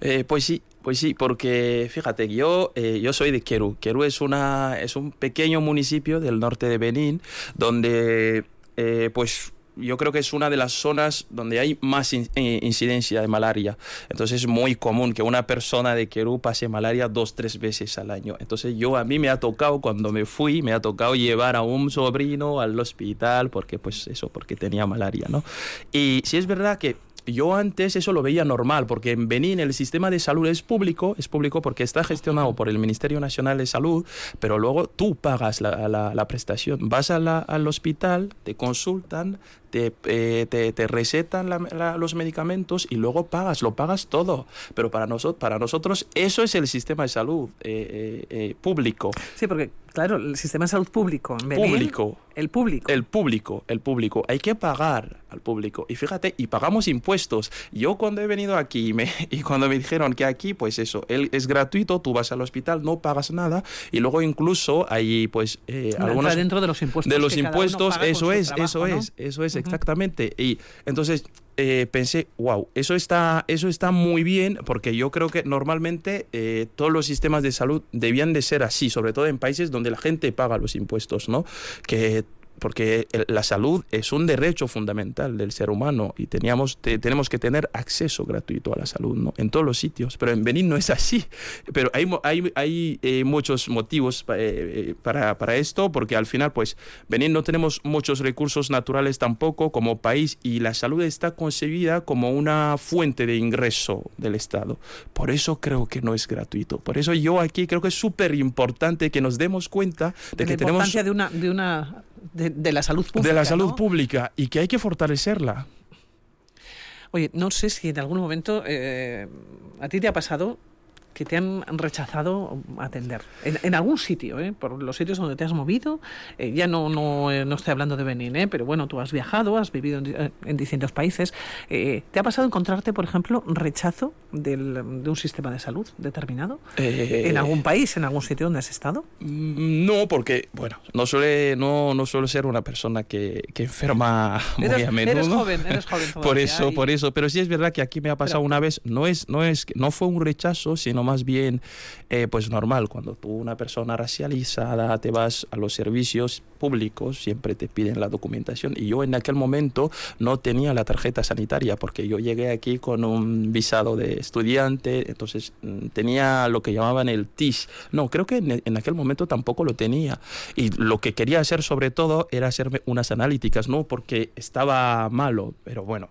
S22: Eh, pues sí, pues sí, porque fíjate, yo, eh, yo soy de Querú. Querú es, una, es un pequeño municipio del norte de Benín, donde eh, pues yo creo que es una de las zonas donde hay más in- eh, incidencia de malaria. Entonces es muy común que una persona de Querú pase malaria dos, tres veces al año. Entonces yo a mí me ha tocado, cuando me fui, me ha tocado llevar a un sobrino al hospital porque pues eso, porque tenía malaria, ¿no? Y sí es verdad que yo antes eso lo veía normal, porque en Benín el sistema de salud es público, es público porque está gestionado por el Ministerio Nacional de Salud, pero luego tú pagas la, la- prestación. Vas a al hospital, te consultan, te, eh, te, te recetan la- la- los medicamentos y luego pagas, lo pagas todo. Pero para, nosotros para nosotros eso es el sistema de salud eh, eh, eh, público.
S2: Sí, porque, claro, el sistema de salud público en
S22: Público.
S2: El público.
S22: El público, el público. Hay que pagar al público. Y fíjate, y pagamos impuestos. Yo cuando he venido aquí y, me- (laughs) y cuando me dijeron que aquí, pues eso, él es gratuito, tú vas al hospital, no pagas nada. Y luego incluso hay, pues, eh, algunos...
S2: dentro de los impuestos
S22: De los impuestos, eso es,
S2: trabajo,
S22: eso
S2: ¿no?
S22: es, eso es, exactamente. Y entonces eh, pensé, wow, eso está, eso está muy bien porque yo creo que normalmente eh, todos los sistemas de salud debían de ser así, sobre todo en países donde la gente paga los impuestos, ¿no? Que porque la salud es un derecho fundamental del ser humano y teníamos, tenemos que tener acceso gratuito a la salud ¿no? en todos los sitios, pero en Benín no es así. (laughs) Pero hay, hay, hay eh, muchos motivos eh, para, para, esto, porque al final, pues, Benín no tenemos muchos recursos naturales tampoco como país y la salud está concebida como una fuente de ingreso del Estado. Por eso creo que no es gratuito. Por eso yo aquí creo que es súper importante que nos demos cuenta de, que tenemos...
S2: de una, de una de, la salud pública.
S22: De la salud pública y que hay que fortalecerla.
S2: Oye, no sé si en algún momento eh, a ti te ha pasado que te han rechazado atender. En, algún sitio, ¿eh? por los sitios donde te has movido, eh, ya no, no, eh, no, estoy hablando de Benín, ¿eh? pero bueno, tú has viajado, has vivido en, distintos países. ¿Te ha pasado encontrarte, por ejemplo, rechazo del, de un sistema de salud determinado? ¿En algún país, en algún sitio donde has estado?
S22: Mm, no, porque, bueno, no suele, no, no suelo ser una persona que, que enferma (laughs) muy a menudo.
S2: Eres joven, eres joven (laughs)
S22: por eso, por eso. Pero sí es verdad que aquí me ha pasado una vez, no es, no es, no fue un rechazo, sino más bien eh, pues normal. Cuando tú, una persona racializada, te vas a los servicios públicos, siempre te piden la documentación. Y yo en aquel momento no tenía la tarjeta sanitaria porque yo llegué aquí con un visado de estudiante, entonces mm, tenía lo que llamaban el TIS. No, creo que en, aquel momento tampoco lo tenía. Y lo que quería hacer sobre todo era hacerme unas analíticas, no porque estaba malo, pero bueno,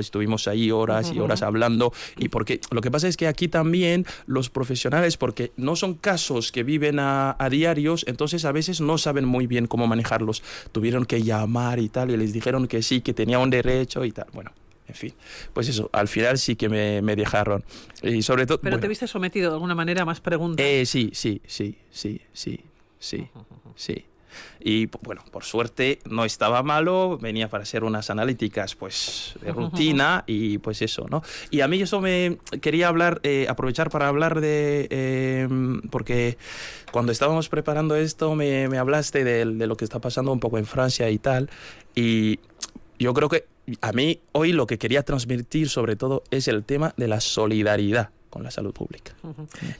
S22: estuvimos ahí horas y horas hablando. Y porque lo que pasa es que aquí también los profesionales, porque no son casos que viven a, diarios, entonces a veces no saben muy bien cómo manejarlos. Tuvieron que llamar y tal, y les dijeron que sí, que tenía un derecho y tal. Bueno, en fin, pues eso, al final sí que me, dejaron. Y sobre todo...
S2: ¿Pero te viste sometido de alguna manera a más preguntas?
S22: Eh, sí, sí, sí, sí, sí, sí, sí. Y bueno, por suerte no estaba malo, venía para hacer unas analíticas pues de rutina y pues eso, ¿no? Y a mí eso me quería hablar, eh, aprovechar para hablar de, em, porque cuando estábamos preparando esto me, me hablaste de, de lo que está pasando un poco en Francia y tal, y yo creo que a mí hoy lo que quería transmitir sobre todo es el tema de la solidaridad con la salud pública.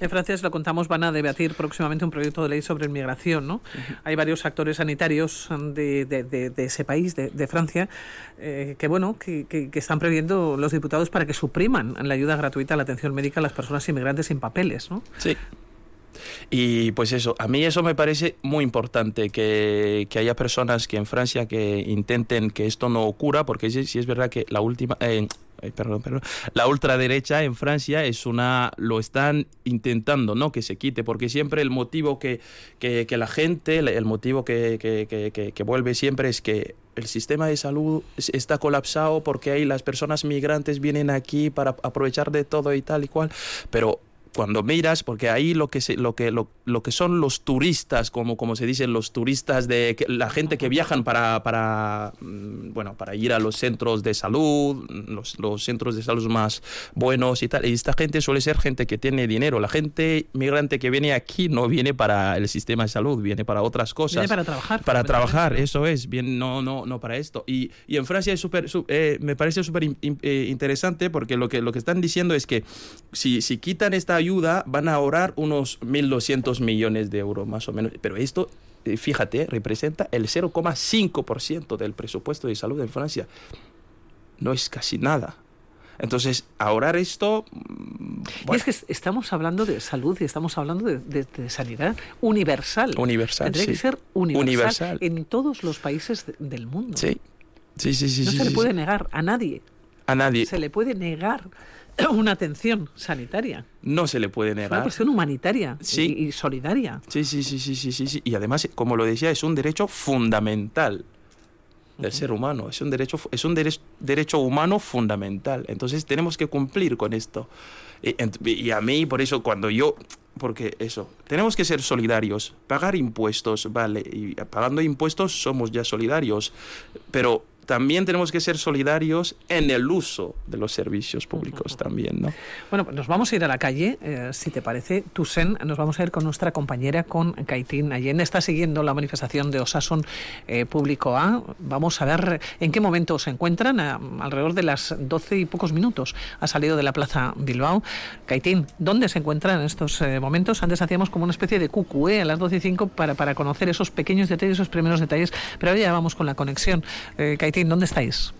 S2: En Francia, lo contamos, van a debatir próximamente un proyecto de ley sobre inmigración. ¿no? Hay varios actores sanitarios de, de, ese país, de, Francia, eh, que bueno, que, que, están previendo los diputados para que supriman la ayuda gratuita a la atención médica a las personas inmigrantes sin papeles. ¿no?
S22: Sí. Y pues eso, a mí eso me parece muy importante, que, que haya personas que en Francia que intenten que esto no ocurra, porque si es verdad que la última... Eh, perdón, perdón, la ultraderecha en Francia es una, lo están intentando, ¿no? Que se quite, porque siempre el motivo que, que, que la gente, el motivo que, que, vuelve siempre es que el sistema de salud está colapsado porque ahí las personas migrantes vienen aquí para aprovechar de todo y tal y cual, pero cuando miras, porque ahí lo que, se, lo que, lo, lo, que son los turistas, como, como se dicen los turistas, de la gente que viajan para, para, mm, bueno, para ir a los centros de salud, los, los, centros de salud más buenos y tal. Y esta gente suele ser gente que tiene dinero. La gente migrante que viene aquí no viene para el sistema de salud, viene para otras cosas.
S2: Viene para trabajar.
S22: Para trabajar, eso es, bien, no, no, no para esto. Y, y en Francia es super, eh, me parece súper eh, interesante porque lo que, lo que están diciendo es que si, si quitan esta ayuda van a ahorrar unos 1.200 millones de euros más o menos. Pero esto, eh, fíjate, representa el 0,5% del presupuesto de salud en Francia. No es casi nada. Entonces, ahorrar esto...
S2: Mm, y es que estamos hablando de salud y estamos hablando de, sanidad universal.
S22: Universal,
S2: Tendría que ser universal, en todos los países del mundo.
S22: Sí, sí, sí. sí
S2: no se le puede negar a nadie.
S22: A nadie.
S2: Se le puede negar (clears throat) una atención sanitaria.
S22: No se le puede negar. Es
S2: una cuestión humanitaria y, solidaria.
S22: Sí, sí, sí, sí, sí, sí, Y además, como lo decía, es un derecho fundamental del ser humano. Es un derecho, es un derecho humano fundamental. Entonces tenemos que cumplir con esto. y a mí, por eso, cuando yo porque eso, tenemos que ser solidarios, pagar impuestos, vale, y pagando impuestos somos ya solidarios, pero también tenemos que ser solidarios en el uso de los servicios públicos también, ¿no?
S2: Bueno, pues nos vamos a ir a la calle, eh, si te parece, Tusen, nos vamos a ir con nuestra compañera, con Kaitín. Allen está siguiendo la manifestación de Osasun eh, Público A. Vamos a ver en qué momento se encuentran, alrededor de las 12 y pocos minutos ha salido de la Plaza Bilbao. Kaitín, ¿dónde se encuentran en estos eh, momentos? Antes hacíamos como una especie de cucue a las 12 y 5 para, para conocer esos pequeños detalles, esos primeros detalles, pero ahora ya vamos con la conexión. Kaitín, ¿dónde estáis?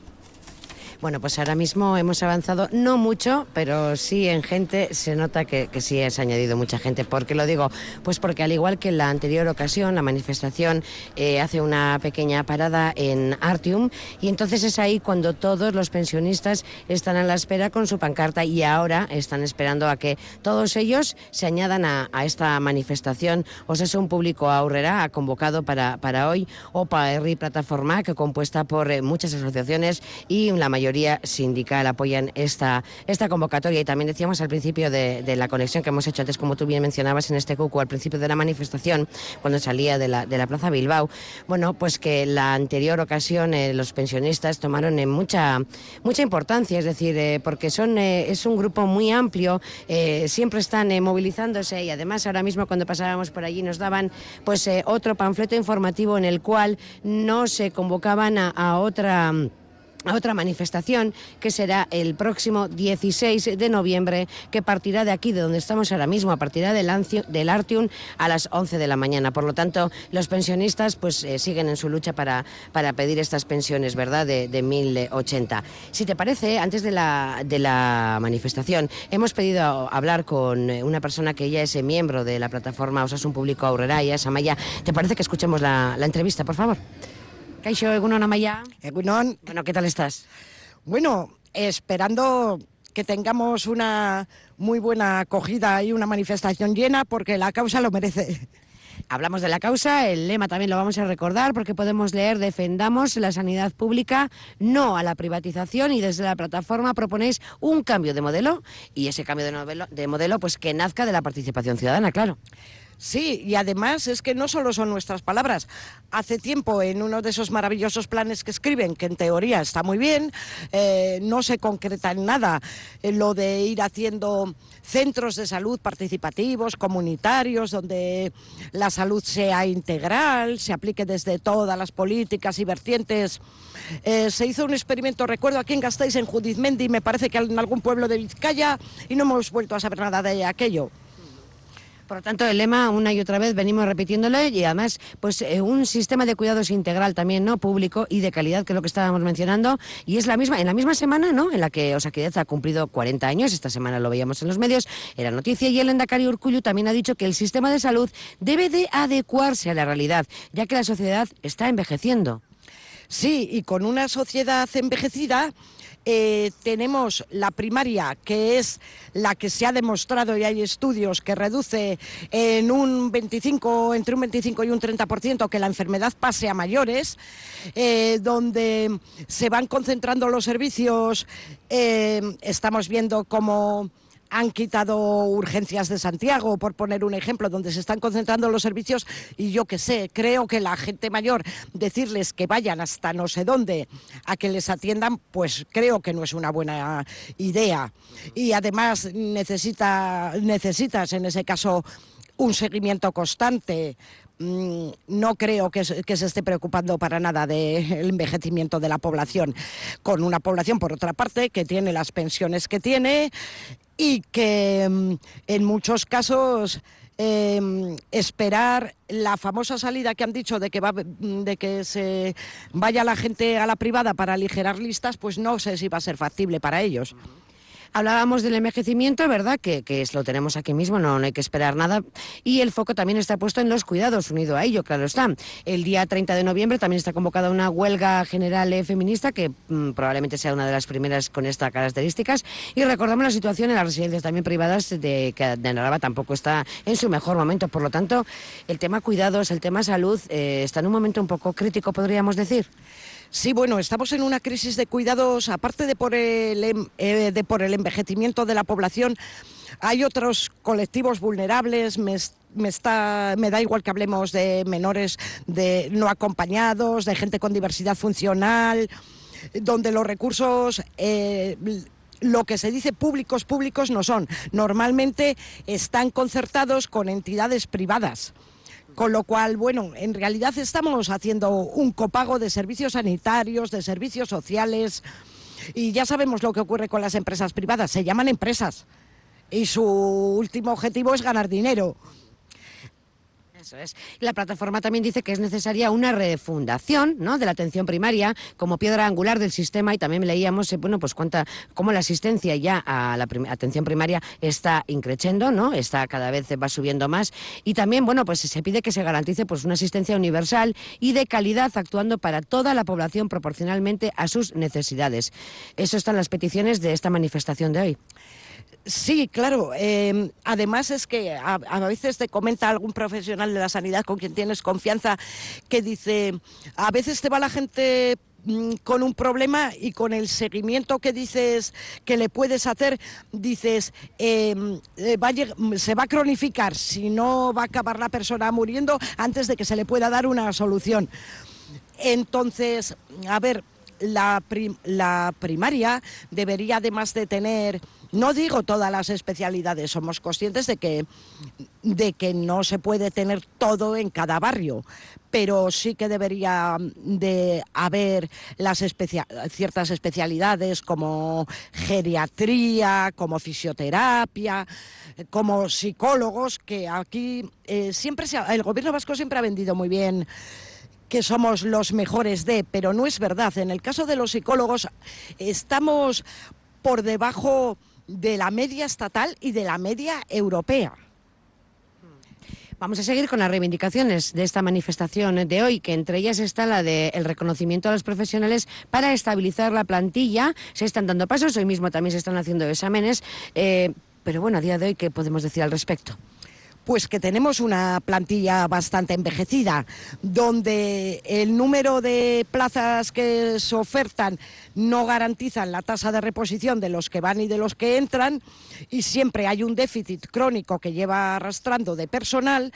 S21: Bueno, pues ahora mismo hemos avanzado, no mucho, pero sí en gente se nota que, que sí has añadido mucha gente. ¿Por qué lo digo? Pues porque al igual que en la anterior ocasión, la manifestación eh, hace una pequeña parada en Artium y entonces es ahí cuando todos los pensionistas están a la espera con su pancarta y ahora están esperando a que todos ellos se añadan a, esta manifestación. O sea, es un público aurrera convocado para, para hoy o para Plataforma, que compuesta por eh, muchas asociaciones y la mayoría sindical apoyan esta, esta convocatoria. Y también decíamos al principio de, la conexión que hemos hecho antes, como tú bien mencionabas en este cuco, al principio de la manifestación, cuando salía de la, de la Plaza Bilbao, bueno, pues que la anterior ocasión eh, los pensionistas tomaron en mucha, mucha importancia, es decir, eh, porque son, eh, es un grupo muy amplio, siempre están movilizándose y además ahora mismo cuando pasábamos por allí nos daban pues otro panfleto informativo en el cual no se convocaban a otra a otra manifestación que será el próximo 16 de noviembre, que partirá de aquí, de donde estamos ahora mismo, a partir del, Artium a las 11 de la mañana. Por lo tanto, los pensionistas pues eh, siguen en su lucha para, para pedir estas pensiones, ¿verdad?, de, de 1080. Si te parece, antes de la, de la manifestación, hemos pedido hablar con eh, una persona que ya es miembro de la plataforma Osasun Público Aurrera, y es Amaya. ¿Te parece que escuchemos la, la entrevista, por favor? Kaixo, Egunon Amaya.
S23: Egunon.
S21: Bueno, ¿qué tal estás?
S23: Bueno, esperando que tengamos una muy buena acogida y una manifestación llena porque la causa lo merece.
S21: Hablamos de la causa, el lema también lo vamos a recordar porque podemos leer defendamos la sanidad pública, no a la privatización y desde la plataforma proponéis un cambio de modelo y ese cambio de modelo pues que nazca de la participación ciudadana, claro.
S23: Sí, y además es que no solo son nuestras palabras. Hace tiempo, en uno de esos maravillosos planes que escriben, que en teoría está muy bien, eh, no se concreta en nada eh, lo de ir haciendo centros de salud participativos, comunitarios, donde la salud sea integral, se aplique desde todas las políticas y vertientes. Eh, se hizo un experimento, recuerdo, aquí en Gasteiz, en Judizmendi, me parece que en algún pueblo de Vizcaya, y no hemos vuelto a saber nada de aquello.
S21: Por lo tanto, el lema una y otra vez venimos repitiéndolo y además, pues eh, un sistema de cuidados integral también, ¿no? Público y de calidad, que es lo que estábamos mencionando. Y es la misma, en la misma semana, ¿no? En la que Osaquidez ha cumplido 40 años, esta semana lo veíamos en los medios, era noticia, y el Endacari Urcullu también ha dicho que el sistema de salud debe de adecuarse a la realidad, ya que la sociedad está envejeciendo.
S23: Sí, y con una sociedad envejecida eh, tenemos la primaria, que es la que se ha demostrado y hay estudios que reduce en un 25, entre un 25 y un 30% que la enfermedad pase a mayores, eh, donde se van concentrando los servicios. Eh, estamos viendo cómo han quitado urgencias de Santiago, por poner un ejemplo, donde se están concentrando los servicios y yo que sé, creo que la gente mayor, decirles que vayan hasta no sé dónde a que les atiendan, pues creo que no es una buena idea. Y además necesita, necesitas en ese caso un seguimiento constante, mm, no creo que, se esté preocupando para nada del envejecimiento de la población, con una población, por otra parte, que tiene las pensiones que tiene y que mm, en muchos casos em, esperar la famosa salida que han dicho de que va mm, de que se vaya la gente a la privada para aligerar listas, pues no sé si va a ser factible para ellos.
S21: Hablábamos del envejecimiento, ¿verdad? Que, que es, lo tenemos aquí mismo, no, hay que esperar nada. Y el foco también está puesto en los cuidados, unido a ello, claro está. El día 30 de noviembre también está convocada una huelga general eh, feminista, que mm, probablemente sea una de las primeras con estas características. Y recordamos la situación en las residencias también privadas de que de Narava tampoco está en su mejor momento. Por lo tanto, el tema cuidados, el tema salud, eh, está en un momento un poco crítico, podríamos decir.
S23: Sí, bueno, estamos en una crisis de cuidados, aparte de por el, em, eh, de por el envejecimiento de la población, hay otros colectivos vulnerables, me me, está, me da igual que hablemos de menores de no acompañados, de gente con diversidad funcional, donde los recursos... Eh, lo que se dice públicos públicos no son. Normalmente están concertados con entidades privadas. Con lo cual, bueno, en realidad estamos haciendo un copago de servicios sanitarios, de servicios sociales, y ya sabemos lo que ocurre con las empresas privadas, se llaman empresas, y su último objetivo es ganar dinero.
S21: La plataforma también dice que es necesaria una refundación ¿no? de la atención primaria como piedra angular del sistema y también leíamos eh, bueno, pues cuánta, cómo la asistencia ya a la atención primaria está increciendo, ¿no? está cada vez va subiendo más y también bueno, pues se pide que se garantice pues, una asistencia universal y de calidad actuando para toda la población proporcionalmente a sus necesidades. Eso están las peticiones de esta manifestación de hoy.
S23: Sí, claro. Em, además es que a, veces te comenta algún profesional de la sanidad con quien tienes confianza que dice, a veces te va la gente mm, con un problema y con el seguimiento que dices que le puedes hacer, dices, em, eh, se va a cronificar, si no va a acabar la persona muriendo antes de que se le pueda dar una solución. Entonces, a ver, la, la primaria debería además de tener no digo todas las especialidades, somos conscientes de que, de que no se puede tener todo en cada barrio, pero sí que debería de haber las ciertas especialidades como geriatría, como fisioterapia, como psicólogos, que aquí eh, siempre se el gobierno vasco siempre ha vendido muy bien que somos los mejores de, pero no es verdad. En el caso de los psicólogos estamos por debajo de la media estatal y de la media europea.
S21: Vamos a seguir con las reivindicaciones de esta manifestación de hoy, que entre ellas está la del reconocimiento a los profesionales para estabilizar la plantilla. Se están dando pasos, hoy mismo también se están haciendo exámenes, eh, pero bueno, a día de hoy, ¿qué podemos decir al respecto?
S23: Pues que tenemos una plantilla bastante envejecida, donde el número de plazas que se ofertan no garantizan la tasa de reposición de los que van y de los que entran, y siempre hay un déficit crónico que lleva arrastrando de personal.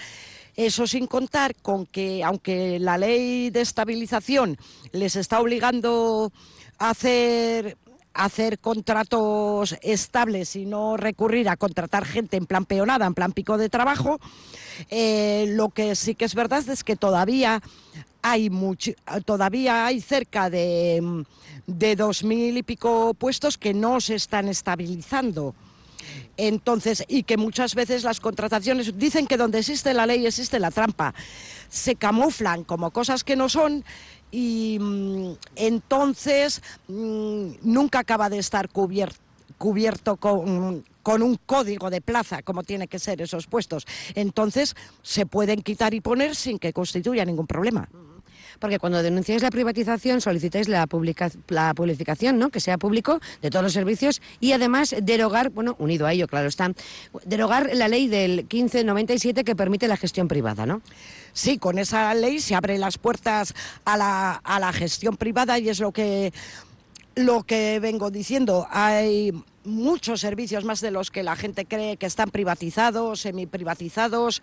S23: Eso sin contar con que, aunque la ley de estabilización les está obligando a hacer hacer contratos estables y no recurrir a contratar gente en plan peonada, en plan pico de trabajo. Eh, lo que sí que es verdad es que todavía hay todavía hay cerca de, de dos mil y pico puestos que no se están estabilizando. Entonces, y que muchas veces las contrataciones dicen que donde existe la ley existe la trampa. Se camuflan como cosas que no son y mm, entonces mm, nunca acaba de estar cubierto con, con un código de plaza, como tiene que ser esos puestos. Entonces, se pueden quitar y poner sin que constituya ningún problema
S21: porque cuando denunciáis la privatización solicitáis la, la publicación, ¿no? que sea público de todos los servicios y además derogar, bueno, unido a ello, claro está, derogar la ley del 1597 que permite la gestión privada, ¿no?
S23: Sí, con esa ley se abren las puertas a la, a la gestión privada y es lo que lo que vengo diciendo, hay muchos servicios más de los que la gente cree que están privatizados, semiprivatizados.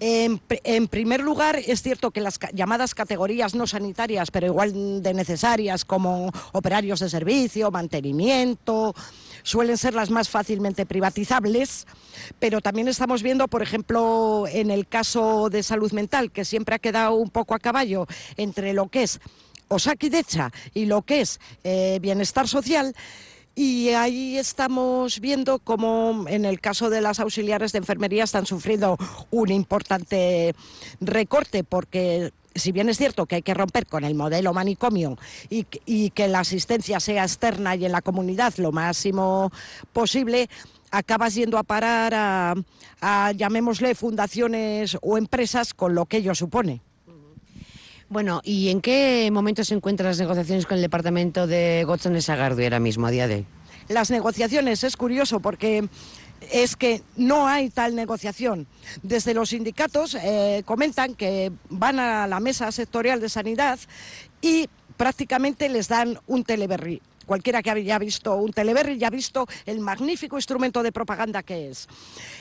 S23: En, primer lugar, es cierto que las llamadas categorías no sanitarias, pero igual de necesarias, como operarios de servicio, mantenimiento, suelen ser las más fácilmente privatizables, pero también estamos viendo, por ejemplo, en el caso de salud mental, que siempre ha quedado un poco a caballo entre lo que es Osakidecha y lo que es eh, bienestar social, y ahí estamos viendo cómo en el caso de las auxiliares de enfermería están sufriendo un importante recorte porque si bien es cierto que hay que romper con el modelo manicomio y, que la asistencia sea externa y en la comunidad lo máximo posible, acabas yendo a parar a, a llamémosle fundaciones o empresas con lo que ello supone.
S21: Bueno, ¿y en qué momento se encuentran las negociaciones con el departamento de Gotzón Sagardu ahora mismo, a día de hoy?
S23: Las negociaciones, es curioso porque es que no hay tal negociación. Desde los sindicatos eh, comentan que van a la mesa sectorial de sanidad y prácticamente les dan un teleberry cualquiera que haya visto un teleberry ya ha visto el magnífico instrumento de propaganda que es.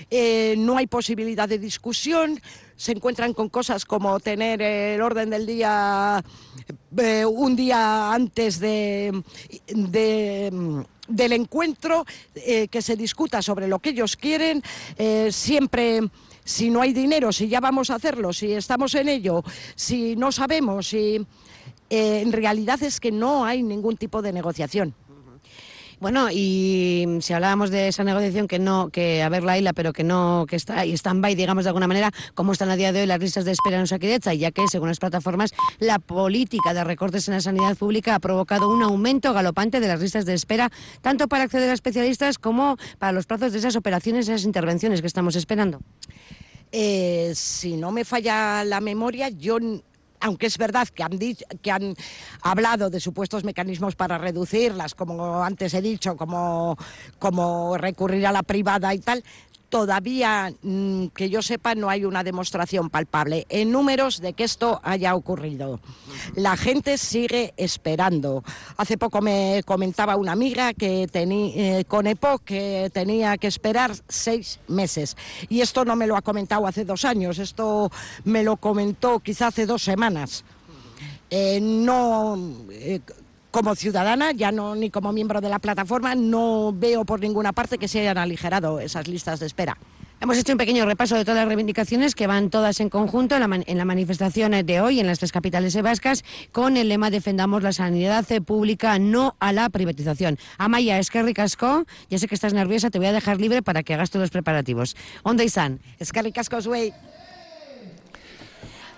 S23: Eh, no hay posibilidad de discusión, se encuentran con cosas como tener el orden del día eh, un día antes de, del encuentro, eh, que se discuta sobre lo que ellos quieren, siempre si no hay dinero, si ya vamos a hacerlo, si estamos en ello, si no sabemos, si en realidad es que no hay ningún tipo de negociación.
S21: Bueno, y si hablábamos de esa negociación que no, que a ver la isla, pero que no, que está ahí stand-by, digamos de alguna manera, ¿cómo están a día de hoy las listas de espera en Osakidecha? Ya que, según las plataformas, la política de recortes en la sanidad pública ha provocado un aumento galopante de las listas de espera, tanto para acceder a especialistas como para los plazos de esas operaciones, esas intervenciones que estamos esperando.
S23: Eh, si no me falla la memoria, yo aunque es verdad que han, que han hablado de supuestos mecanismos para reducirlas, como antes he dicho, como, como recurrir a la privada y tal, todavía mm, que yo sepa no hay una demostración palpable en números de que esto haya ocurrido. La gente sigue esperando. Hace poco me comentaba una amiga que tenía eh, con EPO que tenía que esperar seis meses. Y esto no me lo ha comentado hace dos años, esto me lo comentó quizá hace dos semanas. Eh, no, eh, como ciudadana, ya no ni como miembro de la plataforma, no veo por ninguna parte que se hayan aligerado esas listas de espera.
S21: Hemos hecho un pequeño repaso de todas las reivindicaciones que van todas en conjunto en la, en la manifestación de hoy en las tres capitales vascas con el lema Defendamos la sanidad pública, no a la privatización. Amaya, es que ricasco, ya sé que estás nerviosa, te voy a dejar libre para que hagas todos los preparativos. ¿Dónde están?
S23: Es que ricasco, güey.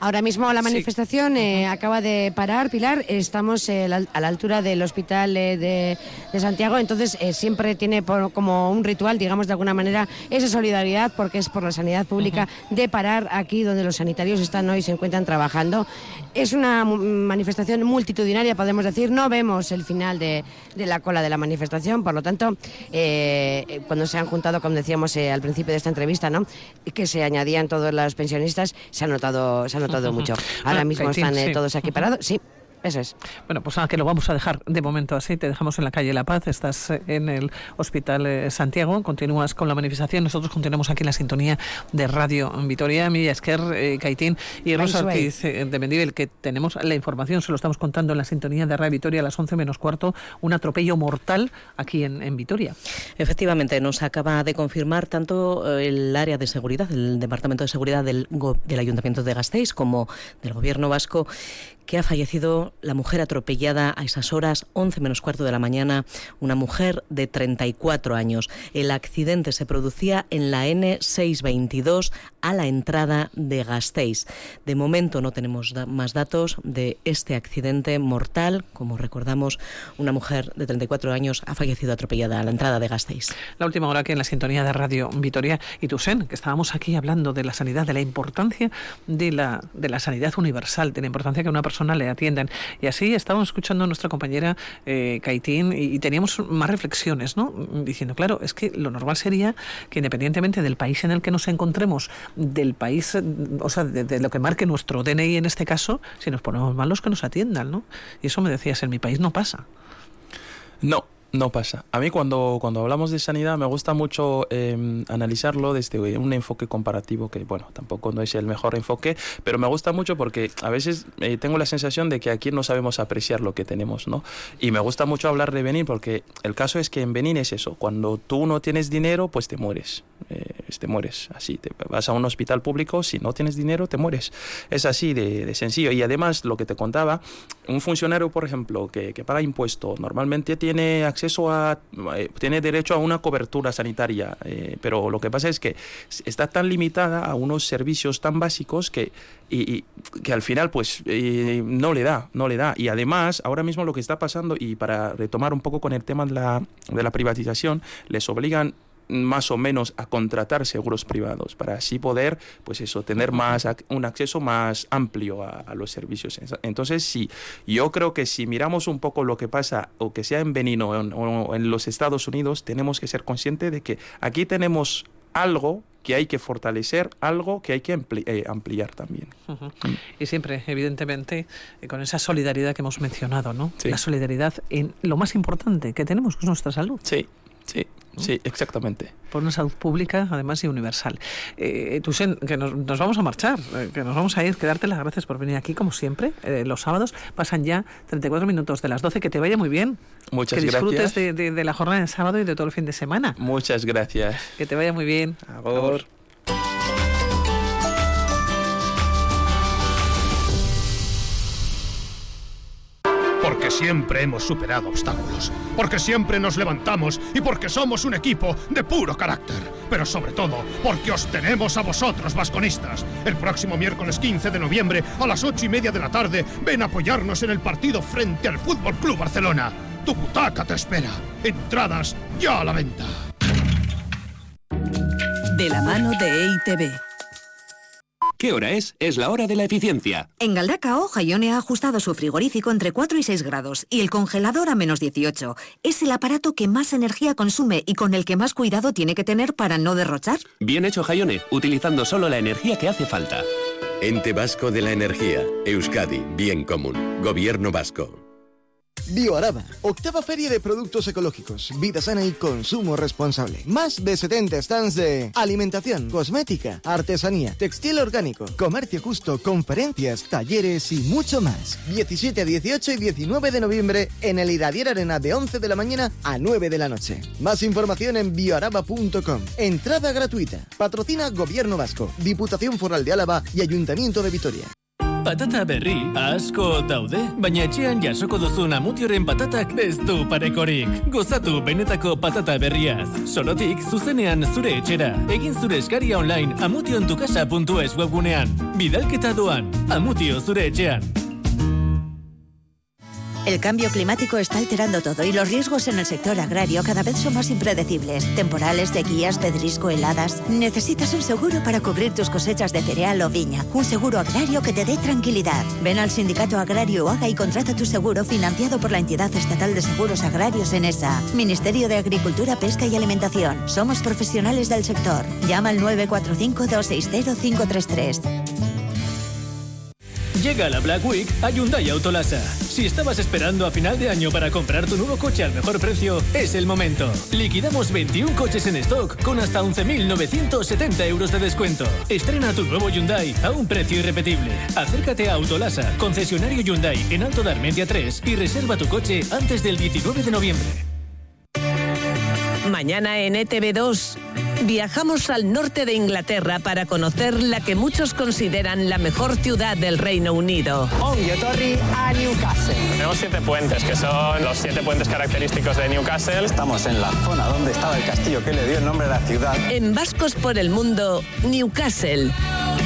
S21: Ahora mismo la manifestación eh, acaba de parar, Pilar. Estamos eh, a la altura del Hospital eh, de, Santiago, entonces siempre tiene como un ritual, digamos de alguna manera, esa solidaridad, porque es por la sanidad pública, de parar aquí donde los sanitarios están hoy y se encuentran trabajando. Es una manifestación multitudinaria, podemos decir. No vemos el final de, la cola de la manifestación, por lo tanto, cuando se han juntado, como decíamos al principio de esta entrevista, ¿no? que se añadían todos los pensionistas, se ha notado, se ha notado (laughs) mucho. Ahora mismo están eh, todos aquí parados. Sí, eso es.
S2: Bueno, pues que lo vamos a dejar de momento así. Te dejamos en la calle La Paz, estás eh, en el Hospital eh, Santiago, continúas con la manifestación. Nosotros continuamos aquí en la sintonía de Radio Vitoria, Milla Esquer, eh, Caitín y Rosa Ortiz de Mendibel, que tenemos la información, se lo estamos contando en la sintonía de Radio Vitoria a las 11 menos cuarto, un atropello mortal aquí en, en Vitoria.
S12: Efectivamente, nos acaba de confirmar tanto el área de seguridad, el Departamento de Seguridad del, del Ayuntamiento de Gasteiz, como del Gobierno vasco, que ha fallecido la mujer atropellada a esas horas, 11 menos cuarto de la mañana, una mujer de 34 años. El accidente se producía en la N622 a la entrada de Gasteiz. De momento no tenemos más datos de este accidente mortal. Como recordamos, una mujer de 34 años ha fallecido atropellada a la entrada de Gasteiz.
S2: La última hora que en la sintonía de Radio Vitoria y Tusen, que estábamos aquí hablando de la sanidad, de la importancia de la, de la sanidad universal, de la importancia que una persona le atiendan. Y así estábamos escuchando a nuestra compañera eh, Caitín y, teníamos más reflexiones, ¿no? Diciendo, claro, es que lo normal sería que independientemente del país en el que nos encontremos, del país, o sea, de, lo que marque nuestro DNI en este caso, si nos ponemos malos que nos atiendan, ¿no? Y eso me decías, en mi país no pasa.
S22: No, no pasa. A mí cuando, cuando hablamos de sanidad me gusta mucho em, analizarlo desde un enfoque comparativo que, bueno, tampoco no es el mejor enfoque, pero me gusta mucho porque a veces eh, tengo la sensación de que aquí no sabemos apreciar lo que tenemos, ¿no? Y me gusta mucho hablar de Benín porque el caso es que en Benín es eso, cuando tú no tienes dinero, pues te mueres, eh, te mueres, así, te vas a un hospital público, si no tienes dinero, te mueres. Es así de, sencillo. Y además, lo que te contaba, un funcionario, por ejemplo, que, que paga impuesto, normalmente tiene acceso acceso a, eh, tiene derecho a una cobertura sanitaria, eh, pero lo que pasa es que está tan limitada a unos servicios tan básicos que, y, que al final pues eh, no le da, no le da. Y además, ahora mismo lo que está pasando, y para retomar un poco con el tema de la, de la privatización, les obligan más o menos a contratar seguros privados para así poder, pues eso, tener más un acceso más amplio a, los servicios. Entonces, sí, yo creo que si miramos un poco lo que pasa, o que sea en Benin o en, los Estados Unidos, tenemos que ser conscientes de que aquí tenemos algo que hay que fortalecer algo que hay que eh, ampliar también.
S2: Y siempre, evidentemente, eh, con esa solidaridad que hemos mencionado, ¿no? La solidaridad en lo más importante que tenemos, que es nuestra salud.
S22: Sí, sí. Sí, exactamente.
S2: Por una salud pública, además, y universal. Eh, Tusen, que nos, vamos a marchar, eh, que nos vamos a ir. Quedarte las gracias por venir aquí, como siempre. Eh, los sábados pasan ya 34 minutos de las 12. Que te vaya muy bien.
S22: Muchas
S2: gracias.
S22: Que
S2: disfrutes de, la jornada de sábado y de todo el fin de semana.
S22: Muchas gracias.
S2: Que te vaya muy bien.
S22: Ahora.
S16: Siempre hemos superado obstáculos, porque siempre nos levantamos y porque somos un equipo de puro carácter. Pero sobre todo, porque os tenemos a vosotros, vasconistas. El próximo miércoles 15 de noviembre a las 8 y media de la tarde, ven a apoyarnos en el partido frente al Fútbol Club Barcelona. Tu butaca te espera. Entradas ya a la venta.
S17: De la mano de EITB.
S24: ¿Qué hora es? Es la hora de la eficiencia.
S25: En Galdacao, Jaione ha ajustado su frigorífico entre 4 y 6 grados y el congelador a menos 18. Es el aparato que más energía consume y con el que más cuidado tiene que tener para no derrochar.
S24: Bien hecho, Jaione, utilizando solo la energía que hace falta.
S26: Ente Vasco de la Energía. Euskadi, bien común. Gobierno Vasco.
S27: BioAraba, octava feria de productos ecológicos, vida sana y consumo responsable. Más de 70 stands de alimentación, cosmética, artesanía, textil orgánico, comercio justo, conferencias, talleres y mucho más. 17, 18 y 19 de noviembre en el Iradier Arena de 11 de la mañana a 9 de la noche. Más información en bioaraba.com. Entrada gratuita. Patrocina Gobierno Vasco, Diputación Foral de Álava y Ayuntamiento de Vitoria.
S8: Patata berri, asko daude, baina etxean jasoko duzun amutioren patatak ez du parekorik. Gozatu benetako patata berriaz. Solotik, zuzenean zure etxera. Egin zure eskaria online amutiontukasa.es webgunean. Bidalketa doan, amutio zure etxean.
S25: El cambio climático está alterando todo y los riesgos en el sector agrario cada vez son más impredecibles. Temporales, sequías, pedrisco, heladas. Necesitas un seguro para cubrir tus cosechas de cereal o viña. Un seguro agrario que te dé tranquilidad. Ven al sindicato agrario o haga y contrata tu seguro financiado por la entidad estatal de seguros agrarios en ESA. Ministerio de Agricultura, Pesca y Alimentación. Somos profesionales del sector. Llama al 945 260 533.
S8: Llega la Black Week a Hyundai Autolasa. Si estabas esperando a final de año para comprar tu nuevo coche al mejor precio, es el momento. Liquidamos 21 coches en stock con hasta 11.970 euros de descuento. Estrena tu nuevo Hyundai a un precio irrepetible. Acércate a Autolasa, concesionario Hyundai en Alto de Armentia 3 y reserva tu coche antes del 19 de noviembre.
S17: Mañana en ETV2 viajamos al norte de Inglaterra para conocer la que muchos consideran la mejor ciudad del Reino Unido.
S28: Torri a Newcastle.
S19: Tenemos siete puentes, que son los siete puentes característicos de Newcastle.
S18: Estamos en la zona donde estaba el castillo que le dio el nombre a la ciudad.
S17: En Vascos por el Mundo, Newcastle.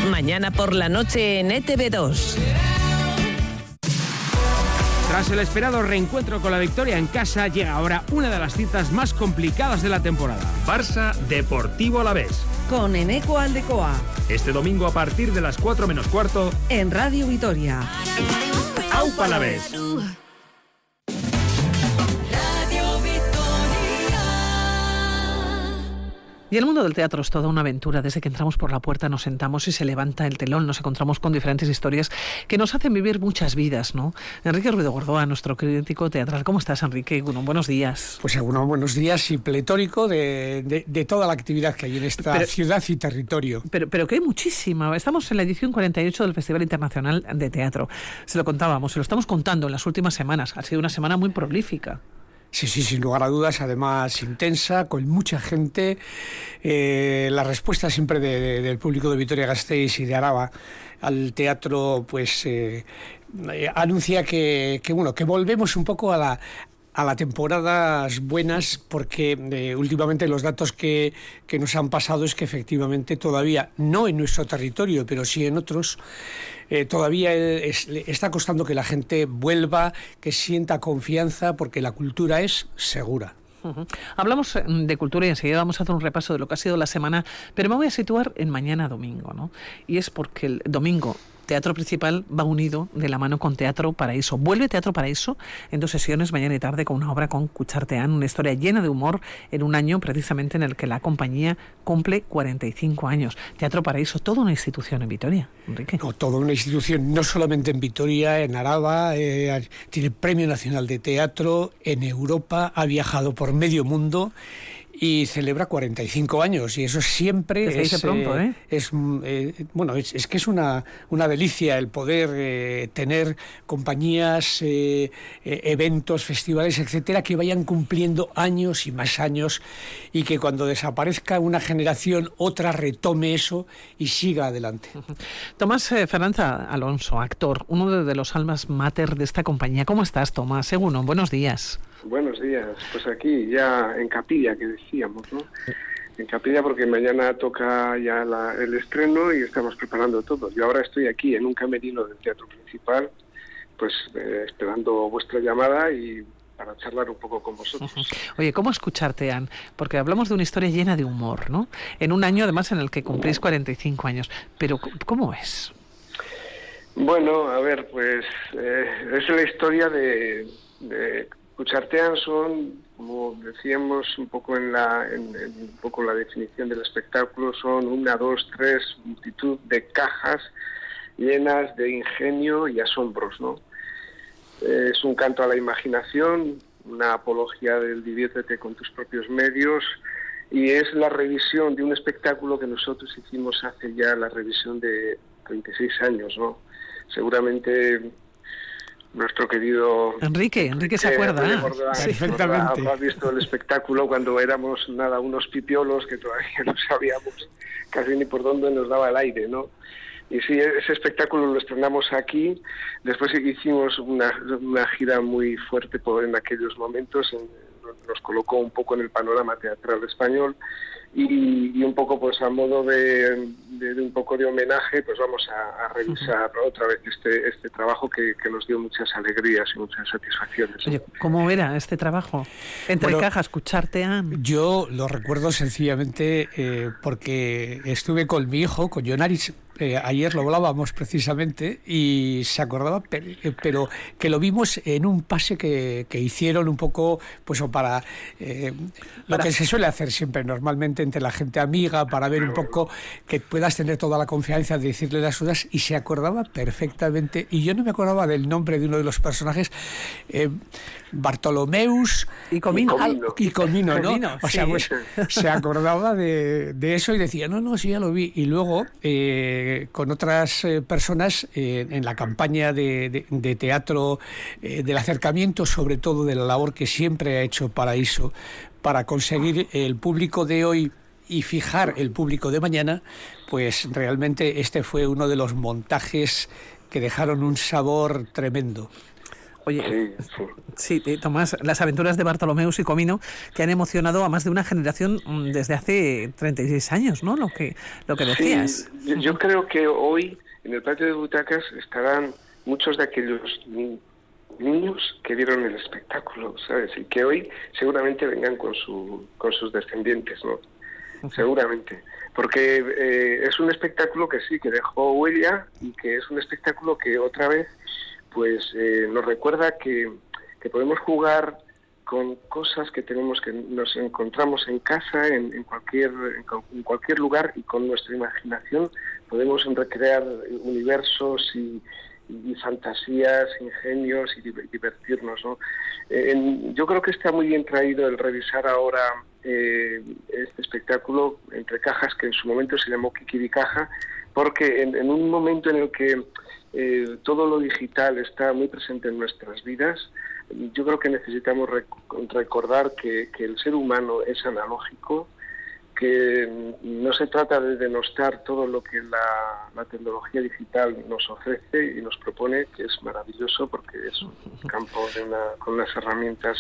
S17: Mañana por la noche en ETV2.
S29: Tras el esperado reencuentro con la victoria en casa, llega ahora una de las citas más complicadas de la temporada. Barça Deportivo Alavés.
S11: Con Eneco Aldecoa.
S29: Este domingo a partir de las 4 menos cuarto.
S11: En Radio Vitoria.
S29: ¡Aupa Alavés!
S2: Y el mundo del teatro es toda una aventura. Desde que entramos por la puerta nos sentamos y se levanta el telón, nos encontramos con diferentes historias que nos hacen vivir muchas vidas, ¿no? Enrique Ruido Gordoa, nuestro crítico teatral. ¿Cómo estás, Enrique? Bueno, buenos días.
S30: Pues bueno, buenos días y pletórico de, toda la actividad que hay en esta ciudad y territorio.
S2: Pero, pero que hay muchísima. Estamos en la edición 48 del Festival Internacional de Teatro. Se lo contábamos, se lo estamos contando en las últimas semanas. Ha sido una semana muy prolífica.
S30: Sí, sí, sin lugar a dudas, además intensa, con mucha gente. Eh, la respuesta siempre del público de Vitoria-Gasteiz y de Araba al teatro, pues eh, anuncia que, que, bueno, que volvemos un poco a la, a las temporadas buenas porque eh, últimamente los datos que, que, nos han pasado es que efectivamente todavía, no en nuestro territorio, pero sí en otros, eh, todavía está costando que la gente vuelva, que sienta confianza porque la cultura es segura.
S2: Hablamos eh, de cultura y enseguida vamos a hacer un repaso de lo que ha sido la semana, pero me voy a situar en mañana domingo, ¿no? Y es porque el domingo Teatro Principal va unido de la mano con Teatro Paraíso. Vuelve Teatro Paraíso en dos sesiones, mañana y tarde, con una obra con Cucharteán, una historia llena de humor en un año precisamente en el que la compañía cumple 45 años. Teatro Paraíso, toda una institución en Vitoria, Enrique.
S30: Toda una institución, no solamente en Vitoria, en Araba, eh, tiene Premio Nacional de Teatro, en Europa, ha viajado por medio mundo y celebra 45 años y eso siempre
S2: es pronto, ¿eh?
S30: es mm, eh, bueno es, es, que es una, una delicia el poder eh, tener compañías eh, eventos festivales etcétera que vayan cumpliendo años y más años y que cuando desaparezca una generación otra retome eso y siga adelante. (laughs)
S2: Tomás Fernández Alonso actor uno de los almas mater de esta compañía. Cómo estás Tomás según buenos días
S31: Buenos días, pues aquí ya en Capilla, que decíamos, ¿no? En Capilla porque mañana toca ya el estreno y estamos preparando todo. Yo ahora estoy aquí en un camerino del Teatro Principal, pues eh, esperando vuestra llamada y para charlar un poco con vosotros.
S2: Oye, ¿cómo escucharte, Anne? Porque hablamos de una historia llena de humor, ¿no? En un año además en el que cumplís 45 años. Pero ¿cómo es?
S31: Bueno, a ver, pues eh, es la historia de Cuchartean son, como decíamos un poco en la, un poco la definición del espectáculo, son una, dos, tres, multitud de cajas llenas de ingenio y asombros, ¿no? Es un canto a la imaginación, una apología del diviértete con tus propios medios y es la revisión de un espectáculo que nosotros hicimos hace ya la revisión de 36 años, ¿no? Seguramente nuestro querido
S2: Enrique, Enrique se acuerda.
S31: perfectamente. Ha, visto el espectáculo cuando éramos nada unos pipiolos que todavía (laughs) no sabíamos casi ni por dónde nos daba el aire, ¿no? Y sí, ese espectáculo lo estrenamos aquí. Después hicimos una, una gira muy fuerte por, en aquellos momentos. nos colocó un poco en el panorama teatral español y, un poco pues a modo de, un poco de homenaje pues vamos a, revisar otra vez este este trabajo que, nos dio muchas alegrías y muchas satisfacciones.
S2: Oye, ¿cómo era este trabajo? Entre cajas, escucharte a...
S30: Yo lo recuerdo sencillamente eh, porque estuve con mi hijo, con Jonaris, eh, ayer lo hablábamos precisamente y se acordaba, eh, pero que lo vimos en un pase que, que hicieron un poco, pues o para, lo que se suele hacer siempre normalmente entre la gente amiga, para ver un poco que puedas tener toda la confianza de decirle las dudas y se acordaba perfectamente, y yo no me acordaba del nombre de uno de los personajes, eh, Bartolomeus
S2: y Comino,
S30: y Comino, ¿no? o sea, pues se acordaba de, eso y decía, no, no, sí, ya lo vi. Y luego, eh, con otras eh, personas, en la campaña de, de teatro, del acercamiento, sobre todo de la labor que siempre ha hecho Paraíso, para conseguir el público de hoy y fijar el público de mañana, pues realmente este fue uno de los montajes que dejaron un sabor tremendo.
S2: Oye, sí, Tomás, las aventuras de Bartolomeus y Comino que han emocionado a más de una generación mm, desde hace 36 años, ¿no? Lo que, lo que decías.
S31: yo creo que hoy en el patio de butacas estarán muchos de aquellos niños que vieron el espectáculo, ¿sabes? Y que hoy seguramente vengan con, su, con sus descendientes, ¿no? Seguramente. Porque eh, es un espectáculo que sí, que dejó huella y que es un espectáculo que otra vez pues eh, nos recuerda que, que podemos jugar con cosas que tenemos que nos encontramos en casa en, cualquier en cualquier lugar y con nuestra imaginación podemos recrear universos y, fantasías, ingenios y divertirnos. ¿no? yo creo que está muy bien traído el revisar ahora eh, este espectáculo entre cajas que en su momento se llamó Kikiri Caja, porque en, un momento en el que eh, todo lo digital está muy presente en nuestras vidas, yo creo que necesitamos recordar que, que el ser humano es analógico, que no se trata de denostar todo lo que la, tecnología digital nos ofrece y nos propone, que es maravilloso porque es un campo de con unas herramientas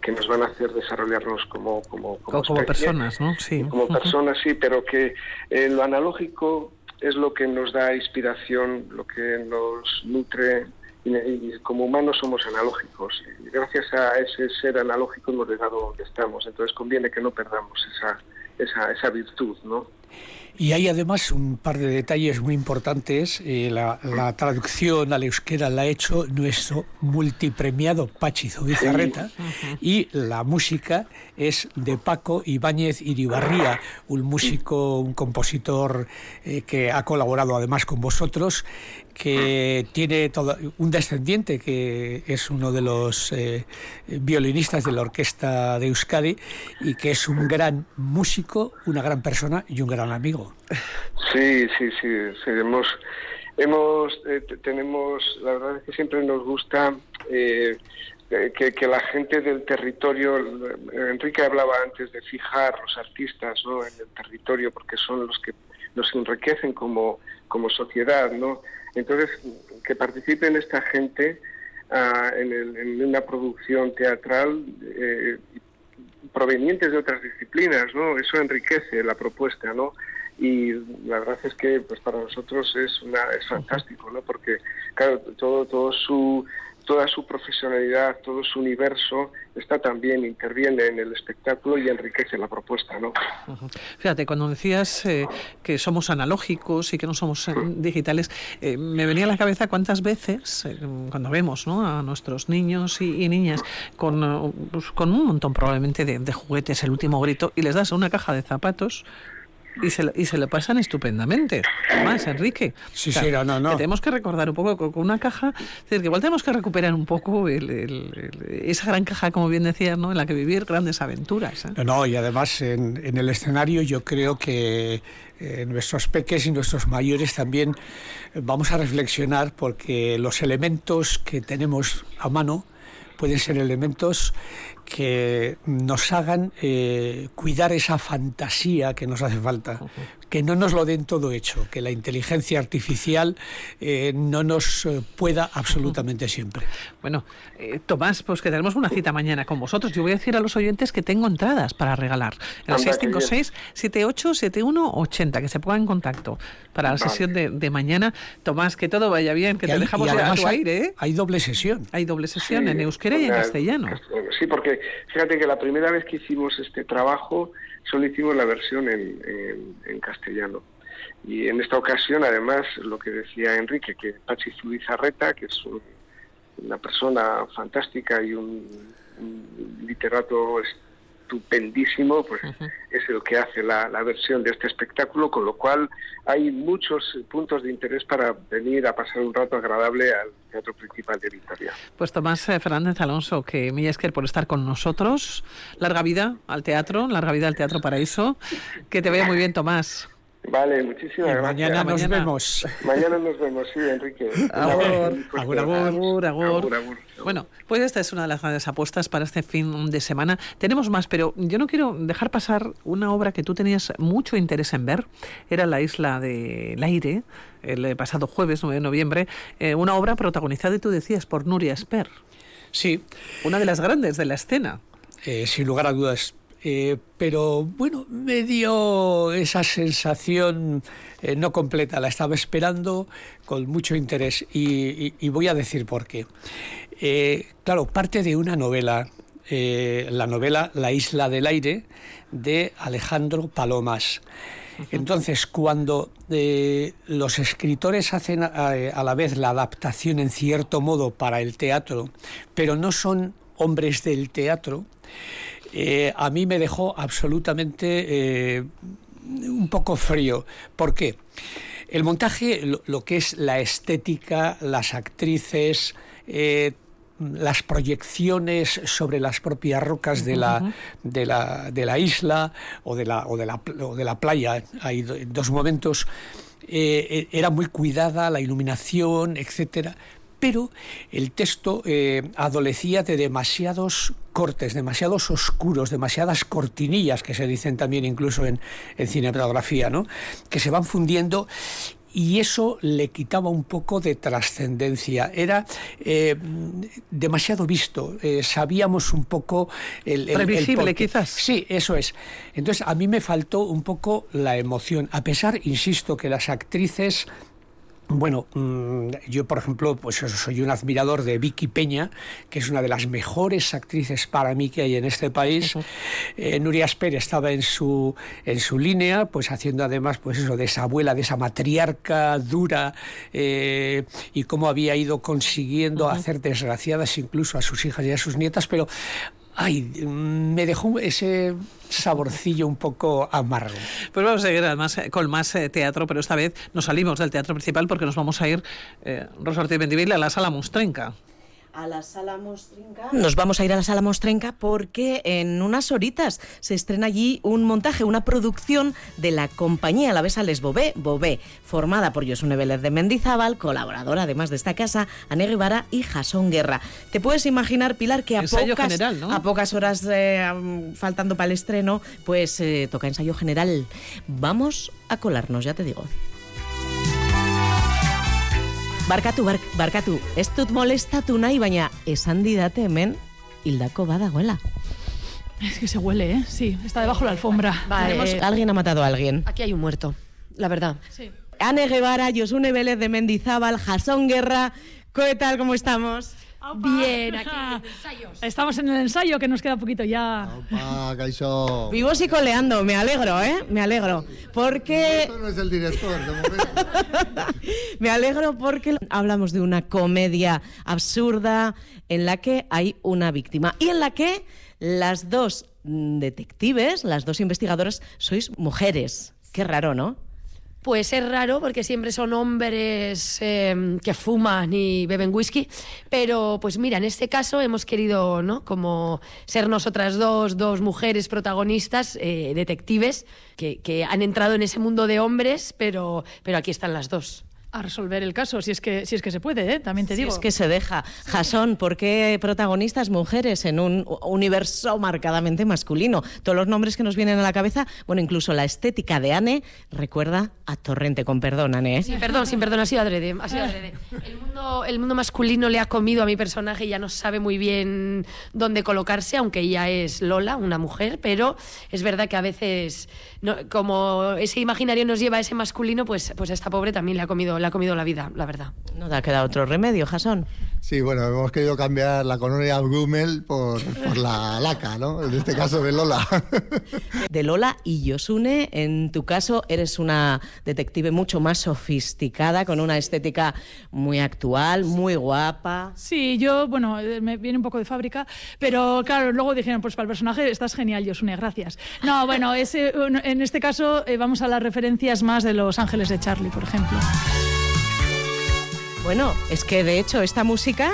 S31: que nos van a hacer desarrollarnos como como,
S2: como, personas, ¿no? Sí.
S31: Como personas, sí, pero que eh, lo analógico es lo que nos da inspiración, lo que nos nutre y, como humanos somos analógicos y gracias a ese ser analógico hemos llegado donde estamos entonces conviene que no perdamos esa esa, esa virtud, ¿no?
S30: Y hay además un par de detalles muy importantes. Eh, la, traducción al euskera la ha hecho nuestro multipremiado Pachi Zubizarreta. Y la música es de Paco Ibáñez Iribarría, un músico, un compositor eh, que ha colaborado además con vosotros que tiene todo, un descendiente que es uno de los eh, violinistas de la orquesta de Euskadi y que es un gran músico, una gran persona y un gran amigo.
S31: Sí, sí, sí, hemos, hemos eh, tenemos, la verdad es que siempre nos gusta eh, que, la gente del territorio, Enrique hablaba antes de fijar los artistas ¿no? en el territorio porque son los que nos enriquecen como, como sociedad, ¿no? Entonces, que participen esta gente ah, en, una producción teatral eh, provenientes de otras disciplinas, ¿no? Eso enriquece la propuesta, ¿no? Y la verdad es que, pues para nosotros es una es fantástico, ¿no? Porque claro, todo todo su toda su profesionalidad, todo su universo está también, interviene en el espectáculo y enriquece la propuesta, ¿no?
S2: Fíjate, cuando decías eh, que somos analógicos y que no somos eh, digitales, eh, me venía a la cabeza cuántas veces, cuando vemos ¿no? a nuestros niños y, niñas con, pues, con un montón probablemente de juguetes, el último grito, y les das una caja de zapatos y se, y se lo pasan estupendamente. Más, Enrique.
S30: Sí, sí, no, no, no.
S2: tenemos que recordar un poco con una caja, es decir, que igual tenemos que recuperar un poco esa gran caja, como bien decías, ¿no? en la que vivir grandes aventuras.
S30: ¿eh? No, y además en, en, el escenario yo creo que eh, nuestros peques y nuestros mayores también vamos a reflexionar porque los elementos que tenemos a mano pueden ser elementos que nos hagan eh, cuidar esa fantasía que nos hace falta, que no nos lo den todo hecho, que la inteligencia artificial eh, no nos eh, pueda absolutamente siempre.
S2: Bueno, Tomás, pues que tenemos una cita mañana con vosotros. Yo voy a decir a los oyentes que tengo entradas para regalar. El 656-787180, que se pongan en contacto para la sesión de, mañana. Tomás, que todo vaya bien, que te dejamos a tu aire.
S30: Hay doble sesión.
S2: Hay doble sesión en euskera y en castellano.
S31: Sí, porque fíjate que la primera vez que hicimos este trabajo solo la versión en, castellano. Y en esta ocasión, además, lo que decía Enrique, que Pachi Zubizarreta, que es una persona fantástica y un, un literato estupendísimo, pues es el que hace la, versión de este espectáculo, con lo cual hay muchos puntos de interés para venir a pasar un rato agradable al Teatro Principal de Victoria.
S2: Pues Tomás eh, Fernández Alonso, que Millasker por estar con nosotros. Larga vida al teatro, larga vida al Teatro Paraíso. Que te vaya muy bien, Tomás.
S31: Vale, muchísimas gracias.
S30: Mañana nos vemos.
S31: Mañana nos vemos, sí, Enrique.
S2: Agur, agur, agur, Bueno, pues esta es una de las grandes apuestas para este fin de semana. Tenemos más, pero yo no quiero dejar pasar una obra que tú tenías mucho interés en ver. Era La Isla del Aire, el pasado jueves 9 de noviembre. Eh, una obra protagonizada, y tú decías, por Nuria Esper.
S30: Sí.
S2: Una de las grandes de la escena.
S30: Eh, sin lugar a dudas, eh, pero bueno, me dio esa sensación eh, no completa, la estaba esperando con mucho interés y, voy a decir por qué. Eh, claro, parte de una novela, la novela La isla del aire de Alejandro Palomas. Entonces, cuando los escritores hacen a la vez la adaptación en cierto modo para el teatro, pero no son hombres del teatro, eh, a mí me dejó absolutamente eh, un poco frío. ¿Por qué? El montaje, lo, que es la estética, las actrices, eh, las proyecciones sobre las propias rocas de la, de la, de la isla o de la, o de la, o de la playa, hay dos momentos, era muy cuidada la iluminación, etcétera, pero el texto eh, adolecía de demasiados cortes, demasiados oscuros, demasiadas cortinillas, que se dicen también incluso en, cinematografía, ¿no? que se van fundiendo y eso le quitaba un poco de trascendencia. Era eh, demasiado visto, eh, sabíamos un poco el...
S2: Previsible, quizás.
S30: Sí, eso es. Entonces, a mí me faltó un poco la emoción, a pesar, insisto, que las actrices Bueno, mm, yo por ejemplo, pues soy un admirador de Vicky Peña, que es una de las mejores actrices para mí que hay en este país. Eh, Nuria Asper estaba en su en su línea, pues haciendo además, pues eso de esa abuela, de esa matriarca dura eh, y cómo había ido consiguiendo hacer desgraciadas incluso a sus hijas y a sus nietas, pero ay, me dejó ese saborcillo un poco amargo.
S2: Pues vamos a seguir además eh, con más eh, teatro, pero esta vez nos salimos del teatro principal porque nos vamos a ir, eh, Rosa a la sala Mostrenca
S12: a la sala Mostrenca. Nos vamos a ir a la sala Mostrenca porque en unas horitas se estrena allí un montaje, una producción de la compañía La Besa Les Bobé, Bobé, formada por Josune Vélez de Mendizábal, colaboradora además de esta casa, Ane Guevara y Jasón Guerra. Te puedes imaginar, Pilar, que a, pocas, a pocas horas eh, faltando para el estreno, pues eh, toca ensayo general. Vamos a colarnos, ya te digo. Barkatu, bar, barkatu, ez dut molestatu nahi, baina esan didate hemen hildako badagoela.
S32: Es que se huele, ¿eh? Sí, está debajo de la alfombra.
S12: Vale, alguien ha matado a alguien.
S21: Aquí hay un muerto, la verdad.
S32: Sí.
S12: Ane Guevara, Josune Vélez de Mendizábal, Jasón Guerra. ¿Qué tal? ¿Cómo estamos?
S32: Bien, (laughs) aquí Estamos en el ensayo, que nos queda poquito ya.
S33: Opa, Caixo.
S12: Vivos y coleando, me alegro, ¿eh? Me alegro. Porque...
S33: no es el director, de momento. (laughs)
S12: me alegro porque hablamos de una comedia absurda en la que hay una víctima y en la que las dos detectives, las dos investigadoras, sois mujeres. Qué raro, ¿no?
S21: Pues es raro porque siempre son hombres em, que fuman y beben whisky, pero pues mira, en este caso hemos querido, ¿no? Como ser nosotras dos, dos mujeres protagonistas, eh, detectives, que, que, han entrado en ese mundo de hombres, pero, pero aquí están las dos
S32: a resolver el caso, si es que, si es que se puede, ¿eh? también te digo.
S12: es que se deja. Jasón, ¿por qué protagonistas mujeres en un universo marcadamente masculino? Todos los nombres que nos vienen a la cabeza, bueno, incluso la estética de Anne recuerda a Torrente, con perdón, Anne. ¿eh?
S21: Sí, perdón, sin perdón, ha sido adrede. Ha sido adrede. El, mundo, el mundo masculino le ha comido a mi personaje y ya no sabe muy bien dónde colocarse, aunque ella es Lola, una mujer, pero es verdad que a veces, como ese imaginario nos lleva a ese masculino, pues, pues a esta pobre también le ha comido ha comido la vida, la verdad.
S12: No te ha quedado otro remedio, Jasón.
S33: Sí, bueno, hemos querido cambiar la colonia Brummel por, por la laca, ¿no? En este caso de Lola. (laughs)
S12: De Lola y Yosune, en tu caso eres una detective mucho más sofisticada, con una estética muy actual, muy guapa.
S32: Sí, yo, bueno, eh, me viene un poco de fábrica, pero claro, luego dijeron, pues para el personaje estás genial, Yosune, gracias. No, (laughs) bueno, ese, en este caso eh, vamos a las referencias más de Los Ángeles de Charlie, por ejemplo.
S12: Bueno, es que de hecho esta música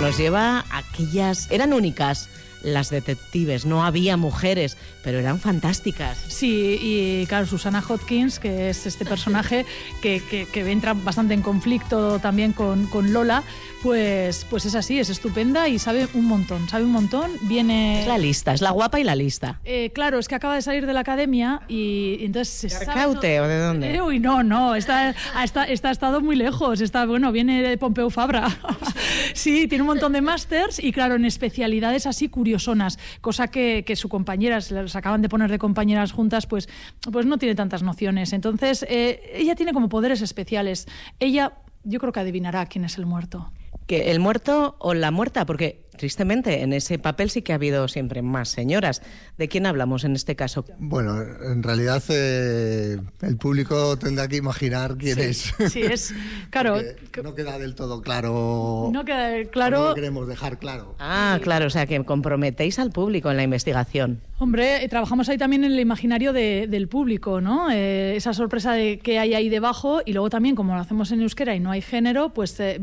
S12: nos lleva a aquellas... Eran únicas las detectives, no había mujeres, pero eran fantásticas.
S32: Sí, y claro, Susana Hopkins, que es este personaje que, que, entra bastante en conflicto también con, con, Lola, pues, pues es así, es estupenda y sabe un montón, sabe un montón, viene...
S12: Es la lista, es la guapa y la lista.
S32: Eh, claro, es que acaba de salir de la academia y, entonces...
S12: ¿De Arcaute o de dónde?
S32: Eh, uy, no, no, está, está, está estado muy lejos, está, bueno, viene de Pompeu Fabra. (laughs) sí, tiene un montón de másters y claro, en especialidades así curiosonas, cosa que, que su compañera, se las acaban de poner de compañeras juntas, pues, pues no tiene tantas nociones. Entonces, eh, ella tiene como poderes especiales. Ella, yo creo que adivinará quién es el muerto.
S12: ¿Que el muerto o la muerta? Porque tristemente, en ese papel sí que ha habido siempre más señoras. ¿De quién hablamos en este caso?
S33: Bueno, en realidad eh, el público tendrá que imaginar quién es. (laughs)
S32: Sí, es. Claro.
S33: no queda del todo claro.
S32: No queda claro. No
S33: lo queremos dejar claro.
S12: Ah, claro, o sea que comprometéis al público en la investigación.
S32: Hombre, eh, trabajamos ahí también en el imaginario del público, ¿no? Eh, esa sorpresa de qué hay ahí debajo y luego también, como lo hacemos en euskera y no hay género, pues eh,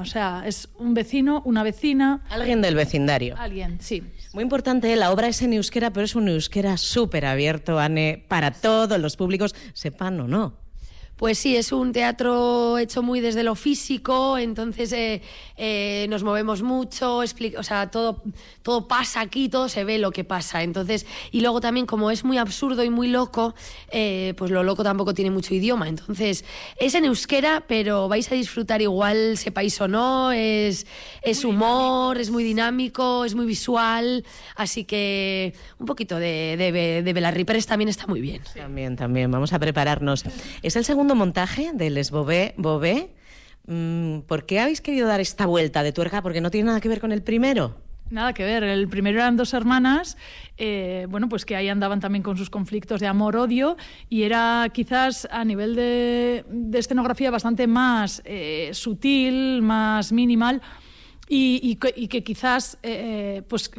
S32: o sea, es un vecino, una vecina,
S12: Alguien del vecindario.
S32: Alguien, sí.
S12: Muy importante, la obra es en euskera, pero es un euskera súper abierto, Anne, para todos los públicos, sepan o no.
S34: Pues sí, es un teatro hecho muy desde lo físico, entonces eh, eh, nos movemos mucho, o sea, todo, todo pasa aquí, todo se ve lo que pasa. Entonces, y luego también como es muy absurdo y muy loco, eh, pues lo loco tampoco tiene mucho idioma. Entonces, es en euskera, pero vais a disfrutar igual, sepáis o no, es, es humor, es muy dinámico, es muy visual, así que un poquito de, de, de también está muy bien.
S12: También, también, vamos a prepararnos. Es el segundo montaje de Les Bobé. Mm, ¿Por qué habéis querido dar esta vuelta de tuerca? Porque no tiene nada que ver con el primero.
S32: Nada que ver. El primero eran dos hermanas, eh, bueno, pues que ahí andaban también con sus conflictos de amor-odio y era quizás a nivel de, escenografía bastante más eh, sutil, más minimal y, que quizás eh, pues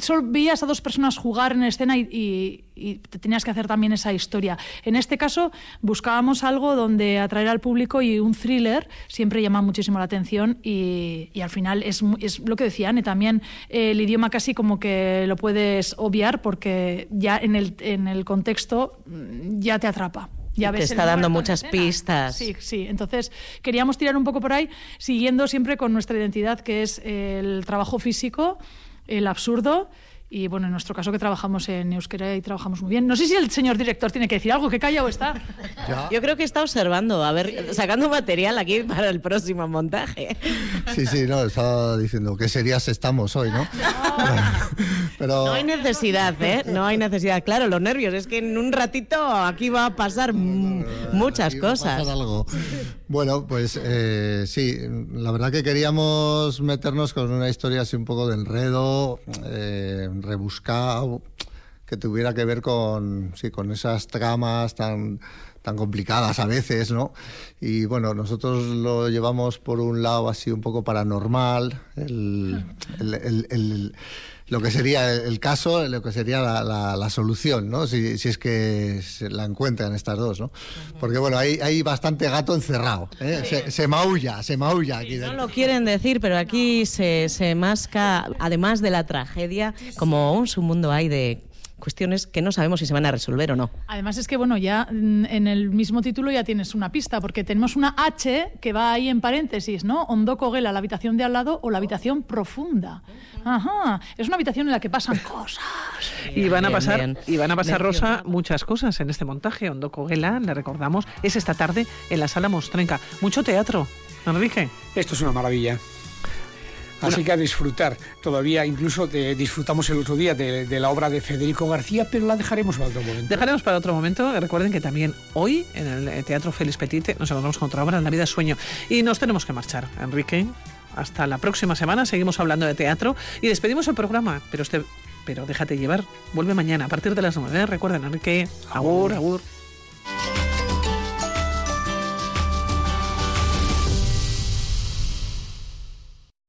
S32: solo veías a dos personas jugar en escena y, te tenías que hacer también esa historia. En este caso buscábamos algo donde atraer al público y un thriller siempre llama muchísimo la atención y, al final es, es, lo que decía Anne, también eh, el idioma casi como que lo puedes obviar porque ya en el, en el contexto mm, ya te atrapa
S12: te está dando muchas pistas.
S32: Sí, sí. Entonces queríamos tirar un poco por ahí, siguiendo siempre con nuestra identidad, que es el trabajo físico, el absurdo y bueno, en nuestro caso que trabajamos en Euskera y trabajamos muy bien. No sé si el señor director tiene que decir algo, que calla o está. (laughs)
S12: Yo creo que está observando, a ver, sacando material aquí para el próximo montaje. (laughs)
S33: Sí, sí, no, estaba diciendo qué serias estamos hoy, ¿no? (laughs)
S12: Pero... No hay necesidad, ¿eh? No hay necesidad. Claro, los nervios, es que en un ratito aquí va a pasar muchas cosas.
S33: algo. Bueno, pues eh, sí, la verdad que queríamos meternos con una historia así un poco de enredo. Eh, rebuscado, que tuviera que ver con, sí, con esas tramas tan, tan complicadas a veces, ¿no? Y bueno, nosotros lo llevamos por un lado así un poco paranormal, el, lo que sería el caso, lo que sería la, solución, ¿no? Si, es que se la encuentran estas dos, ¿no? Porque bueno, hay, hay bastante gato encerrado, ¿eh? se, maulla, se maulla aquí
S12: No lo quieren decir, pero aquí se, se masca, además de la tragedia, como un submundo hay de cuestiones que no sabemos si se van a resolver o no.
S32: Además es que, bueno, ya mm, en el mismo título ya tienes una pista, porque tenemos una H que va ahí en paréntesis, ¿no? Hondo Coguela, la habitación de al lado o la habitación profunda. Ajá, es una habitación en la que pasan cosas.
S2: y van a pasar, y van a pasar Rosa, muchas cosas en este montaje. Hondo Coguela, le recordamos, es esta tarde en la sala Mostrenca. Mucho teatro, Enrique.
S30: Esto es una maravilla. Así que a disfrutar. Todavía incluso disfrutamos el otro día de, la obra de Federico García, pero la dejaremos para otro momento.
S2: Dejaremos para otro momento. Recuerden que también hoy en el Teatro Félix Petite nos encontramos con otra obra, La vida sueño. Y nos tenemos que marchar, Enrique. Hasta la próxima semana. Seguimos hablando de teatro y despedimos el programa. Pero, este, pero déjate llevar. Vuelve mañana a partir de las 9. Recuerden, Enrique. Agur, agur.